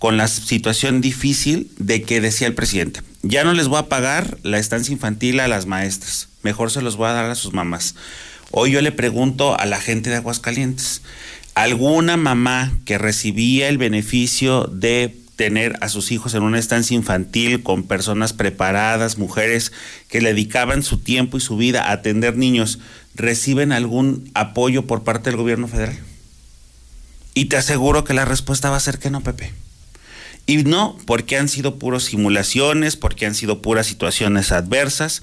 con la situación difícil de que decía el presidente, ya no les voy a pagar la estancia infantil a las maestras, mejor se los voy a dar a sus mamás. Hoy yo le pregunto a la gente de Aguascalientes, ¿alguna mamá que recibía el beneficio de tener a sus hijos en una estancia infantil con personas preparadas, mujeres que le dedicaban su tiempo y su vida a atender niños, reciben algún apoyo por parte del gobierno federal? Y te aseguro que la respuesta va a ser que no, Pepe. Y no, porque han sido puras simulaciones, porque han sido puras situaciones adversas.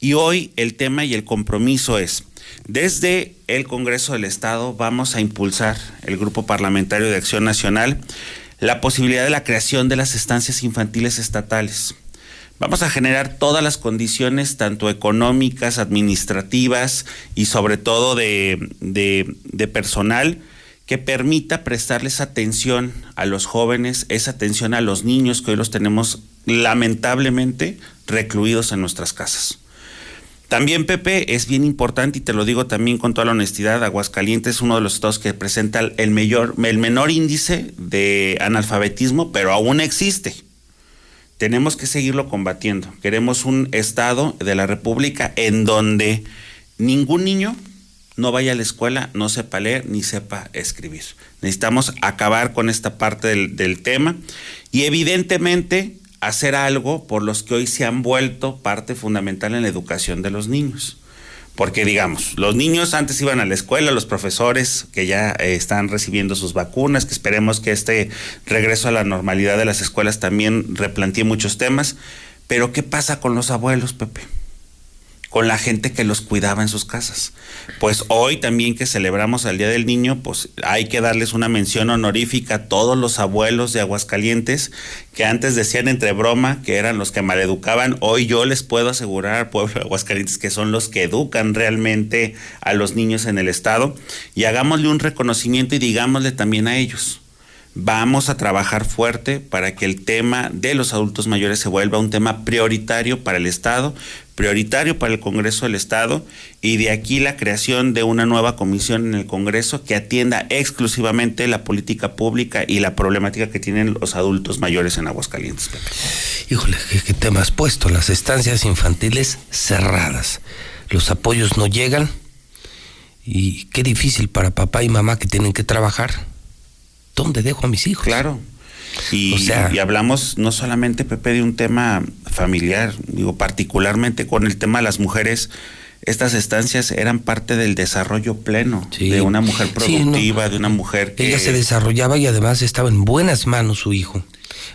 Y hoy el tema y el compromiso es, desde el Congreso del Estado vamos a impulsar el Grupo Parlamentario de Acción Nacional la posibilidad de la creación de las estancias infantiles estatales. Vamos a generar todas las condiciones, tanto económicas, administrativas y sobre todo de, de, personal, que permita prestarles atención a los jóvenes, esa atención a los niños que hoy los tenemos lamentablemente recluidos en nuestras casas. También, Pepe, es bien importante, y te lo digo también con toda la honestidad, Aguascalientes es uno de los estados que presenta el, mayor, el menor índice de analfabetismo, pero aún existe. Tenemos que seguirlo combatiendo. Queremos un estado de la República en donde ningún niño no vaya a la escuela, no sepa leer ni sepa escribir. Necesitamos acabar con esta parte del, del tema y evidentemente hacer algo por los que hoy se han vuelto parte fundamental en la educación de los niños. Porque digamos, los niños antes iban a la escuela, los profesores que ya eh, están recibiendo sus vacunas, que esperemos que este regreso a la normalidad de las escuelas también replantee muchos temas. Pero ¿qué pasa con los abuelos, Pepe? Con la gente que los cuidaba en sus casas. Pues hoy también que celebramos el Día del Niño, pues hay que darles una mención honorífica a todos los abuelos de Aguascalientes que antes decían entre broma que eran los que maleducaban. Hoy yo les puedo asegurar al pueblo de Aguascalientes que son los que educan realmente a los niños en el estado y hagámosle un reconocimiento y digámosle también a ellos. Vamos a trabajar fuerte para que el tema de los adultos mayores se vuelva un tema prioritario para el Estado, prioritario para el Congreso del Estado y de aquí la creación de una nueva comisión en el Congreso que atienda exclusivamente la política pública y la problemática que tienen los adultos mayores en Aguascalientes. Híjole, ¿qué, tema has puesto? Las estancias infantiles cerradas, los apoyos no llegan y qué difícil para papá y mamá que tienen que trabajar ¿dónde dejo a mis hijos? Claro. Y, y, hablamos no solamente, Pepe, de un tema familiar, digo, particularmente con el tema de las mujeres. Estas estancias eran parte del desarrollo pleno de una mujer productiva, de una mujer que... Ella se desarrollaba y además estaba en buenas manos su hijo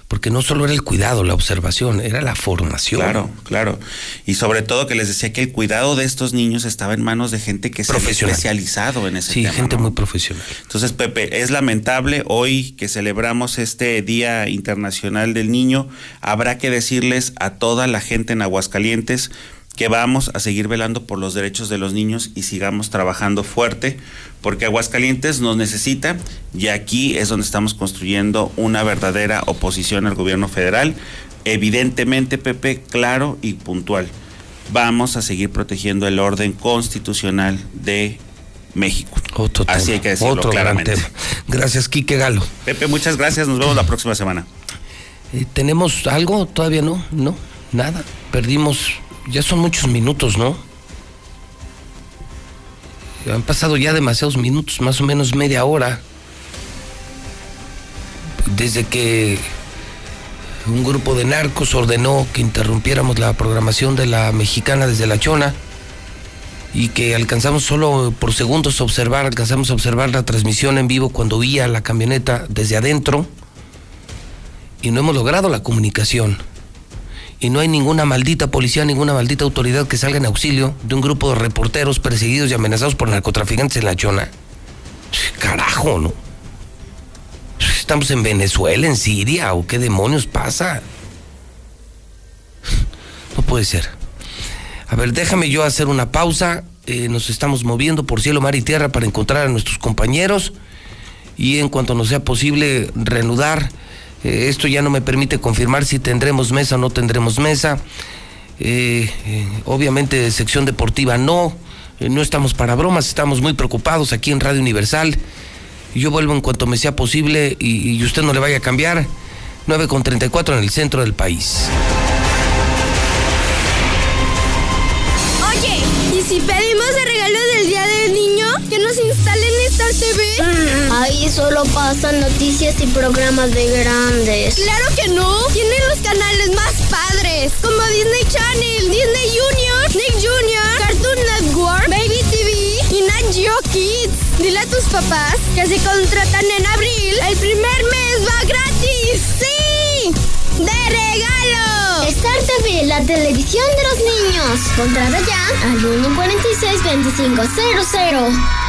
porque no solo era el cuidado, la observación, era la formación. Claro, claro. Y sobre todo que les decía que el cuidado de estos niños estaba en manos de gente que se ha especializado en ese sí, tema. Sí, gente muy profesional. Entonces, Pepe, es lamentable hoy que celebramos este Día Internacional del Niño, habrá que decirles a toda la gente en Aguascalientes, que vamos a seguir velando por los derechos de los niños y sigamos trabajando fuerte, porque Aguascalientes nos necesita y aquí es donde estamos construyendo una verdadera oposición al gobierno federal, evidentemente, Pepe, claro y puntual. Vamos a seguir protegiendo el orden constitucional de México. Otro Así hay que decirlo claramente. Gracias, Quique Galo. Pepe, muchas gracias. Nos vemos la próxima semana. Eh, ¿Tenemos algo? Todavía no, no, nada. Perdimos ya son muchos minutos, ¿no? Han pasado ya demasiados minutos, más o menos media hora. Desde que un grupo de narcos ordenó que interrumpiéramos la programación de la mexicana desde la Chona y que alcanzamos solo por segundos a observar, alcanzamos a observar la transmisión en vivo cuando oía la camioneta desde adentro y no hemos logrado la comunicación y no hay ninguna maldita policía, ninguna maldita autoridad que salga en auxilio de un grupo de reporteros perseguidos y amenazados por narcotraficantes en la Chona. Carajo, ¿no? ¿Estamos en Venezuela, en Siria o qué demonios pasa? No puede ser. A ver, déjame yo hacer una pausa. Eh, nos estamos moviendo por cielo, mar y tierra para encontrar a nuestros compañeros y en cuanto nos sea posible reanudar eh, esto ya no me permite confirmar si tendremos mesa o no tendremos mesa. Eh, eh, obviamente sección deportiva no, no estamos para bromas, estamos muy preocupados aquí en Radio Universal. Yo vuelvo en cuanto me sea posible y, usted no le vaya a cambiar. 9 con 34 en el centro del país. Oye, ¿y si Ahí solo pasan noticias y programas de grandes. ¡Claro que no! Tienen los canales más padres, como Disney Channel, Disney Junior, Nick Junior, Cartoon Network, Baby TV y Nat Geo Kids. Dile a tus papás que si contratan en abril, el primer mes va gratis. ¡Sí! ¡De regalo! Star TV, la televisión de los niños. Contrata ya al 146 2500.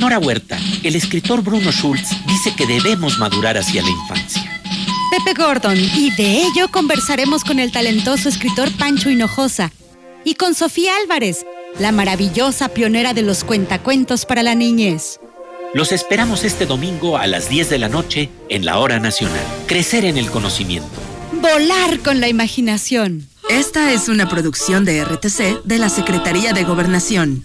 Nora Huerta, el escritor Bruno Schultz dice que debemos madurar hacia la infancia. Pepe Gordon, y de ello conversaremos con el talentoso escritor Pancho Hinojosa y con Sofía Álvarez, la maravillosa pionera de los cuentacuentos para la niñez. Los esperamos este domingo a las 10 de la noche en la Hora Nacional. Crecer en el conocimiento. Volar con la imaginación. Esta es una producción de RTC de la Secretaría de Gobernación.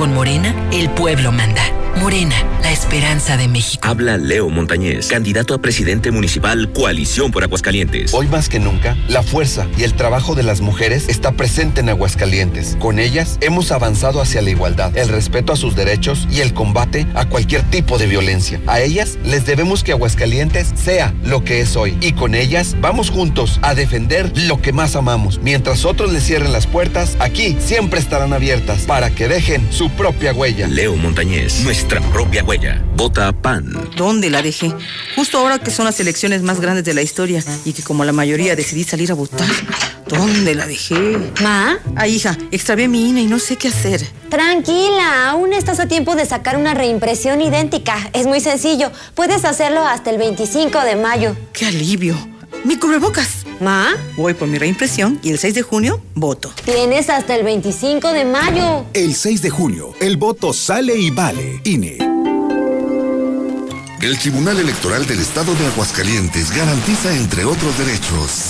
Con Morena, el pueblo manda. Morena, la esperanza de México. Habla Leo Montañez, candidato a presidente municipal Coalición por Aguascalientes. Hoy más que nunca, la fuerza y el trabajo de las mujeres está presente en Aguascalientes. Con ellas hemos avanzado hacia la igualdad, el respeto a sus derechos y el combate a cualquier tipo de violencia. A ellas les debemos que Aguascalientes sea lo que es hoy y con ellas vamos juntos a defender lo que más amamos. Mientras otros les cierren las puertas, aquí siempre estarán abiertas para que dejen su propia huella. Leo Montañez, nuestra propia huella. Vota PAN. ¿Dónde la dejé? Justo ahora que son las elecciones más grandes de la historia y que como la mayoría decidí salir a votar. ¿Dónde la dejé? ¿Ma? Ay, hija, extravié mi INE y no sé qué hacer. Tranquila, aún estás a tiempo de sacar una reimpresión idéntica. Es muy sencillo. Puedes hacerlo hasta el 25 de mayo. ¡Qué alivio! ¡Mi cubrebocas! ¿Ma? Voy por mi reimpresión y el 6 de junio voto. Tienes hasta el 25 de mayo. El 6 de junio, el voto sale y vale. INE. El Tribunal Electoral del Estado de Aguascalientes garantiza, entre otros derechos,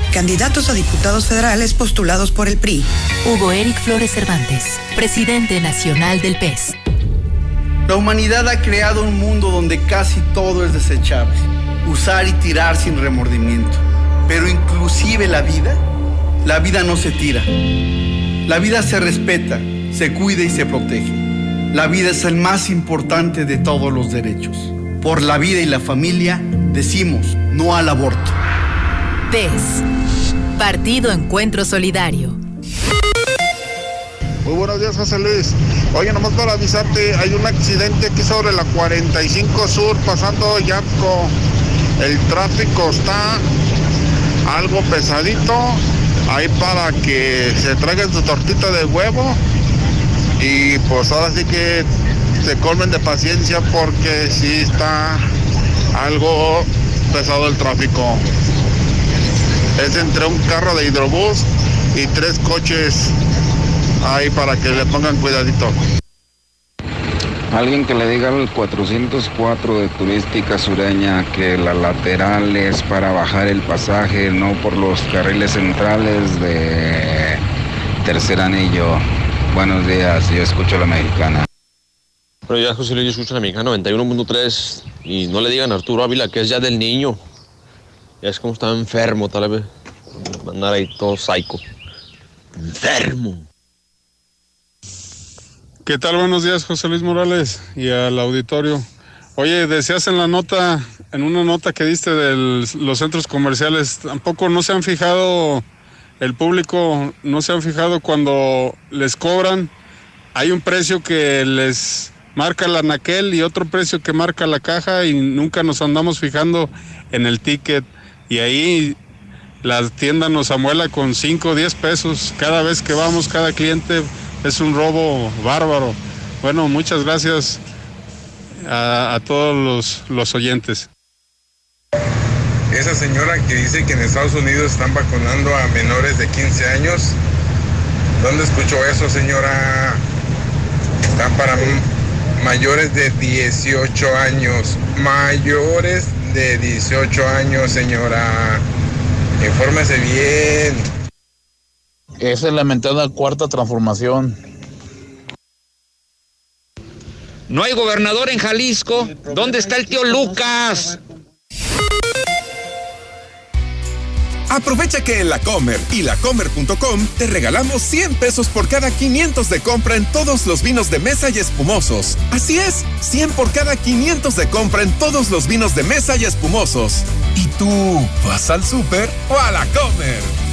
Candidatos a diputados federales postulados por el PRI. Hugo Eric Flores Cervantes, presidente nacional del PES. La humanidad ha creado un mundo donde casi todo es desechable. Usar y tirar sin remordimiento. Pero inclusive la vida, la vida no se tira. La vida se respeta, se cuida y se protege. La vida es el más importante de todos los derechos. Por la vida y la familia decimos no al aborto. PES. Partido Encuentro Solidario. Muy buenos días, José Luis. Oye, nomás para avisarte, hay un accidente aquí sobre la 45 Sur, pasando Yapco. El tráfico está algo pesadito. Ahí para que se traigan su tortita de huevo. Y pues ahora sí que se colmen de paciencia porque sí está algo pesado el tráfico. Es entre un carro de hidrobús y tres coches ahí para que le pongan cuidadito. Alguien que le diga al 404 de Turística Sureña que la lateral es para bajar el pasaje, no por los carriles centrales de Tercer Anillo. Buenos días, yo escucho la mexicana. Pero ya José Luis, yo escucho la mexicana 91.3 y no le digan a Arturo Ávila que es ya del niño. Ya es como está enfermo, tal vez. Andar ahí todo psycho. Enfermo. ¿Qué tal? Buenos días, José Luis Morales y al auditorio. Oye, decías en la nota, en una nota que diste de los centros comerciales, tampoco no se han fijado, el público no se han fijado cuando les cobran, hay un precio que les marca la naquel y otro precio que marca la caja y nunca nos andamos fijando en el ticket y ahí la tienda nos amuela con 5 o 10 pesos cada vez que vamos, cada cliente es un robo bárbaro. Bueno, muchas gracias a, a todos los, los oyentes. Esa señora que dice que en Estados Unidos están vacunando a menores de 15 años, ¿dónde escuchó eso, señora? Están para mayores de 18 años. Mayores de 18 años, señora. Infórmese bien. Esa es la lamentada cuarta transformación. No hay gobernador en Jalisco. ¿Dónde está el tío Lucas? Aprovecha que en la Comer y lacomer.com te regalamos 100 pesos por cada 500 de compra en todos los vinos de mesa y espumosos. Así es, 100 por cada 500 de compra en todos los vinos de mesa y espumosos. ¿Y tú vas al súper o a la Comer?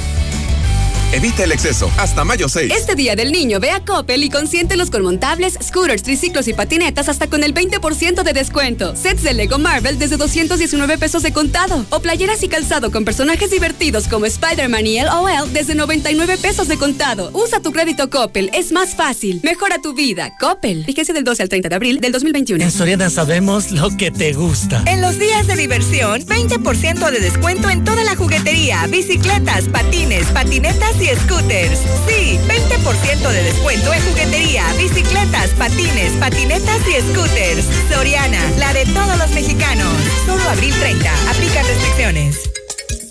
Evita el exceso. Hasta mayo 6. Este día del niño, ve a Coppel y consiéntelos con montables, scooters, triciclos y patinetas hasta con el 20% de descuento. Sets de Lego Marvel desde 219 pesos de contado. O playeras y calzado con personajes divertidos como Spider-Man y LOL desde 99 pesos de contado. Usa tu crédito Coppel. Es más fácil. Mejora tu vida. Coppel. Fíjese del 12 al 30 de abril del 2021. En Soriana sabemos lo que te gusta. En los días de diversión, 20% de descuento en toda la juguetería, bicicletas, patines, patinetas y scooters. Sí, 20% de descuento en juguetería, bicicletas, patines, patinetas y scooters. Soriana, la de todos los mexicanos. Solo abril 30. Aplica restricciones.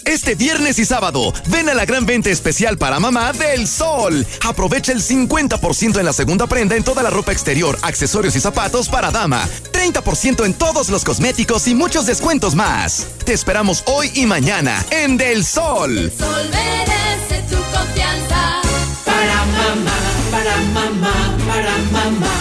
Este viernes y sábado, ven a la gran venta especial para mamá del Sol. Aprovecha el 50% en la segunda prenda en toda la ropa exterior, accesorios y zapatos para dama. 30% en todos los cosméticos y muchos descuentos más. Te esperamos hoy y mañana en Del Sol. El sol merece tu confianza. Para mamá, para mamá, para mamá,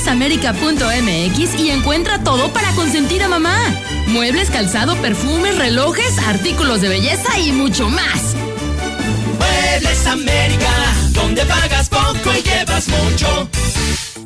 mueblesamerica.mx y encuentra todo para consentir a mamá. Muebles, calzado, perfumes, relojes, artículos de belleza y mucho más. Donde pagas poco y llevas mucho.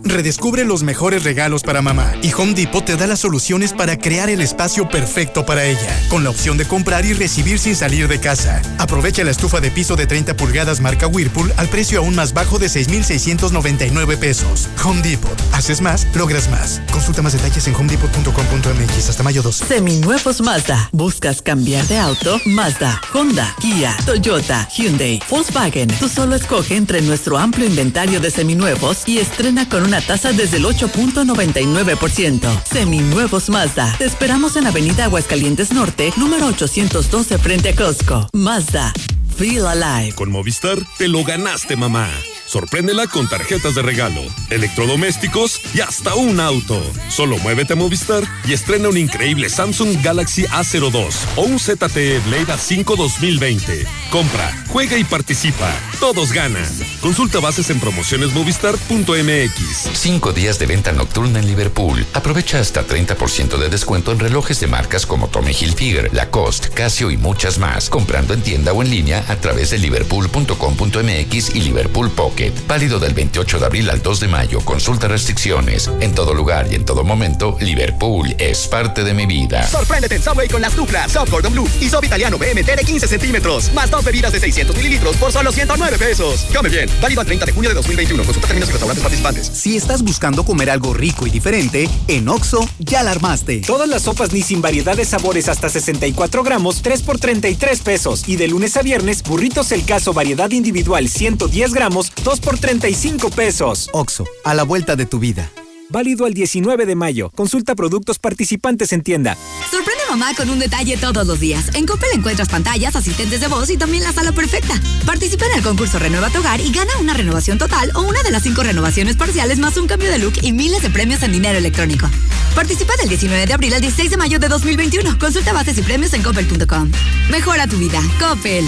Redescubre los mejores regalos para mamá y Home Depot te da las soluciones para crear el espacio perfecto para ella, con la opción de comprar y recibir sin salir de casa. Aprovecha la estufa de piso de 30 pulgadas marca Whirlpool al precio aún más bajo de 6,699 pesos. Home Depot. Haces más, logras más. Consulta más detalles en homedepot.com.mx hasta mayo 12. Seminuevos Mazda. ¿Buscas cambiar de auto? Mazda, Honda, Kia, Toyota, Hyundai, Volkswagen. Tú solo escoge entre nuestro amplio inventario de seminuevos y estrena con una tasa desde el 8.99%. Seminuevos Mazda. Te esperamos en Avenida Aguascalientes Norte, número 812 frente a Costco. Mazda. Feel Alive. Con Movistar te lo ganaste, mamá. Sorpréndela con tarjetas de regalo, electrodomésticos y hasta un auto. Solo muévete a Movistar y estrena un increíble Samsung Galaxy A02 o un ZTE Blade A5 2020. Compra, juega y participa. Todos ganan. Consulta bases en promocionesmovistar.mx. Cinco días de venta nocturna en Liverpool. Aprovecha hasta 30% de descuento en relojes de marcas como Tommy Hilfiger, Lacoste, Casio y muchas más. Comprando en tienda o en línea a través de liverpool.com.mx y Liverpool Pocket. Válido del 28 de abril al 2 de mayo. Consulta restricciones. En todo lugar y en todo momento, Liverpool es parte de mi vida. Sorpréndete en Subway con las duplas Soft Gordon Blue y Soft Italiano BMT de 15 centímetros. Más dos bebidas de 600 mililitros por solo 109 pesos. Come bien. Válido al 30 de junio de 2021. Consulta términos y restaurantes participantes. Si estás buscando comer algo rico y diferente, en Oxo ya la armaste. Todas las sopas ni sin variedad de sabores hasta 64 gramos, 3 por 33 pesos. Y de lunes a viernes, burritos el caso variedad individual 110 gramos, 2 por 35 pesos. Oxo, a la vuelta de tu vida. Válido al 19 de mayo. Consulta productos participantes en tienda. Sorprende a mamá con un detalle todos los días. En Coppel encuentras pantallas, asistentes de voz y también la sala perfecta. Participa en el concurso Renueva tu hogar y gana una renovación total o una de las cinco renovaciones parciales más un cambio de look y miles de premios en dinero electrónico. Participa del 19 de abril al 16 de mayo de 2021. Consulta bases y premios en coppel.com. Mejora tu vida. Coppel.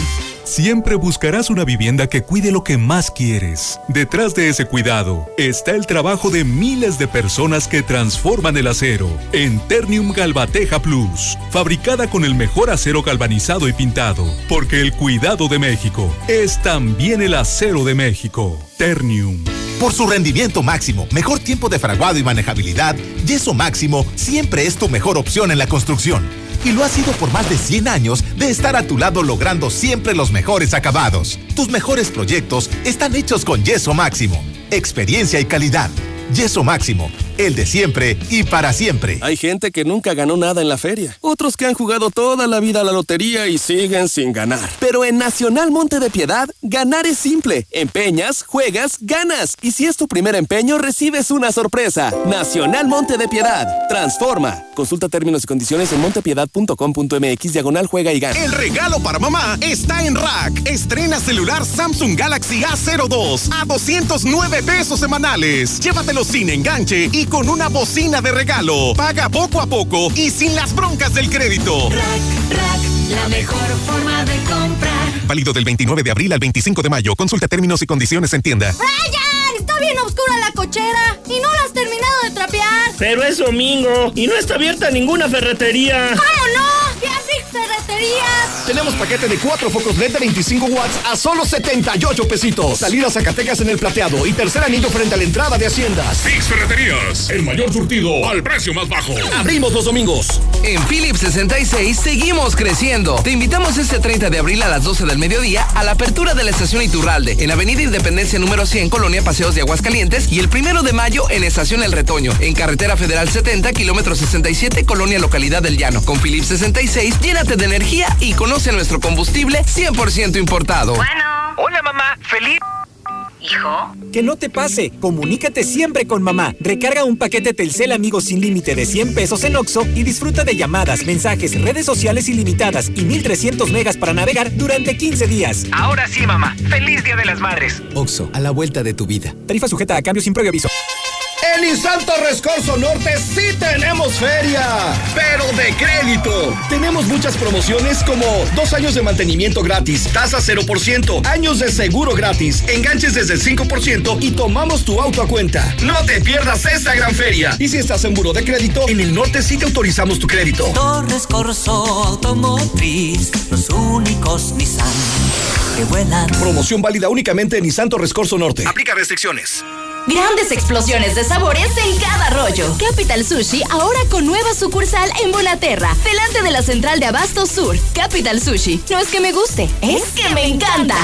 Siempre buscarás una vivienda que cuide lo que más quieres. Detrás de ese cuidado está el trabajo de miles de personas que transforman el acero en Ternium Galvateja Plus, fabricada con el mejor acero galvanizado y pintado, porque el cuidado de México es también el acero de México. Ternium. Por su rendimiento máximo, mejor tiempo de fraguado y manejabilidad, Yeso Máximo siempre es tu mejor opción en la construcción y lo ha sido por más de 100 años de estar a tu lado logrando siempre los mejores acabados. Tus mejores proyectos están hechos con Yeso Máximo. Experiencia y calidad. Yeso Máximo, el de siempre y para siempre. Hay gente que nunca ganó nada en la feria. Otros que han jugado toda la vida a la lotería y siguen sin ganar. Pero en Nacional Monte de Piedad, ganar es simple. Empeñas, juegas, ganas. Y si es tu primer empeño, recibes una sorpresa. Nacional Monte de Piedad. Transforma. Consulta términos y condiciones en montepiedad.com.mx diagonal juega y gana. El regalo para mamá está en Rack. Estrena celular Samsung Galaxy A02 a 209 pesos semanales. Llévatelo sin enganche y y con una bocina de regalo. Paga poco a poco y sin las broncas del crédito. Rack, rack, la mejor forma de comprar. Válido del 29 de abril al 25 de mayo. Consulta términos y condiciones en tienda. ¡Brian! Está bien oscura la cochera y no la has terminado de trapear. Pero es domingo y no está abierta ninguna ferretería. ¿Cómo no? ¡Piasix Ferreterías! Tenemos paquete de cuatro focos LED de 25 watts a solo 78 pesitos. Salida a Zacatecas en el plateado y tercer anillo frente a la entrada de Haciendas. Six Ferreterías, el mayor surtido al precio más bajo. Abrimos los domingos. En Philips 66 seguimos creciendo. Te invitamos este 30 de abril a las 12 del mediodía a la apertura de la estación Iturralde en Avenida Independencia número 100, Colonia Paseos de Aguascalientes y el primero de mayo en Estación El Retoño, en Carretera Federal 70, kilómetro 67, Colonia Localidad del Llano. Con Philips 66, llénate de energía y conoce nuestro combustible 100% importado. Hola mamá, feliz. ¿Hijo? Que no te pase. Comunícate siempre con mamá. Recarga un paquete Telcel Amigos sin límite de 100 pesos en Oxo y disfruta de llamadas, mensajes, redes sociales ilimitadas y 1300 megas para navegar durante 15 días. Ahora sí, mamá. Feliz Día de las Madres. Oxo, a la vuelta de tu vida. Tarifa sujeta a cambio sin previo aviso. En Nissan Torres Corso Norte sí tenemos feria, pero de crédito. Tenemos muchas promociones como dos años de mantenimiento gratis, tasa 0%, años de seguro gratis, enganches desde el 5% y tomamos tu auto a cuenta. No te pierdas esta gran feria. Y si estás en buro de crédito, en el norte sí te autorizamos tu crédito. Torres Corso Automotriz, los únicos Nissan que vuelan. Promoción válida únicamente en Nissan Torres Corso Norte. Aplica restricciones. Grandes explosiones de sabores en cada rollo. Capital Sushi ahora con nueva sucursal en Bonaterra, delante de la central de Abasto Sur. Capital Sushi. No es que me guste, es que me encanta.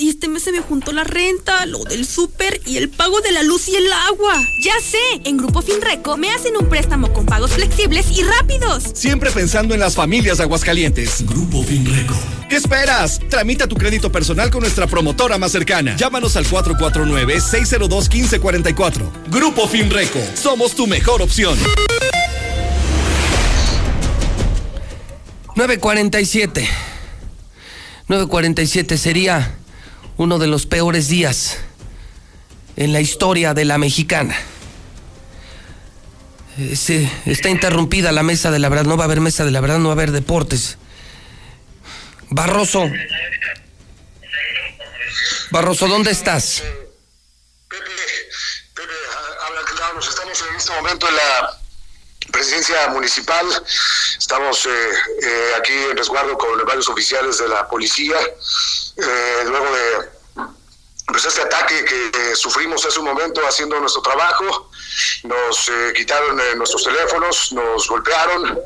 Y este mes se me juntó la renta, lo del súper y el pago de la luz y el agua. Ya sé, en Grupo Finreco me hacen un préstamo con pagos flexibles y rápidos. Siempre pensando en las familias de Aguascalientes. Grupo Finreco. ¿Qué esperas? Tramita tu crédito personal con nuestra promotora más cercana. Llámanos al 449-602-1544. Grupo Finreco. Somos tu mejor opción. 947. 947 sería uno de los peores días en la historia de la mexicana. Eh, sí, está interrumpida la mesa de la verdad, no va a haber mesa de la verdad, no va a haber deportes. Barroso. Barroso, ¿dónde estás? Habla claro, estamos en este momento en la presidencia municipal. Estamos eh, eh, aquí en resguardo con varios oficiales de la policía. Eh, luego de pues, este ataque que sufrimos hace un momento haciendo nuestro trabajo, nos eh, quitaron eh, nuestros teléfonos, nos golpearon.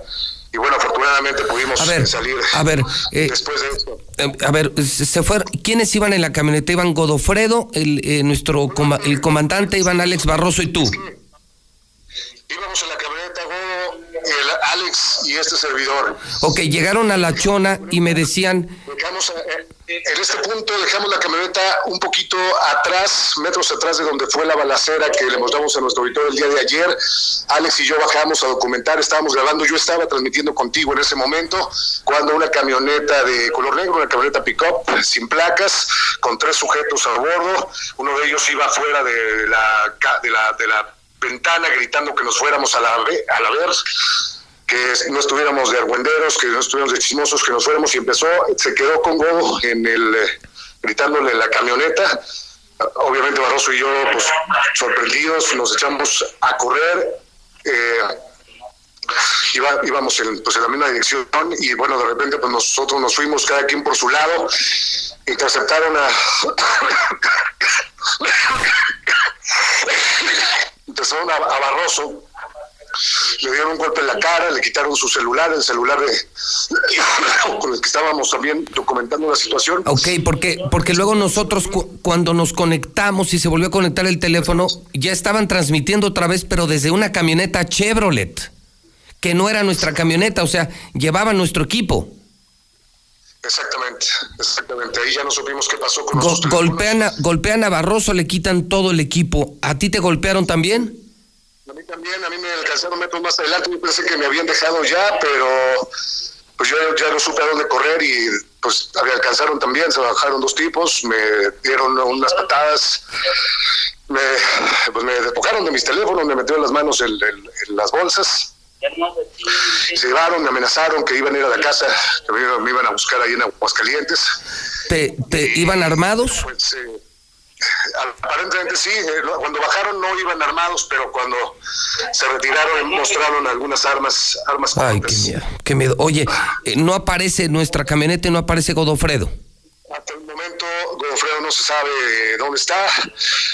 Y bueno, afortunadamente pudimos A ver, salir a ver, eh, después de esto. A ver, se fue. ¿Quiénes iban en la camioneta? Iban Godofredo, el, eh, nuestro coma- el comandante, iban Alex Barroso y tú. Íbamos en la camioneta Godo, el Alex y este servidor. Ok, llegaron a la chona y me decían, Dejamos, eh, en este punto dejamos la camioneta un poquito atrás, metros atrás de donde fue la balacera que le mostramos a nuestro auditorio el día de ayer. Alex y yo bajamos a documentar, estábamos grabando, yo estaba transmitiendo contigo en ese momento, cuando una camioneta de color negro, una camioneta pick-up sin placas, con tres sujetos a bordo, uno de ellos iba fuera de la, de la, de la ventana gritando que nos fuéramos a la, a la ver que no estuviéramos de argüenderos, que no estuviéramos de chismosos, que nos fuéramos y empezó, se quedó con Godo en el, eh, gritándole en la camioneta. Obviamente Barroso y yo, pues sorprendidos, nos echamos a correr. eh, iba- íbamos en, pues, en la misma dirección y bueno, de repente pues nosotros nos fuimos cada quien por su lado, interceptaron a... interceptaron a, a Barroso, le dieron un golpe en la cara, le quitaron su celular, el celular de, con el que estábamos también documentando la situación. ok, porque, porque luego nosotros cu- cuando nos conectamos y se volvió a conectar el teléfono, ya estaban transmitiendo otra vez, pero desde una camioneta Chevrolet, que no era nuestra camioneta, o sea, llevaba nuestro equipo. Exactamente, exactamente. Ahí ya no supimos qué pasó con Go- golpean, a, golpean a Barroso, le quitan todo el equipo. ¿A ti te golpearon también? A mí también, a mí me alcanzaron metros más adelante, yo pensé que me habían dejado ya, pero pues yo ya no supe a dónde correr y pues me alcanzaron también, se bajaron dos tipos, me dieron unas patadas me, pues me despojaron de mis teléfonos, me metieron las manos en, las bolsas. Se llevaron, me amenazaron que iban a ir a la casa, que me, iban a buscar ahí en Aguascalientes. ¿Te, te iban armados? Pues, eh, aparentemente sí, eh, cuando bajaron no iban armados, pero cuando se retiraron mostraron algunas armas, armas. Ay, qué miedo, qué miedo. Oye, eh, no aparece nuestra camioneta, no aparece Godofredo. Hasta el momento, Godofredo no se sabe dónde está.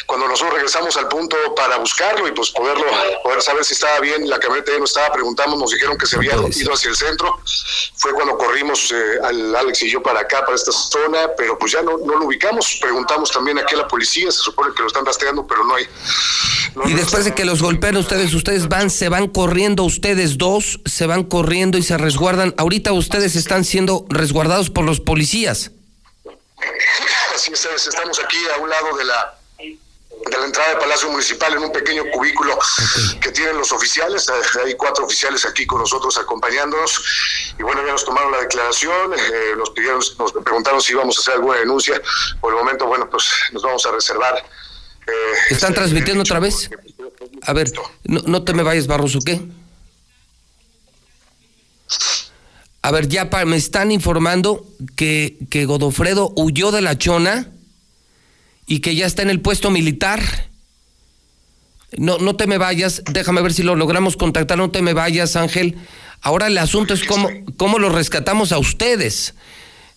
Cuando nosotros regresamos al punto para buscarlo y pues poderlo, poder saber si estaba bien, la camioneta ya no estaba, preguntamos, nos dijeron que se había ido hacia el centro. Fue cuando corrimos eh, al Alex y yo para acá, para esta zona, pero pues ya no, no lo ubicamos. Preguntamos también aquí a la policía, se supone que lo están rastreando, pero no hay. y después de que los golpeen ustedes, ustedes van, se van corriendo, ustedes dos, se van corriendo y se resguardan. Ahorita ustedes están siendo resguardados por los policías. Así es, estamos aquí a un lado de la de la entrada del Palacio Municipal en un pequeño cubículo que tienen los oficiales. Eh, hay cuatro oficiales aquí con nosotros acompañándonos. Y bueno, ya nos tomaron la declaración, eh, nos pidieron, nos preguntaron si íbamos a hacer alguna denuncia. Por el momento, bueno, pues nos vamos a reservar. Eh, ¿Están este, transmitiendo otra vez? A ver, no, no te me vayas, Barroso, ¿qué? A ver, ya me están informando que, que Godofredo huyó de la chona y que ya está en el puesto militar. No, no te me vayas, déjame ver si lo logramos contactar, no te me vayas, Ángel. Ahora el asunto es cómo, cómo lo rescatamos a ustedes.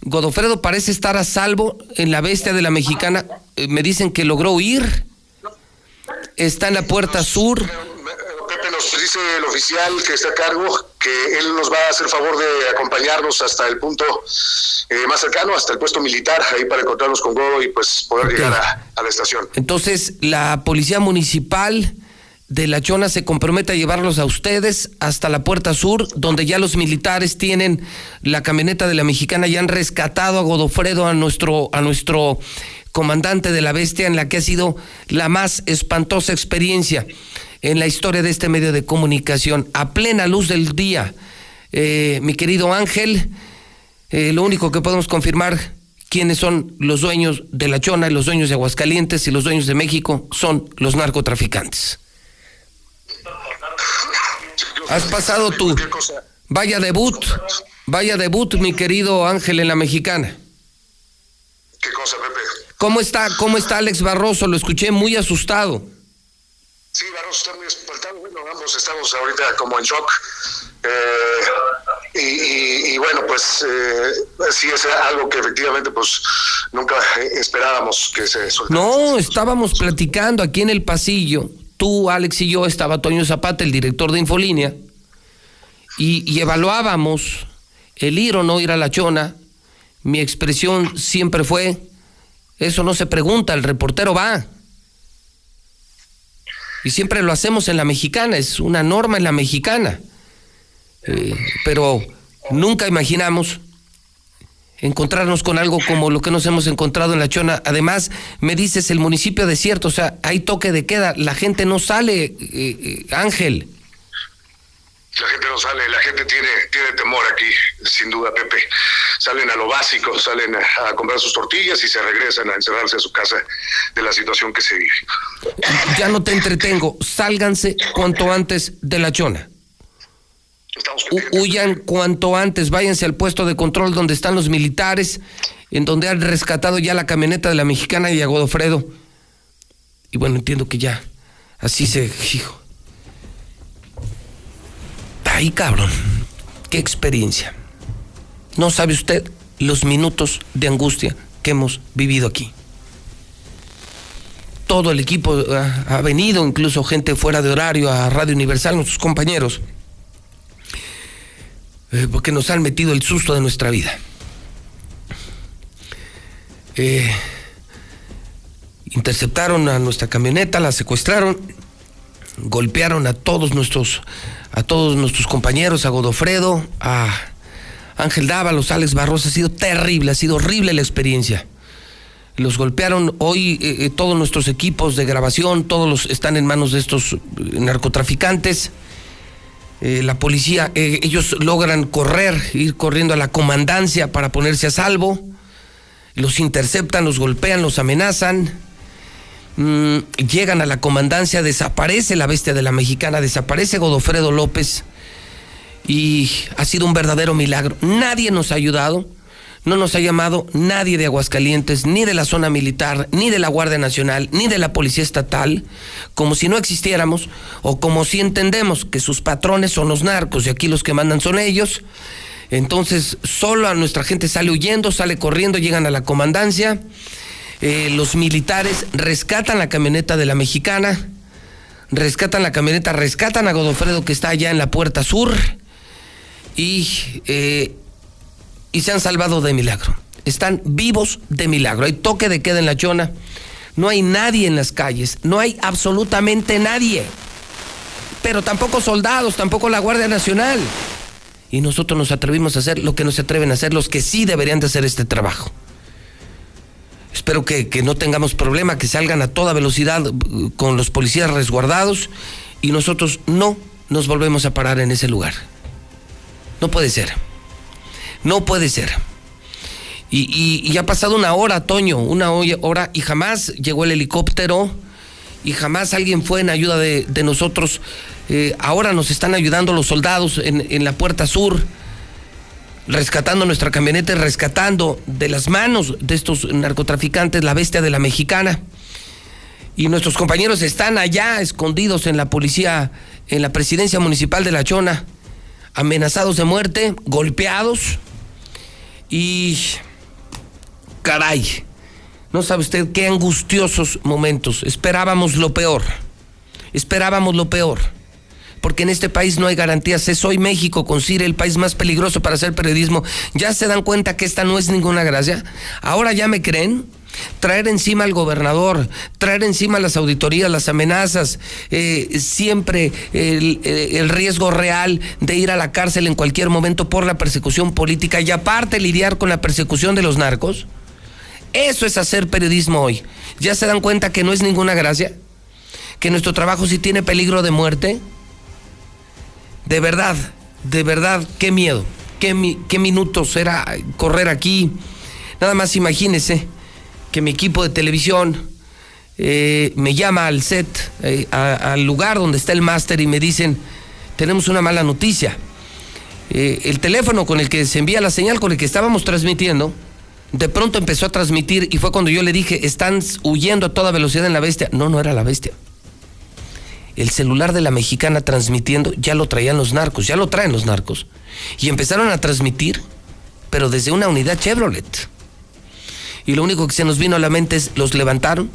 Godofredo parece estar a salvo en la bestia de la mexicana. Eh, me dicen que logró huir. Está en la puerta sur nos dice el oficial que está a cargo que él nos va a hacer favor de acompañarnos hasta el punto eh, más cercano, hasta el puesto militar, ahí para encontrarnos con Godo y pues poder llegar a, la estación. Entonces, la policía municipal de La Chona se compromete a llevarlos a ustedes hasta la puerta sur, donde ya los militares tienen la camioneta de la mexicana y han rescatado a Godofredo, a nuestro, a nuestro comandante de la bestia, en la que ha sido la más espantosa experiencia en la historia de este medio de comunicación a plena luz del día. Eh, mi querido Ángel, eh, lo único que podemos confirmar quiénes son los dueños de La Chona y los dueños de Aguascalientes y los dueños de México son los narcotraficantes. Has pasado tu vaya debut, vaya debut, mi querido Ángel en la mexicana. ¿Qué cosa, Pepe? ¿Cómo está, cómo está Alex Barroso? Lo escuché muy asustado. Sí, Barroso está muy. Bueno, ambos estamos ahorita como en shock. Eh, y, bueno, pues eh, sí es algo que efectivamente pues nunca esperábamos que se soltara. No, estábamos platicando aquí en el pasillo. Tú, Alex y yo, estaba Toño Zapata, el director de Infolínea, y, y evaluábamos el ir o no ir a la chona. Mi expresión siempre fue, eso no se pregunta, el reportero va. Y siempre lo hacemos en la mexicana, es una norma en la mexicana. Eh, pero nunca imaginamos encontrarnos con algo como lo que nos hemos encontrado en La Chona. Además, me dices el municipio desierto, o sea, hay toque de queda, la gente no sale, eh, eh, Ángel la gente no sale, la gente tiene, tiene temor aquí, sin duda, Pepe. Salen a lo básico, salen a, comprar sus tortillas y se regresan a encerrarse a su casa de la situación que se vive. Ya no te entretengo, sálganse cuanto antes de la chona. Huyan cuanto antes, váyanse al puesto de control donde están los militares, en donde han rescatado ya la camioneta de la mexicana y a Godofredo. Y bueno, entiendo que ya, así se... Hijo, Ay, cabrón, qué experiencia. No sabe usted los minutos de angustia que hemos vivido aquí. Todo el equipo ha, venido, incluso gente fuera de horario a Radio Universal, nuestros compañeros, eh, porque nos han metido el susto de nuestra vida. Eh, interceptaron a nuestra camioneta, la secuestraron, golpearon a todos nuestros a todos nuestros compañeros, a Godofredo, a Ángel Dávalos, Alex Barros, ha sido terrible, ha sido horrible la experiencia. Los golpearon hoy eh, eh, todos nuestros equipos de grabación, todos los están en manos de estos eh, narcotraficantes. la policía, ellos logran correr, ir corriendo a la comandancia para ponerse a salvo. Los interceptan, los golpean, los amenazan. Mm, llegan a la comandancia, desaparece la bestia de la mexicana, desaparece Godofredo López y ha sido un verdadero milagro. Nadie nos ha ayudado, no nos ha llamado nadie de Aguascalientes, ni de la zona militar, ni de la Guardia Nacional, ni de la Policía Estatal, como si no existiéramos o como si entendemos que sus patrones son los narcos y aquí los que mandan son ellos. Entonces, solo a nuestra gente sale huyendo, sale corriendo, llegan a la comandancia eh, los militares rescatan la camioneta de la mexicana, rescatan la camioneta, rescatan a Godofredo que está allá en la puerta sur y, eh, y se han salvado de milagro. Están vivos de milagro. Hay toque de queda en la chona. No hay nadie en las calles. No hay absolutamente nadie. Pero tampoco soldados, tampoco la Guardia Nacional. Y nosotros nos atrevimos a hacer lo que no se atreven a hacer los que sí deberían de hacer este trabajo. Espero que, no tengamos problema, que salgan a toda velocidad uh, con los policías resguardados y nosotros no nos volvemos a parar en ese lugar. No puede ser. No puede ser. Y, ha pasado una hora, Toño, una hora, y jamás llegó el helicóptero y jamás alguien fue en ayuda de, nosotros. Eh, ahora nos están ayudando los soldados en, en la puerta sur rescatando nuestra camioneta, rescatando de las manos de estos narcotraficantes la bestia de la mexicana. Y nuestros compañeros están allá escondidos en la policía, en la presidencia municipal de La Chona, amenazados de muerte, golpeados. Y caray, no sabe usted qué angustiosos momentos. Esperábamos lo peor. Esperábamos lo peor porque en este país no hay garantías. Es hoy México con Cire el país más peligroso para hacer periodismo. ¿Ya se dan cuenta que esta no es ninguna gracia? ¿Ahora ya me creen? traer encima al gobernador, traer encima las auditorías, las amenazas, eh, siempre el, el, riesgo real de ir a la cárcel en cualquier momento por la persecución política y aparte lidiar con la persecución de los narcos. Eso es hacer periodismo hoy. ¿Ya se dan cuenta que no es ninguna gracia? ¿Que nuestro trabajo sí tiene peligro de muerte? De verdad, de verdad, qué miedo, qué, qué minutos era correr aquí. Nada más imagínese que mi equipo de televisión eh, me llama al set, eh, al lugar donde está el máster y me dicen, tenemos una mala noticia. Eh, el teléfono con el que se envía la señal, con el que estábamos transmitiendo, de pronto empezó a transmitir y fue cuando yo le dije, están huyendo a toda velocidad en la bestia. No, no era la bestia el celular de la mexicana transmitiendo, ya lo traían los narcos, ya lo traen los narcos. Y empezaron a transmitir, pero desde una unidad Chevrolet. Y lo único que se nos vino a la mente es, los levantaron,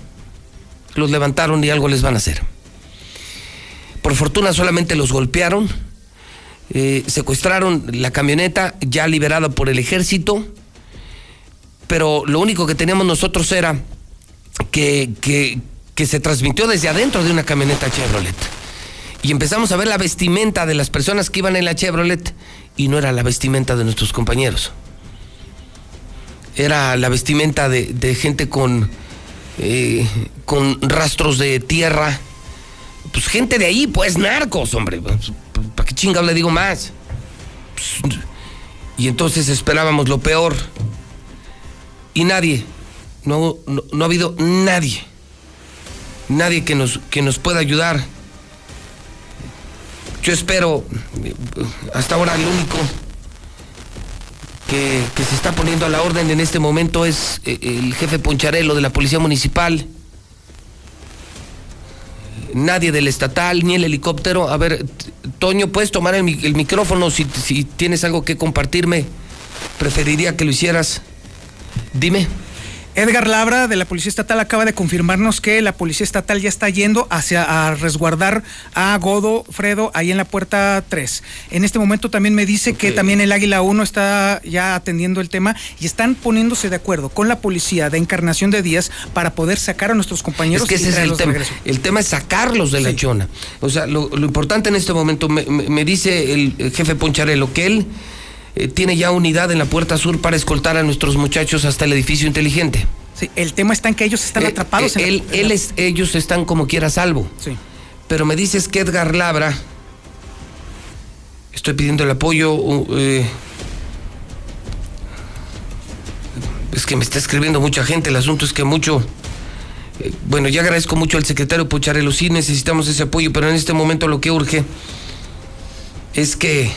los levantaron y algo les van a hacer. Por fortuna solamente los golpearon, eh, secuestraron la camioneta ya liberada por el ejército, pero lo único que teníamos nosotros era que, que, que se transmitió desde adentro de una camioneta Chevrolet. Y empezamos a ver la vestimenta de las personas que iban en la Chevrolet y no era la vestimenta de nuestros compañeros. Era la vestimenta de, gente con, eh, con rastros de tierra. Pues gente de ahí, pues narcos, hombre. Pues, ¿Para qué chingado le digo más? Pues, y entonces esperábamos lo peor. Y nadie, no, no ha habido nadie nadie que nos, que nos pueda ayudar. Yo espero, hasta ahora el único que, se está poniendo a la orden en este momento es eh, el jefe Poncharelo de la Policía Municipal. Nadie del estatal, ni el helicóptero. A ver, Toño, ¿puedes tomar el, el micrófono si, si tienes algo que compartirme? Preferiría que lo hicieras. Dime. Edgar Labra de la Policía Estatal acaba de confirmarnos que la Policía Estatal ya está yendo hacia a resguardar a Godo Fredo ahí en la puerta 3. En este momento también me dice que también el Águila 1 está ya atendiendo el tema y están poniéndose de acuerdo con la policía de Encarnación de Díaz para poder sacar a nuestros compañeros. Es que ese es el tema. El tema es sacarlos de la chona. O sea, lo, importante en este momento, me, dice el jefe Poncharelo que él eh, tiene ya unidad en la puerta sur para escoltar a nuestros muchachos hasta el edificio inteligente. Sí, el tema está en que ellos están eh, atrapados. en él, él es, ellos están como quiera salvo. Sí. Pero me dices que Edgar Labra, estoy pidiendo el apoyo. Eh, es que me está escribiendo mucha gente. El asunto es que mucho Eh, bueno, ya agradezco mucho al secretario Pucharelo, sí necesitamos ese apoyo, pero en este momento lo que urge es que,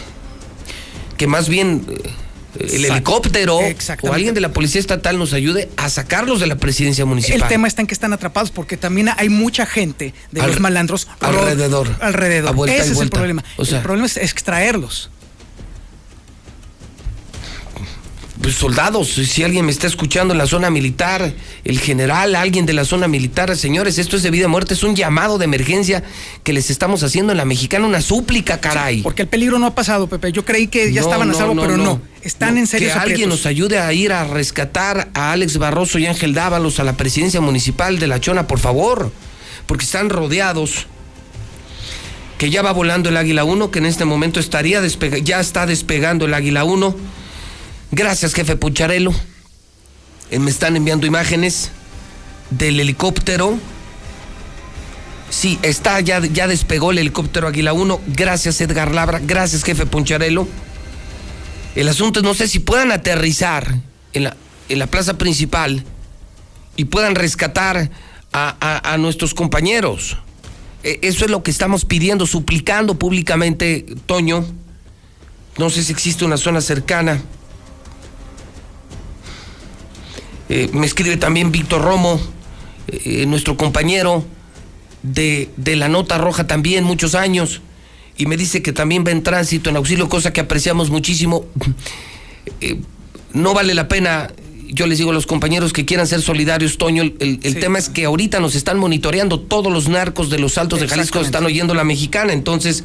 que más bien eh, el helicóptero o alguien de la policía estatal nos ayude a sacarlos de la presidencia municipal. El tema está en que están atrapados porque también hay mucha gente de los malandros alrededor. Alrededor. Ese es el problema. el problema es extraerlos. Pues, soldados, si alguien me está escuchando en la zona militar, el general, alguien de la zona militar, señores, esto es de vida o muerte, es un llamado de emergencia que les estamos haciendo en la mexicana, una súplica, caray. porque el peligro no ha pasado, Pepe. Yo creí que ya estaban a salvo, pero no. Están en serio. Que alguien nos ayude a ir a rescatar a Alex Barroso y Ángel Dávalos a la presidencia municipal de La Chona, por favor, porque están rodeados que ya va volando el Águila 1, que en este momento estaría ya está despegando el Águila 1 Gracias, jefe Pucharelo. Eh, me están enviando imágenes del helicóptero. Sí, está, ya, ya despegó el helicóptero Águila 1. Gracias, Edgar Labra. Gracias, jefe Puncharelo. El asunto es, no sé si puedan aterrizar en la, en la plaza principal y puedan rescatar a, a nuestros compañeros. E, eso es lo que estamos pidiendo, suplicando públicamente, Toño. No sé si existe una zona cercana. Eh, me escribe también Víctor Romo, eh, nuestro compañero de, la Nota Roja también, muchos años, y me dice que también va en tránsito, en auxilio, cosa que apreciamos muchísimo. Eh, no vale la pena yo les digo a los compañeros que quieran ser solidarios, Toño, el, tema es que ahorita nos están monitoreando todos los narcos de los altos de Jalisco, están oyendo la mexicana, entonces,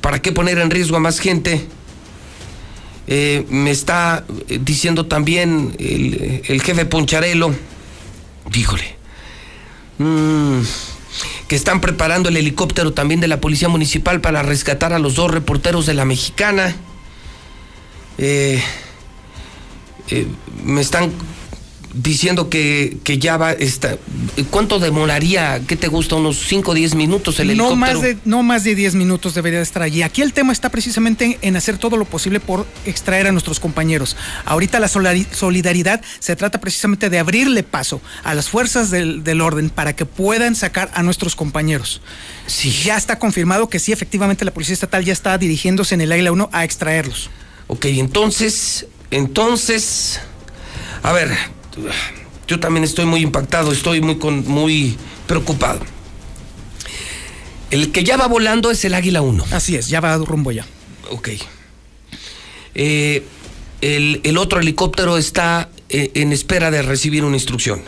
¿para qué poner en riesgo a más gente? Eh, me está eh, diciendo también el, jefe Poncharelo, díjole, mm, que están preparando el helicóptero también de la Policía Municipal para rescatar a los dos reporteros de la Mexicana. Eh, me están diciendo que, que ya va, está, ¿cuánto demoraría? ¿Qué te gusta? ¿Unos 5 o 10 minutos el no helicóptero? Más de, no más de 10 minutos debería estar allí. Aquí el tema está precisamente en hacer todo lo posible por extraer a nuestros compañeros. Ahorita la solidaridad se trata precisamente de abrirle paso a las fuerzas del, del orden para que puedan sacar a nuestros compañeros. Sí. Ya está confirmado que sí, efectivamente la Policía Estatal ya está dirigiéndose en el Águila 1 a extraerlos. Ok, entonces, entonces, a ver, yo también estoy muy impactado, estoy muy, con, muy preocupado. El que ya va volando es el Águila 1. Así es, ya va rumbo ya. Ok. Eh, el, otro helicóptero está eh, en espera de recibir una instrucción.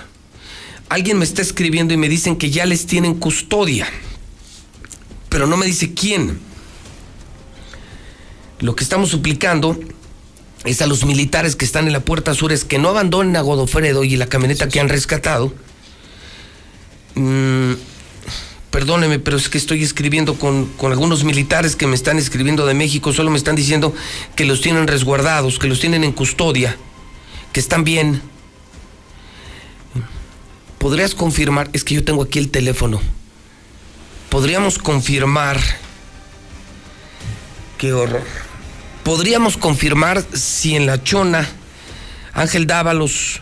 Alguien me está escribiendo y me dicen que ya les tienen custodia, pero no me dice quién. Lo que estamos suplicando es a los militares que están en la puerta sur es que no abandonen a Godofredo y la camioneta que han rescatado. Mm, perdóneme, pero es que estoy escribiendo con, con, algunos militares que me están escribiendo de México, solo me están diciendo que los tienen resguardados, que los tienen en custodia, que están bien. ¿Podrías confirmar? Es que yo tengo aquí el teléfono. ¿Podríamos confirmar? Qué horror podríamos confirmar si en la chona Ángel Dávalos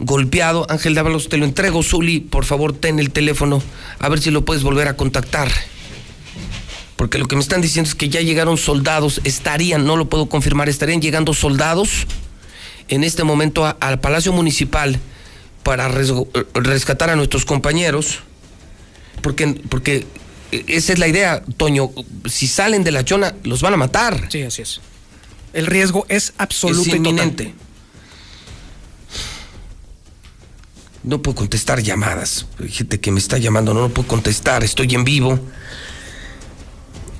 golpeado, Ángel Dávalos te lo entrego, Zuli, por favor ten el teléfono, a ver si lo puedes volver a contactar. Porque lo que me están diciendo es que ya llegaron soldados, estarían, no lo puedo confirmar, estarían llegando soldados en este momento al Palacio Municipal para rescatar a nuestros compañeros, porque, porque esa es la idea, Toño, si salen de la chona, los van a matar. Sí, así es. El riesgo es absoluto inminente. No puedo contestar llamadas. Hay gente que me está llamando, no, no puedo contestar, estoy en vivo.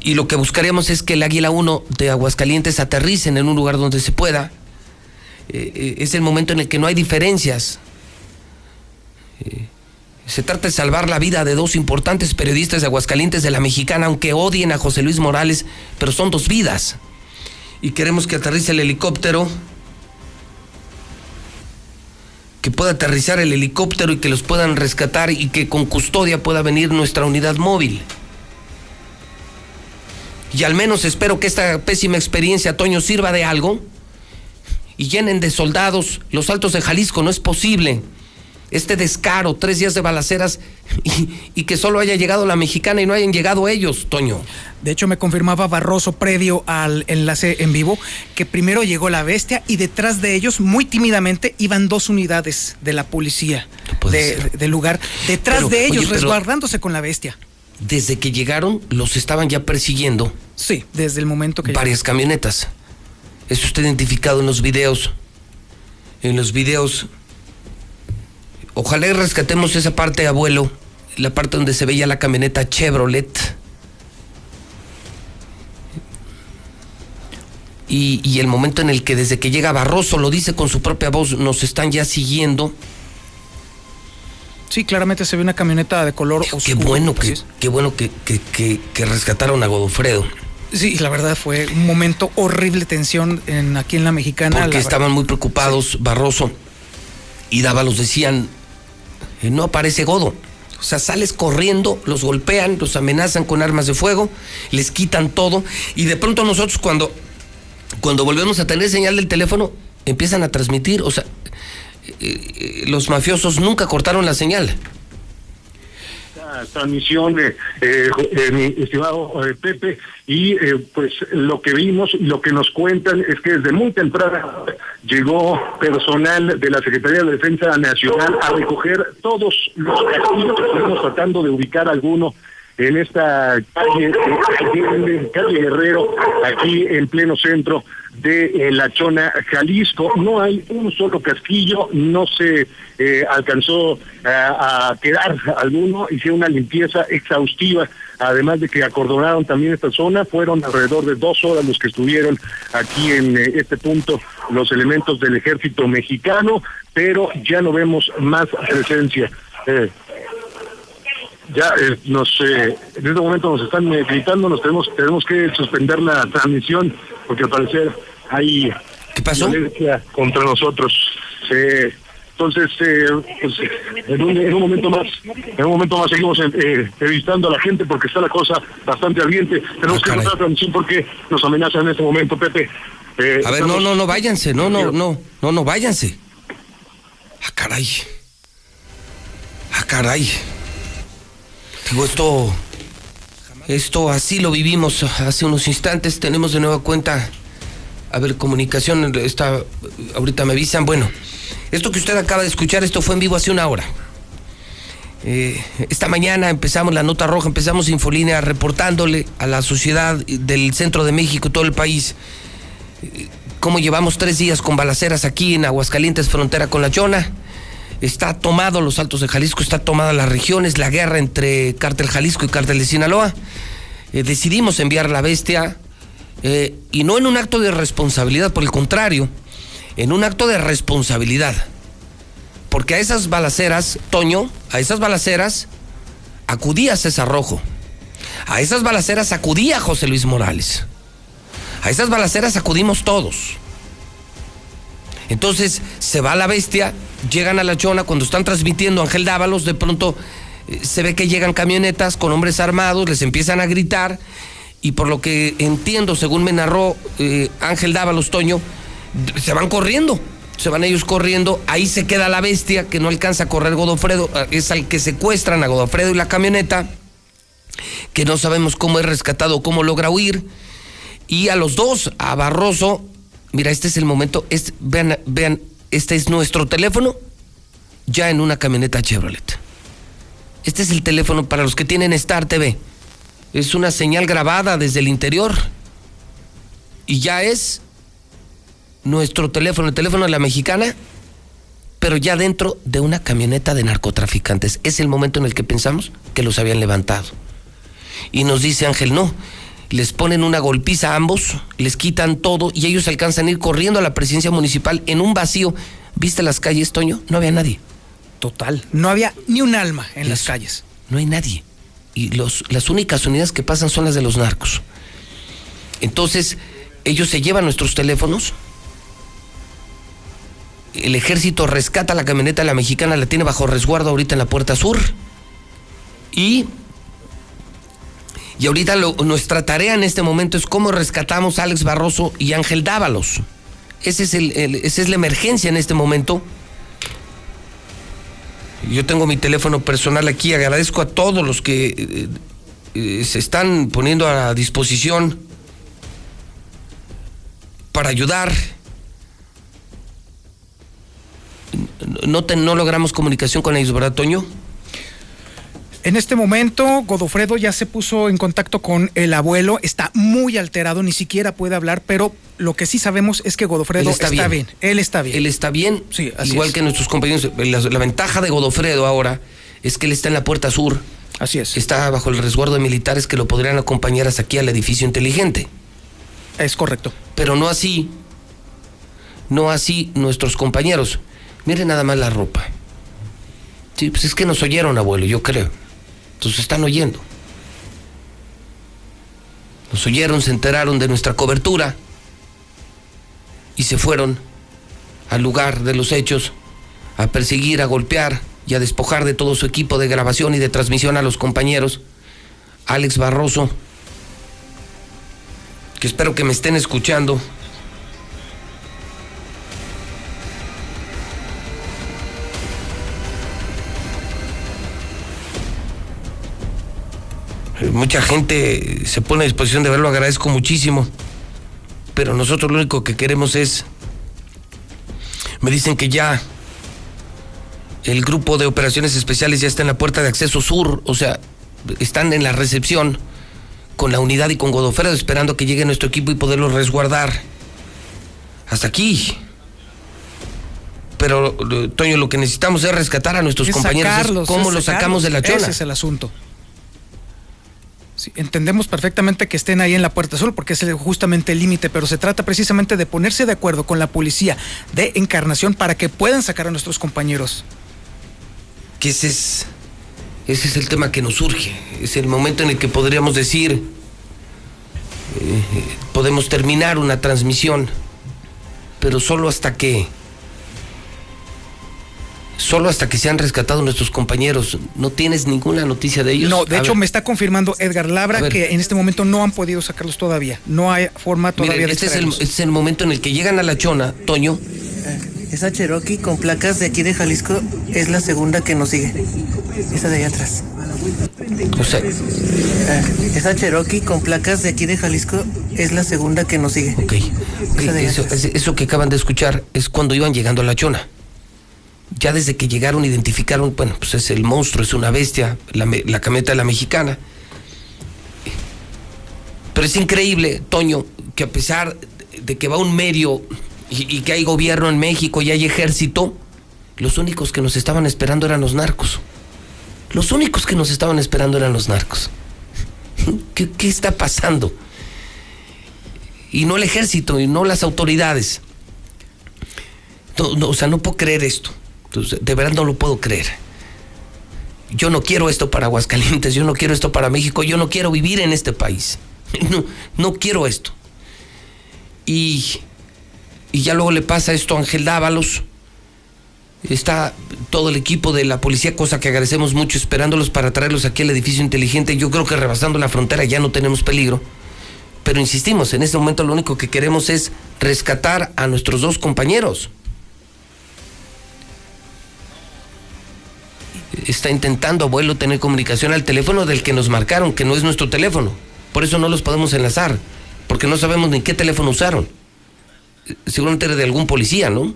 Y lo que buscaremos es que el Águila 1 de Aguascalientes aterricen en un lugar donde se pueda. Eh, eh, es el momento en el que no hay diferencias. Eh, se trata de salvar la vida de dos importantes periodistas de Aguascalientes de la Mexicana, aunque odien a José Luis Morales, pero son dos vidas y queremos que aterrice el helicóptero, que pueda aterrizar el helicóptero y que los puedan rescatar y que con custodia pueda venir nuestra unidad móvil. Y al menos espero que esta pésima experiencia, Toño, sirva de algo y llenen de soldados los altos de Jalisco. No es posible este descaro, tres días de balaceras y, y, que solo haya llegado la mexicana y no hayan llegado ellos, Toño. De hecho, me confirmaba Barroso previo al enlace en vivo que primero llegó la bestia y detrás de ellos, muy tímidamente, iban dos unidades de la policía del lugar, detrás de ellos, resguardándose con la bestia. Desde que llegaron, los estaban ya persiguiendo. Sí, desde el momento que Varias camionetas. Eso está identificado en los videos. En los videos Ojalá y rescatemos esa parte, abuelo, la parte donde se veía la camioneta Chevrolet. Y, el momento en el que desde que llega Barroso, lo dice con su propia voz, nos están ya siguiendo. Sí, claramente se ve una camioneta de color oscuro. Qué bueno, que, qué bueno que, que, rescataron a Godofredo. Sí, la verdad fue un momento horrible tensión en, aquí en la mexicana. Porque estaban muy preocupados Barroso y Dávalos decían, no aparece Godo. O sea, sales corriendo, los golpean, los amenazan con armas de fuego, les quitan todo y de pronto nosotros cuando, cuando volvemos a tener señal del teléfono empiezan a transmitir, o sea, eh, eh, los mafiosos nunca cortaron la señal transmisión, eh, eh, mi estimado eh, Pepe, y pues lo que vimos y lo que nos cuentan es que desde muy temprano llegó personal de la Secretaría de Defensa Nacional a recoger todos los castillos, estamos tratando de ubicar alguno en esta calle, calle Guerrero, aquí en pleno centro de La Chona, Jalisco. No hay un solo casquillo, no se eh, alcanzó eh, a quedar alguno, hicieron una limpieza exhaustiva, además de que acordonaron también esta zona, fueron alrededor de dos horas los que estuvieron aquí en eh, este punto los elementos del ejército mexicano, pero ya no vemos más presencia. Ya nos en este momento nos están gritando, nos tenemos tenemos que suspender la transmisión porque al parecer hay violencia contra nosotros. entonces, eh, pues, en, un, momento más, en un momento más seguimos eh, entrevistando a la gente porque está la cosa bastante ardiente. Tenemos ah, que cortar la transmisión porque nos amenazan en este momento, Pepe. Eh, a ver, no, no, no, váyanse, no, no, no, no, no, váyanse. Ah, caray. Ah, caray. Digo, esto, esto así lo vivimos hace unos instantes. Tenemos de nueva cuenta a ver, comunicación, está, ahorita me avisan. Bueno, esto que usted acaba de escuchar, esto fue en vivo hace una hora. Eh, esta mañana empezamos la nota roja, empezamos Infolínea reportándole a la sociedad del centro de México, todo el país, eh, cómo llevamos tres días con balaceras aquí en Aguascalientes, frontera con la Chona. Está tomado los altos de Jalisco, está tomada las regiones, la guerra entre Cártel Jalisco y Cártel de Sinaloa. Eh, decidimos enviar la bestia eh, y no en un acto de responsabilidad, por el contrario, en un acto de responsabilidad. Porque a esas balaceras, Toño, a esas balaceras acudía César Rojo. A esas balaceras acudía José Luis Morales. A esas balaceras acudimos todos. Entonces se va la bestia, llegan a la chona, cuando están transmitiendo Ángel Dávalos, de pronto eh, se ve que llegan camionetas con hombres armados, les empiezan a gritar y por lo que entiendo, según me narró eh, Ángel Dávalos Toño, se van corriendo, se van ellos corriendo, ahí se queda la bestia que no alcanza a correr Godofredo, eh, es al que secuestran a Godofredo y la camioneta, que no sabemos cómo es rescatado, cómo logra huir, y a los dos, a Barroso, mira, este es el momento, vean, vean, este es nuestro teléfono, ya en una camioneta Chevrolet. Este es el teléfono para los que tienen Star TV es una señal grabada desde el interior. Y ya es nuestro teléfono, el teléfono de la mexicana, pero ya dentro de una camioneta de narcotraficantes. Es el momento en el que pensamos que los habían levantado. Y nos dice Ángel, no, les ponen una golpiza a ambos, les quitan todo y ellos alcanzan a ir corriendo a la presidencia municipal en un vacío. ¿Viste las calles, Toño? No había nadie. Total, no había ni un alma en las calles. No hay nadie y los, las únicas unidades que pasan son las de los narcos. Entonces, ellos se llevan nuestros teléfonos, el ejército rescata la camioneta, la mexicana la tiene bajo resguardo ahorita en la puerta sur y... Y ahorita nuestra tarea en este momento es cómo rescatamos a Alex Barroso y Ángel Dávalos. Ese es el, esa es la emergencia en este momento. Yo tengo mi teléfono personal aquí, agradezco a todos los que eh, eh, se están poniendo a disposición para ayudar. No, no logramos comunicación con ellos, ¿verdad, Toño? En este momento, Godofredo ya se puso en contacto con el abuelo, está muy alterado, ni siquiera puede hablar, pero lo que sí sabemos es que Godofredo está bien. Él está bien. Él está bien, Sí, así igual es. que nuestros compañeros. La, la ventaja de Godofredo ahora es que él está en la puerta sur. Así es. Está bajo el resguardo de militares que lo podrían acompañar hasta aquí al edificio inteligente. Es correcto. Pero no así, no así nuestros compañeros. Miren nada más la ropa. Sí, pues es que nos oyeron, abuelo, yo creo. Entonces están oyendo. Nos oyeron, se enteraron de nuestra cobertura y se fueron al lugar de los hechos a perseguir, a golpear y a despojar de todo su equipo de grabación y de transmisión a los compañeros. Alex Barroso, que espero que me estén escuchando. Mucha gente se pone a disposición de verlo, agradezco muchísimo. Pero nosotros lo único que queremos es. Me dicen que ya el grupo de operaciones especiales ya está en la puerta de acceso sur, o sea, están en la recepción con la unidad y con Godofredo esperando que llegue nuestro equipo y poderlo resguardar. Hasta aquí. Pero, eh, Toño, lo que necesitamos es rescatar a nuestros Es compañeros. sacarlos, ¿Cómo los sacamos de la chona? Ese es el asunto. Entendemos perfectamente que estén ahí en la Puerta Azul porque es justamente el límite, pero se trata precisamente de ponerse de acuerdo con la policía de Encarnación para que puedan sacar a nuestros compañeros. que ese es, ese es el tema que nos surge. Es el momento en el que podríamos decir, eh, podemos terminar una transmisión, pero solo hasta que, solo hasta que se han rescatado nuestros compañeros. ¿No tienes ninguna noticia de ellos? No, de A hecho ver, me está confirmando Edgar Labra que en este momento no han podido sacarlos todavía. No hay forma todavía miren, de este es, el, este es el momento en el que llegan a la chona, Toño. Esa Cherokee con placas de aquí de Jalisco es la segunda que nos sigue. Esa de allá atrás. O sea, Ah, esa Cherokee con placas de aquí de Jalisco es la segunda que nos sigue. Ok. Eso, eso que acaban de escuchar es cuando iban llegando a la chona. Ya desde que llegaron identificaron, bueno, pues es el monstruo, es una bestia, la, la camioneta de la mexicana. Pero es increíble, Toño, que a pesar de que va un medio y, que hay gobierno en México y hay ejército, los únicos que nos estaban esperando eran los narcos. Los únicos que nos estaban esperando eran los narcos. ¿Qué, está pasando? y no el ejército y no las autoridades. O sea, no puedo creer esto. Entonces, de verdad no lo puedo creer. Yo no quiero esto para Aguascalientes, yo no quiero esto para México, yo no quiero vivir en este país. No, no quiero esto. Y, y ya luego le pasa esto a Ángel Dávalos. Está todo el equipo de la policía, cosa que agradecemos mucho, esperándolos para traerlos aquí al edificio inteligente. Yo creo que rebasando la frontera ya no tenemos peligro. Pero insistimos, en este momento lo único que queremos es rescatar a nuestros dos compañeros. Está intentando, abuelo, tener comunicación al teléfono del que nos marcaron, que no es nuestro teléfono. Por eso no los podemos enlazar, porque no sabemos ni qué teléfono usaron. Seguramente era de algún policía, ¿no?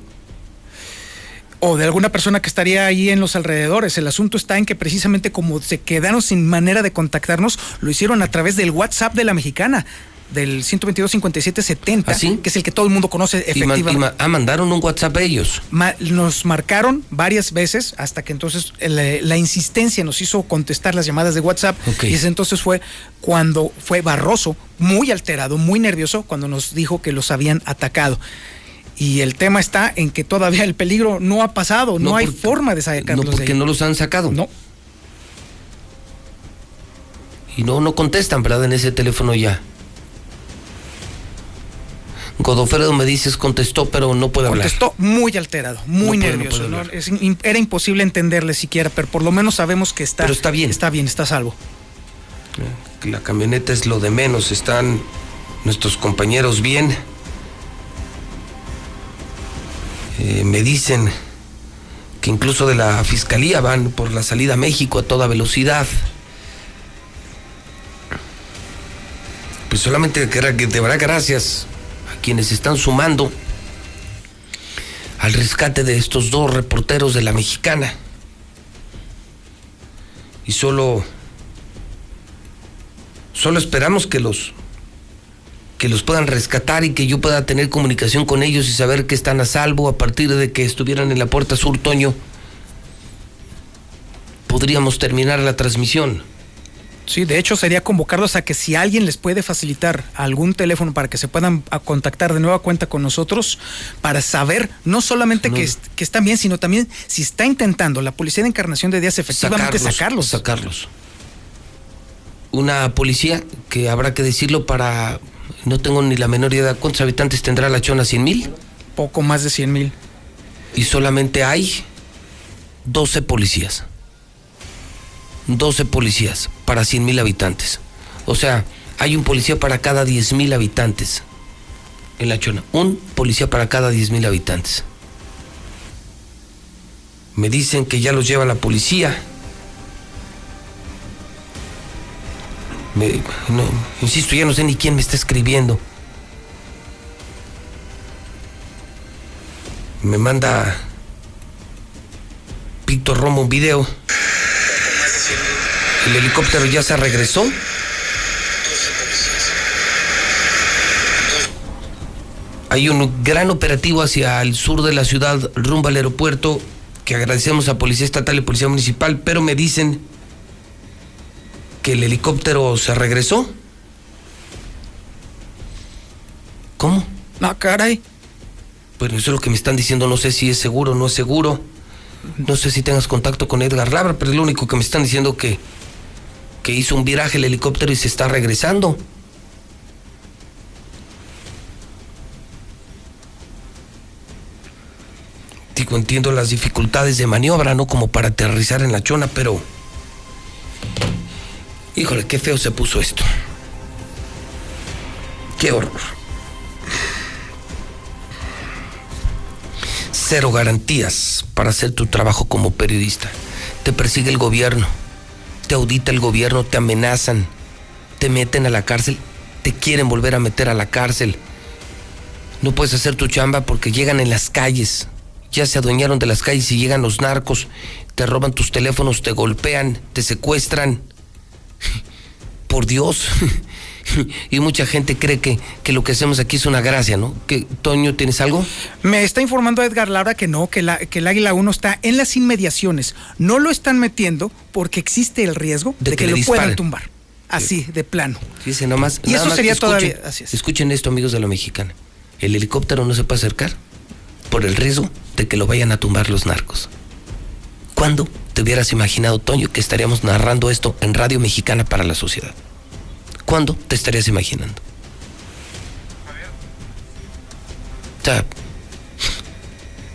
o de alguna persona que estaría ahí en los alrededores. El asunto está en que precisamente como se quedaron sin manera de contactarnos, lo hicieron a través del WhatsApp de la mexicana, del 122 57 70, que es el que todo el mundo conoce ¿Ah, Y, man- efectivamente. y ma- ah, mandaron un WhatsApp a ellos. Ma- nos marcaron varias veces hasta que entonces la, la insistencia nos hizo contestar las llamadas de WhatsApp y ese entonces fue cuando fue Barroso, muy alterado, muy nervioso, cuando nos dijo que los habían atacado. Y el tema está en que todavía el peligro no ha pasado, no, No, hay porque- forma de sacarlos No, de porque ahí. no los han sacado. No. Y no, no contestan, ¿verdad? En ese teléfono ya. Godofredo me dices contestó, pero no puede hablar. Contestó muy alterado, muy No puede- no nervioso. puede ¿no? hablar. Es in- era imposible entenderle siquiera, pero por lo menos sabemos que está, Pero está bien. Está bien, está salvo. Que La camioneta es lo de menos, están nuestros compañeros bien. Eh, me dicen que incluso de la fiscalía van por la salida a México a toda velocidad. Pues solamente que de verdad gracias quienes están sumando al rescate de estos dos reporteros de la mexicana. Y solo solo esperamos que los que los puedan rescatar y que yo pueda tener comunicación con ellos y saber que están a salvo a partir de que estuvieran en la puerta sur, Toño. Podríamos terminar la transmisión. Sí, de hecho sería convocarlos a que si alguien les puede facilitar algún teléfono para que se puedan contactar de nueva cuenta con nosotros, para saber no solamente Que, que, están bien, sino también si está intentando la Policía de Encarnación de Díaz efectivamente sacarlos. Sacarlos. Una policía que habrá que decirlo para, no tengo ni la menor idea, ¿cuántos habitantes tendrá la Chona? ¿100 mil? Poco más de 100 mil. Y solamente hay 12 policías. 12 policías para 100 mil habitantes. O sea, hay un policía para cada 10 mil habitantes en la Chona. Un policía para cada 10 mil habitantes. Me dicen que ya los lleva la policía. insisto, ya no sé ni quién me está escribiendo. Me manda Víctor Romo un video. El helicóptero ya se regresó. Hay un gran operativo hacia el sur de la ciudad, rumbo al aeropuerto, que agradecemos a Policía Estatal y Policía Municipal, pero me dicen que el helicóptero se regresó. ¿Cómo? No, caray. Bueno, eso es lo que me están diciendo, no sé si es seguro o no es seguro. No sé si tengas contacto con Edgar Labra, pero es lo único que me están diciendo que que hizo un viraje el helicóptero y se está regresando. Digo, entiendo las dificultades de maniobra, no como para aterrizar en la chona, pero... Híjole, qué feo se puso esto. Qué horror. Cero garantías para hacer tu trabajo como periodista. Te persigue el gobierno te audita el gobierno, te amenazan, te meten a la cárcel, te quieren volver a meter a la cárcel. No puedes hacer tu chamba porque llegan en las calles, ya se adueñaron de las calles y llegan los narcos, te roban tus teléfonos, te golpean, te secuestran. Por Dios. y mucha gente cree que, que, lo que hacemos aquí es una gracia, ¿no? ¿Que, Toño, ¿tienes algo? Me está informando Edgar Laura que no, que, la, que el Águila 1 está en las inmediaciones. No lo están metiendo porque existe el riesgo de, que, lo puedan tumbar. Así, de plano. Nomás. Y eso sería todavía. Escuchen esto, amigos de la mexicana. El helicóptero no se puede acercar por el riesgo de que lo vayan a tumbar los narcos. ¿Cuándo te hubieras imaginado, Toño, que estaríamos narrando esto en Radio Mexicana para la sociedad? ¿Cuándo te estarías imaginando? O sea,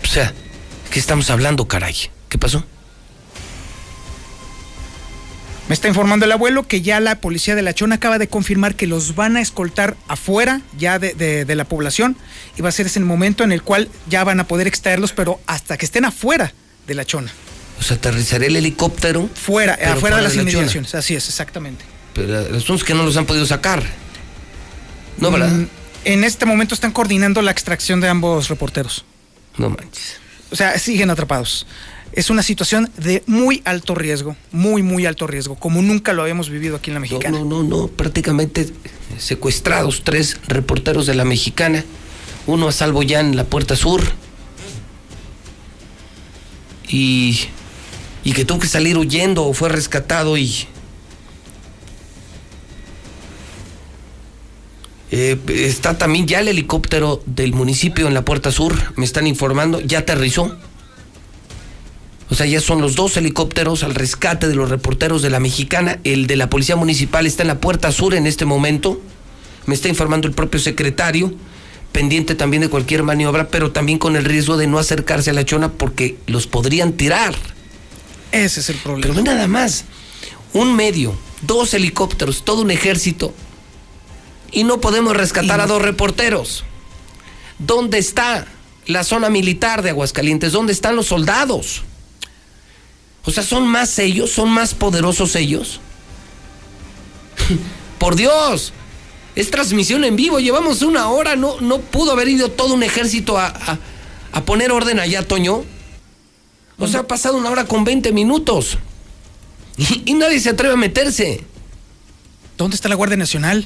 o sea, ¿qué estamos hablando, caray? ¿Qué pasó? Me está informando el abuelo que ya la policía de La Chona acaba de confirmar que los van a escoltar afuera ya de, la población y va a ser ese el momento en el cual ya van a poder extraerlos, pero hasta que estén afuera de La Chona. O sea, aterrizaré el helicóptero. Fuera, afuera de las inmediaciones, así es, exactamente. Pero el asunto es que no los han podido sacar. ¿No, verdad? Mm, en este momento están coordinando la extracción de ambos reporteros. No manches. O sea, siguen atrapados. Es una situación de muy alto riesgo, muy, muy alto riesgo, como nunca lo habíamos vivido aquí en la Mexicana. No, no, no, prácticamente secuestrados tres reporteros de la Mexicana, uno a salvo ya en la puerta sur. Y, y que tuvo que salir huyendo o fue rescatado y Eh, está también ya el helicóptero del municipio en la puerta sur, me están informando, ya aterrizó. O sea, ya son los dos helicópteros al rescate de los reporteros de la mexicana. El de la policía municipal está en la puerta sur en este momento. Me está informando el propio secretario, pendiente también de cualquier maniobra, pero también con el riesgo de no acercarse a la chona porque los podrían tirar. Ese es el problema. Pero nada más. Un medio, dos helicópteros, todo un ejército y no podemos rescatar a dos reporteros. ¿Dónde está la zona militar de Aguascalientes? ¿Dónde están los soldados? O sea, son más ellos, son más poderosos ellos. Por Dios, es transmisión en vivo, llevamos una hora, no, no pudo haber ido todo un ejército a, a- a poner orden allá, Toño. O sea, ha pasado una hora con 20 minutos. Y, y nadie se atreve a meterse. ¿Dónde está la Guardia Nacional?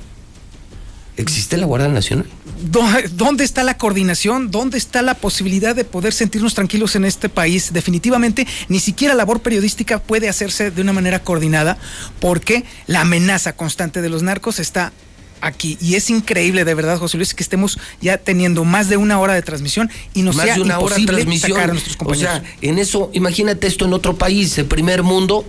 ¿Existe la Guardia Nacional? ¿Dó- ¿Dónde está la coordinación? ¿Dónde está la posibilidad de poder sentirnos tranquilos en este país? Definitivamente, ni siquiera labor periodística puede hacerse de una manera coordinada porque la amenaza constante de los narcos está aquí. Y es increíble, de verdad, José Luis, que estemos ya teniendo más de una hora de transmisión y nos Más sea de una hora de transmisión. sacar a nuestros O compañeros. sea, en eso, imagínate esto en otro país, el primer mundo.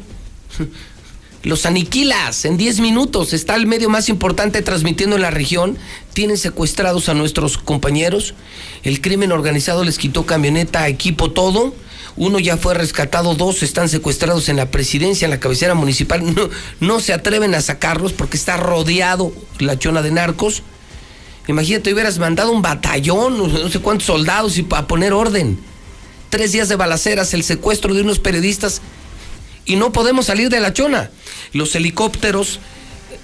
Los aniquilas en 10 minutos. Está el medio más importante transmitiendo en la región. Tienen secuestrados a nuestros compañeros. El crimen organizado les quitó camioneta, equipo, todo. Uno ya fue rescatado, dos están secuestrados en la presidencia, en la cabecera municipal. No, no se atreven a sacarlos porque está rodeado la chona de narcos. Imagínate, hubieras mandado un batallón, no sé cuántos soldados y para poner orden. Tres días de balaceras, el secuestro de unos periodistas y no podemos salir de la chona. Los helicópteros,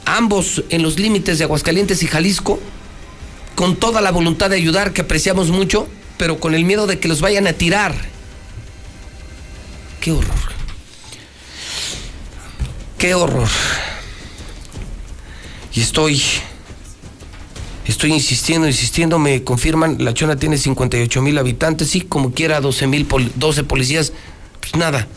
ambos en los límites de Aguascalientes y Jalisco, con toda la voluntad de ayudar, que apreciamos mucho, pero con el miedo de que los vayan a tirar. Qué horror. Qué horror. Y estoy Estoy insistiendo, insistiendo, me confirman, La Chona tiene 58 mil habitantes, sí, como quiera, 12 mil, 12 policías, pues nada,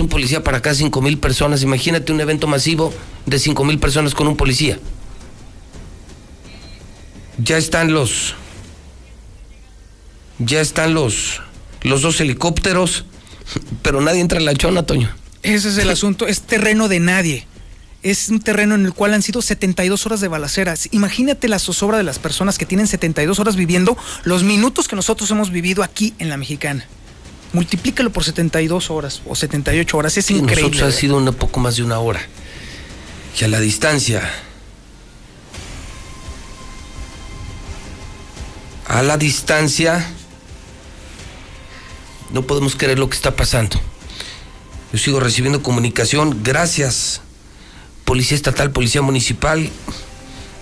un policía para acá, 5 mil personas, imagínate un evento masivo de 5 mil personas con un policía. Ya están los, ya están los, los dos helicópteros, pero nadie entra en La Chona, Toño. Ese es el asunto, es terreno de nadie. Es un terreno en el cual han sido 72 horas de balaceras. Imagínate la zozobra de las personas que tienen 72 horas viviendo los minutos que nosotros hemos vivido aquí en la mexicana. Multiplícalo por 72 horas o 78 horas, es Sí, increíble. Nosotros ha sido un poco más de una hora. Y a la distancia. A la distancia. No podemos creer lo que está pasando. Yo sigo recibiendo comunicación. Gracias, Policía Estatal, Policía Municipal.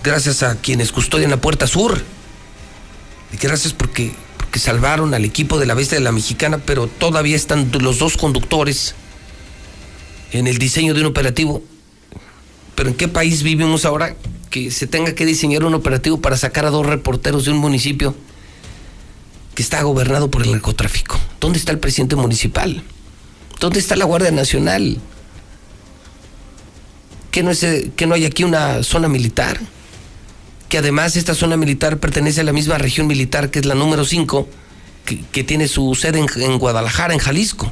Gracias a quienes custodian la Puerta Sur. Y gracias porque, salvaron al equipo de la Bestia de la Mexicana, pero todavía están los dos conductores en el diseño de un operativo. Pero ¿en qué país vivimos ahora que se tenga que diseñar un operativo para sacar a dos reporteros de un municipio que está gobernado por el narcotráfico? ¿Dónde está el presidente municipal? ¿Dónde está la Guardia Nacional? ¿Que no, es, eh, que no hay aquí una zona militar? Que además esta zona militar pertenece a la misma región militar que es la número 5, que, que tiene su sede en, en Guadalajara, en Jalisco.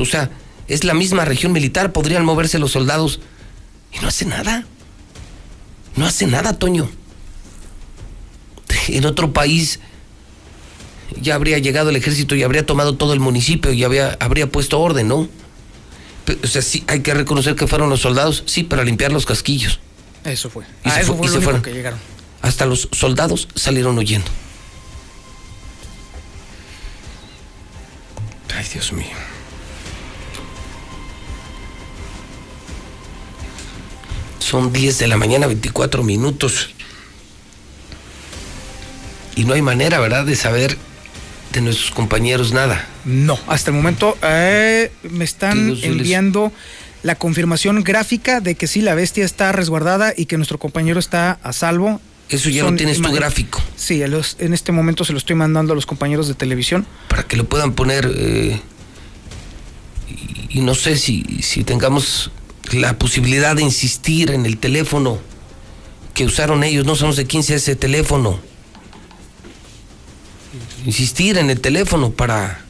O sea, es la misma región militar, podrían moverse los soldados y no hace nada. No hace nada, Toño. En otro país ya habría llegado el ejército y habría tomado todo el municipio y había, habría puesto orden, ¿no? O sea, sí, hay que reconocer que fueron los soldados, sí, para limpiar los casquillos. Eso fue. Y Ah, se eso fu- fue y lo se único fueron. que llegaron. Hasta los soldados salieron huyendo. Ay, Dios mío. Son 10 de la mañana, 24 minutos. Y no hay manera, ¿verdad?, de saber de nuestros compañeros nada. No, hasta el momento eh, me están enviando la confirmación gráfica de que sí, la bestia está resguardada y que nuestro compañero está a salvo. Eso ya lo tienes tu gráfico. Sí, los- en este momento se lo estoy mandando a los compañeros de televisión. para que lo puedan poner eh, y, y no sé si, si tengamos la posibilidad de insistir en el teléfono que usaron ellos, no sabemos de quién sea ese teléfono. Insistir en el teléfono para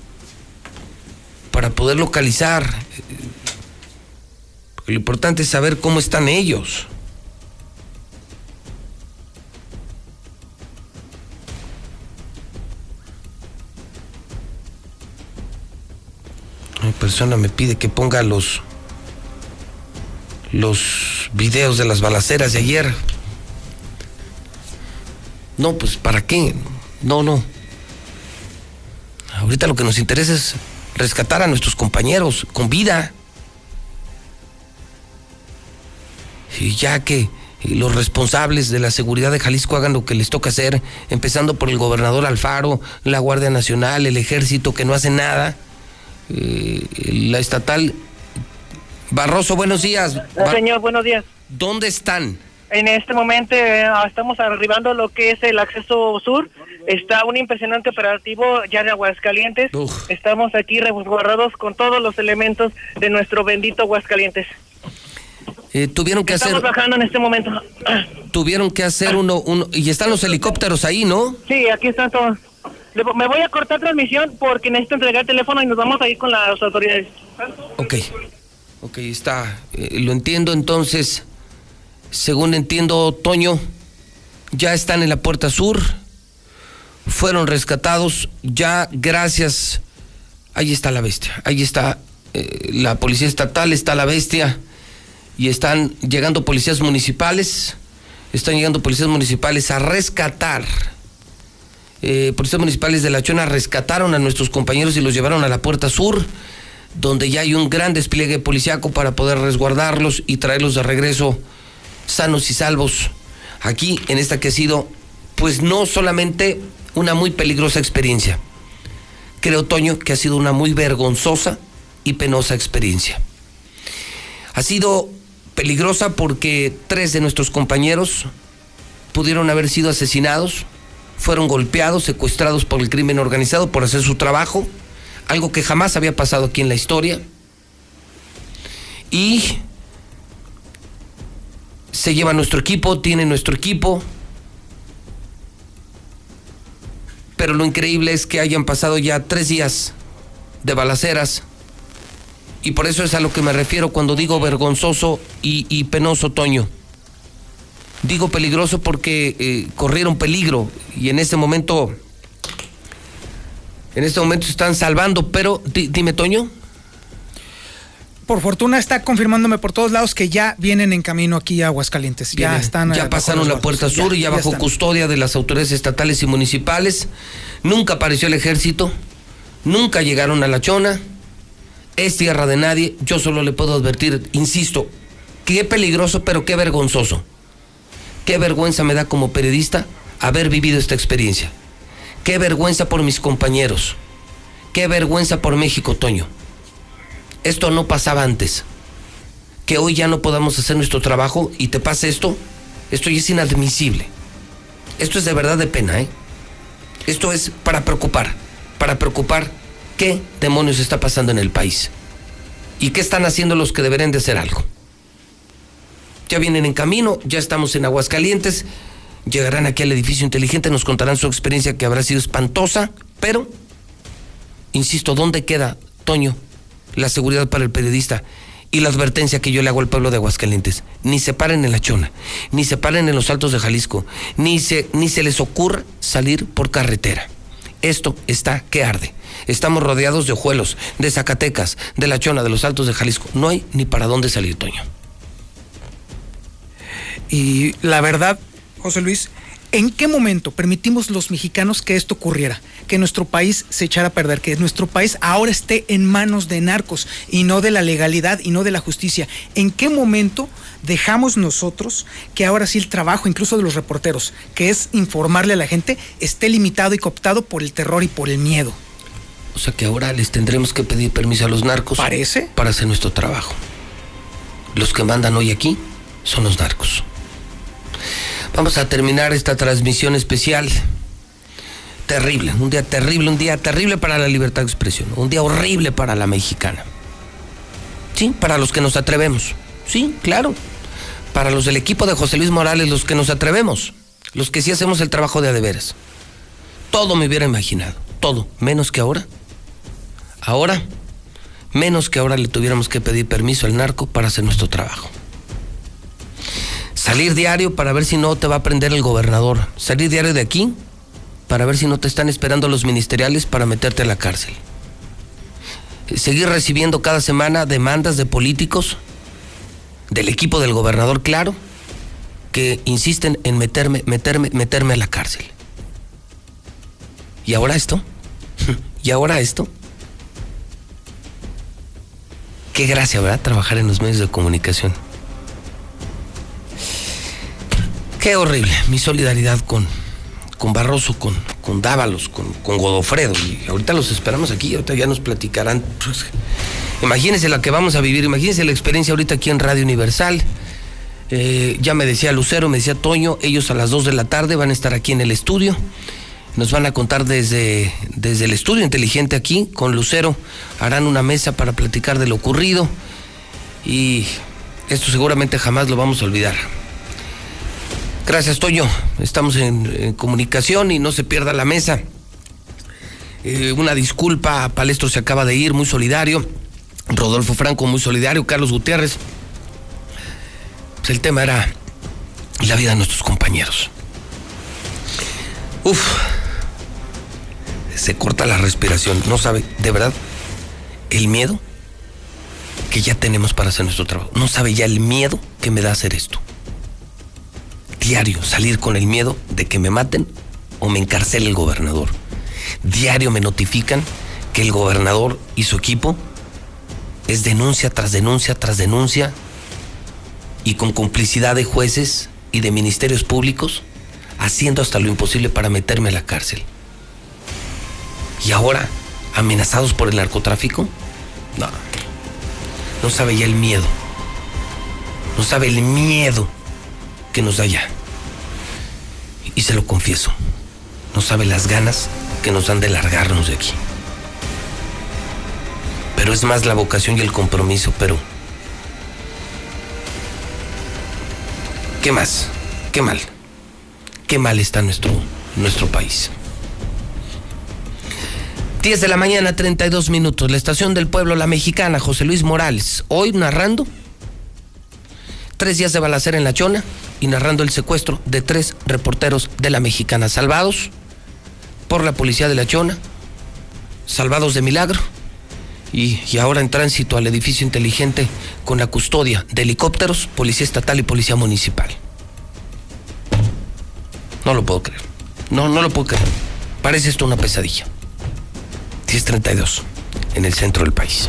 para poder localizar. Porque lo importante es saber cómo están ellos. Persona me pide que ponga los los videos de las balaceras de ayer. No, pues ¿para qué? No, no. Ahorita lo que nos interesa es rescatar a nuestros compañeros con vida. Y ya que los responsables de la seguridad de Jalisco hagan lo que les toca hacer, empezando por el gobernador Alfaro, la Guardia Nacional, el ejército que no hace nada, eh, la estatal. Barroso, buenos días. Bar- Señor, buenos días. ¿Dónde están? En este momento eh, estamos arribando lo que es el acceso sur. Está un impresionante operativo ya de Aguascalientes. Estamos aquí resguardados con todos los elementos de nuestro bendito Aguascalientes. Eh, tuvieron que Estamos hacer, bajando en este momento. tuvieron que hacer uno, uno, y están los helicópteros ahí, ¿no? Sí, aquí están todos. Me voy a cortar transmisión porque necesito entregar el teléfono y nos vamos a ir con las autoridades. Ok, ok, está, eh, lo entiendo entonces, según entiendo, Toño, ya están en la puerta sur, fueron rescatados, ya gracias, ahí está la bestia, ahí está eh, la policía estatal, está la bestia, y están llegando policías municipales, están llegando policías municipales a rescatar. Eh, policías municipales de La Chona rescataron a nuestros compañeros y los llevaron a la puerta sur, donde ya hay un gran despliegue policiaco para poder resguardarlos y traerlos de regreso sanos y salvos aquí en esta que ha sido, pues no solamente una muy peligrosa experiencia, creo, Toño, que ha sido una muy vergonzosa y penosa experiencia. Ha sido peligrosa porque tres de nuestros compañeros pudieron haber sido asesinados, fueron golpeados, secuestrados por el crimen organizado por hacer su trabajo, algo que jamás había pasado aquí en la historia. Y se lleva nuestro equipo, tiene nuestro equipo. Pero lo increíble es que hayan pasado ya tres días de balaceras. Y por eso es a lo que me refiero cuando digo vergonzoso y, penoso, Toño. Digo peligroso porque eh, corrieron peligro y en este momento, en este momento se están salvando, pero di- dime, Toño. Por fortuna está confirmándome por todos lados que ya vienen en camino aquí a Aguascalientes. Ya están. Ya pasaron la puerta sur y ya, bajo están. custodia de las autoridades estatales y municipales. Nunca apareció el ejército. Nunca llegaron a la chona. Es tierra de nadie. Yo solo le puedo advertir, insisto, qué peligroso, pero qué vergonzoso. Qué vergüenza me da como periodista haber vivido esta experiencia. Qué vergüenza por mis compañeros. Qué vergüenza por México, Toño. Esto no pasaba antes. Que hoy ya no podamos hacer nuestro trabajo y te pase esto, esto ya es inadmisible. Esto es de verdad de pena, ¿eh? Esto es para preocupar, para preocupar qué demonios está pasando en el país. ¿Y qué están haciendo los que deberían de hacer algo? Ya vienen en camino, ya estamos en Aguascalientes, llegarán aquí al edificio inteligente, nos contarán su experiencia que habrá sido espantosa, pero, insisto, ¿dónde queda, Toño, la seguridad para el periodista y la advertencia que yo le hago al pueblo de Aguascalientes? Ni se paren en la chona, ni se paren en los altos de Jalisco, ni se, ni se les ocurra salir por carretera. Esto está que arde. Estamos rodeados de ojuelos, de Zacatecas, de la chona, de los altos de Jalisco. No hay ni para dónde salir, Toño. Y la verdad, José Luis, ¿en qué momento permitimos los mexicanos que esto ocurriera? Que nuestro país se echara a perder, que nuestro país ahora esté en manos de narcos y no de la legalidad y no de la justicia. ¿En qué momento dejamos nosotros que ahora sí el trabajo, incluso de los reporteros, que es informarle a la gente, esté limitado y cooptado por el terror y por el miedo? O sea que ahora les tendremos que pedir permiso a los narcos. ¿Parece? Para hacer nuestro trabajo. Los que mandan hoy aquí son los narcos. Vamos a terminar esta transmisión especial. Terrible, un día terrible, un día terrible para la libertad de expresión, un día horrible para la mexicana. Sí, para los que nos atrevemos. Sí, claro. Para los del equipo de José Luis Morales, los que nos atrevemos, los que sí hacemos el trabajo de a de veras. Todo me hubiera imaginado, todo, menos que ahora. Ahora, menos que ahora le tuviéramos que pedir permiso al narco para hacer nuestro trabajo. Salir diario para ver si no te va a prender el gobernador. Salir diario de aquí para ver si no te están esperando los ministeriales para meterte a la cárcel. Seguir recibiendo cada semana demandas de políticos, del equipo del gobernador, claro, que insisten en meterme, meterme, meterme a la cárcel. ¿Y ahora esto? ¿Y ahora esto? Qué gracia, ¿verdad? Trabajar en los medios de comunicación. Qué horrible. Mi solidaridad con, con Barroso, con, con Dávalos, con, con Godofredo. Y ahorita los esperamos aquí, ahorita ya nos platicarán. Pues, imagínense la que vamos a vivir, imagínense la experiencia ahorita aquí en Radio Universal. Eh, ya me decía Lucero, me decía Toño, ellos a las 2 de la tarde van a estar aquí en el estudio. Nos van a contar desde, desde el estudio inteligente aquí, con Lucero, harán una mesa para platicar de lo ocurrido y esto seguramente jamás lo vamos a olvidar. Gracias, Toño. Estamos en, comunicación y no se pierda la mesa. Eh, una disculpa, Palestro se acaba de ir, muy solidario. Rodolfo Franco, muy solidario. Carlos Gutiérrez. Pues el tema era la vida de nuestros compañeros. Uf, se corta la respiración. No sabe, de verdad, el miedo que ya tenemos para hacer nuestro trabajo. No sabe ya el miedo que me da hacer esto diario salir con el miedo de que me maten o me encarcele el gobernador. Diario me notifican que el gobernador y su equipo es denuncia tras denuncia tras denuncia y con complicidad de jueces y de ministerios públicos haciendo hasta lo imposible para meterme a la cárcel. Y ahora, amenazados por el narcotráfico, no, no sabe ya el miedo. No sabe el miedo que nos da ya. Y se lo confieso, no sabe las ganas que nos dan de largarnos de aquí. Pero es más la vocación y el compromiso, pero... ¿Qué más? ¿Qué mal? ¿Qué mal está nuestro, nuestro país? 10 de la mañana, 32 minutos. La estación del pueblo, la mexicana, José Luis Morales. Hoy narrando tres días de balacera en La Chona y narrando el secuestro de tres reporteros de la mexicana salvados por la policía de La Chona, salvados de milagro y, ahora en tránsito al edificio inteligente con la custodia de helicópteros, policía estatal y policía municipal. No lo puedo creer. No, no lo puedo creer. Parece esto una pesadilla. 1032 en el centro del país.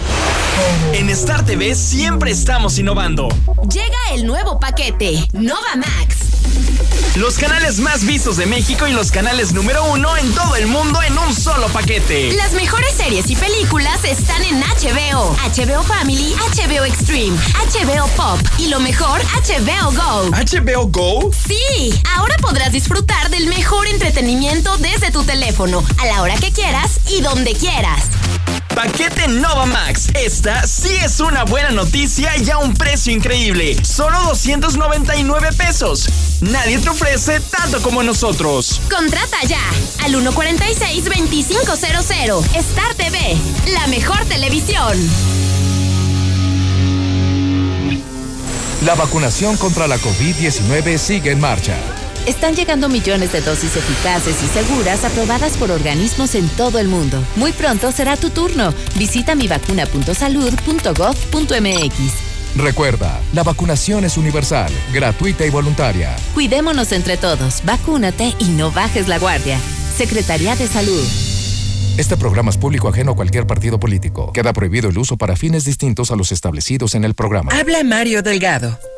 En Star TV siempre estamos innovando. Llega el nuevo paquete, Nova Max. Los canales más vistos de México y los canales número uno en todo el mundo en un solo paquete. Las mejores series y películas están en HBO, HBO Family, HBO Extreme, HBO Pop y lo mejor, HBO Go. ¿HBO Go? Sí, ahora podrás disfrutar del mejor entretenimiento desde tu teléfono, a la hora que quieras y donde quieras. Paquete Nova Max. Esta sí es una buena noticia y a un precio increíble. Solo 299 pesos. Nadie te ofrece tanto como nosotros. Contrata ya al 146-2500. Star TV, la mejor televisión. La vacunación contra la COVID-19 sigue en marcha. Están llegando millones de dosis eficaces y seguras aprobadas por organismos en todo el mundo. Muy pronto será tu turno. Visita mivacuna.salud.gov.mx. Recuerda, la vacunación es universal, gratuita y voluntaria. Cuidémonos entre todos, vacúnate y no bajes la guardia. Secretaría de Salud. Este programa es público ajeno a cualquier partido político. Queda prohibido el uso para fines distintos a los establecidos en el programa. Habla Mario Delgado.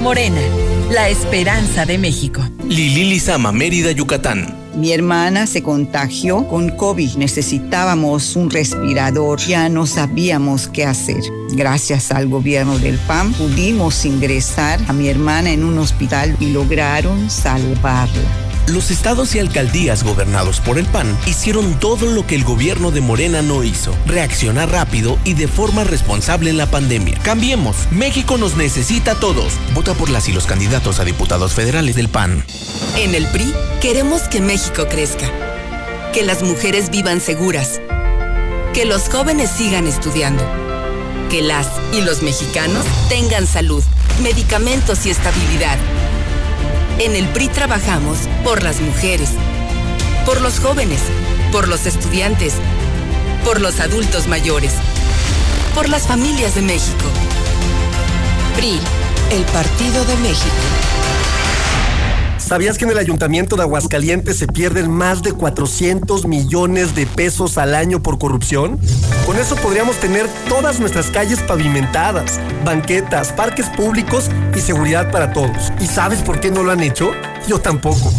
Morena, la esperanza de México. Lili Lizama, Mérida, Yucatán. Mi hermana se contagió con COVID. Necesitábamos un respirador. Ya no sabíamos qué hacer. Gracias al gobierno del PAN pudimos ingresar a mi hermana en un hospital y lograron salvarla. Los estados y alcaldías gobernados por el PAN hicieron todo lo que el gobierno de Morena no hizo. Reaccionar rápido y de forma responsable en la pandemia. Cambiemos. México nos necesita a todos. Vota por las y los candidatos a diputados federales del PAN. En el PRI queremos que México crezca. Que las mujeres vivan seguras. Que los jóvenes sigan estudiando. Que las y los mexicanos tengan salud, medicamentos y estabilidad En el PRI trabajamos por las mujeres, por los jóvenes, por los estudiantes, por los adultos mayores, por las familias de México. PRI, el Partido de México. ¿Sabías que en el Ayuntamiento de Aguascalientes se pierden más de 400 millones de pesos al año por corrupción? Con eso podríamos tener todas nuestras calles pavimentadas, banquetas, parques públicos y seguridad para todos. ¿Y sabes por qué no lo han hecho? Yo tampoco.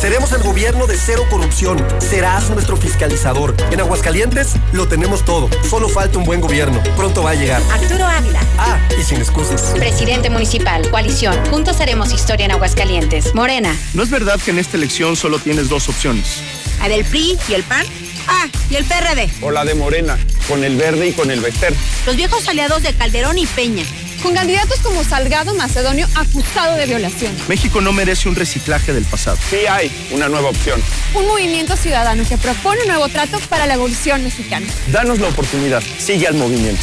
Seremos el gobierno de cero corrupción. Serás nuestro fiscalizador. En Aguascalientes lo tenemos todo. Solo falta un buen gobierno. Pronto va a llegar. Arturo Ávila. Ah, y sin excusas. Presidente municipal. Coalición. Juntos haremos historia en Aguascalientes. Morena. No es verdad que en esta elección solo tienes dos opciones. ¿La del PRI y el PAN? Ah, y el PRD. O la de Morena, con el verde y con el Bester. Los viejos aliados de Calderón y Peña con candidatos como Salgado Macedonio acusado de violación. México no merece un reciclaje del pasado. Sí hay una nueva opción. Un movimiento ciudadano que propone un nuevo trato para la evolución mexicana. Danos la oportunidad. Sigue al movimiento.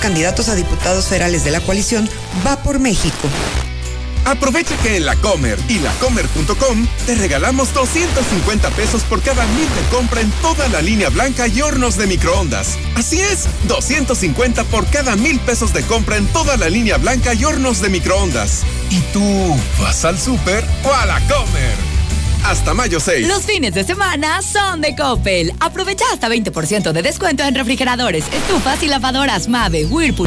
Candidatos a diputados federales de la coalición, va por México. Aprovecha que en la Comer y lacomer.com te regalamos 250 pesos por cada mil de compra en toda la línea blanca y hornos de microondas. Así es, 250 por cada mil pesos de compra en toda la línea blanca y hornos de microondas. ¿Y tú vas al súper o a la Comer? Hasta mayo 6. Los fines de semana son de Coppel. Aprovecha hasta 20% de descuento en refrigeradores, estufas y lavadoras Mave, Whirlpool.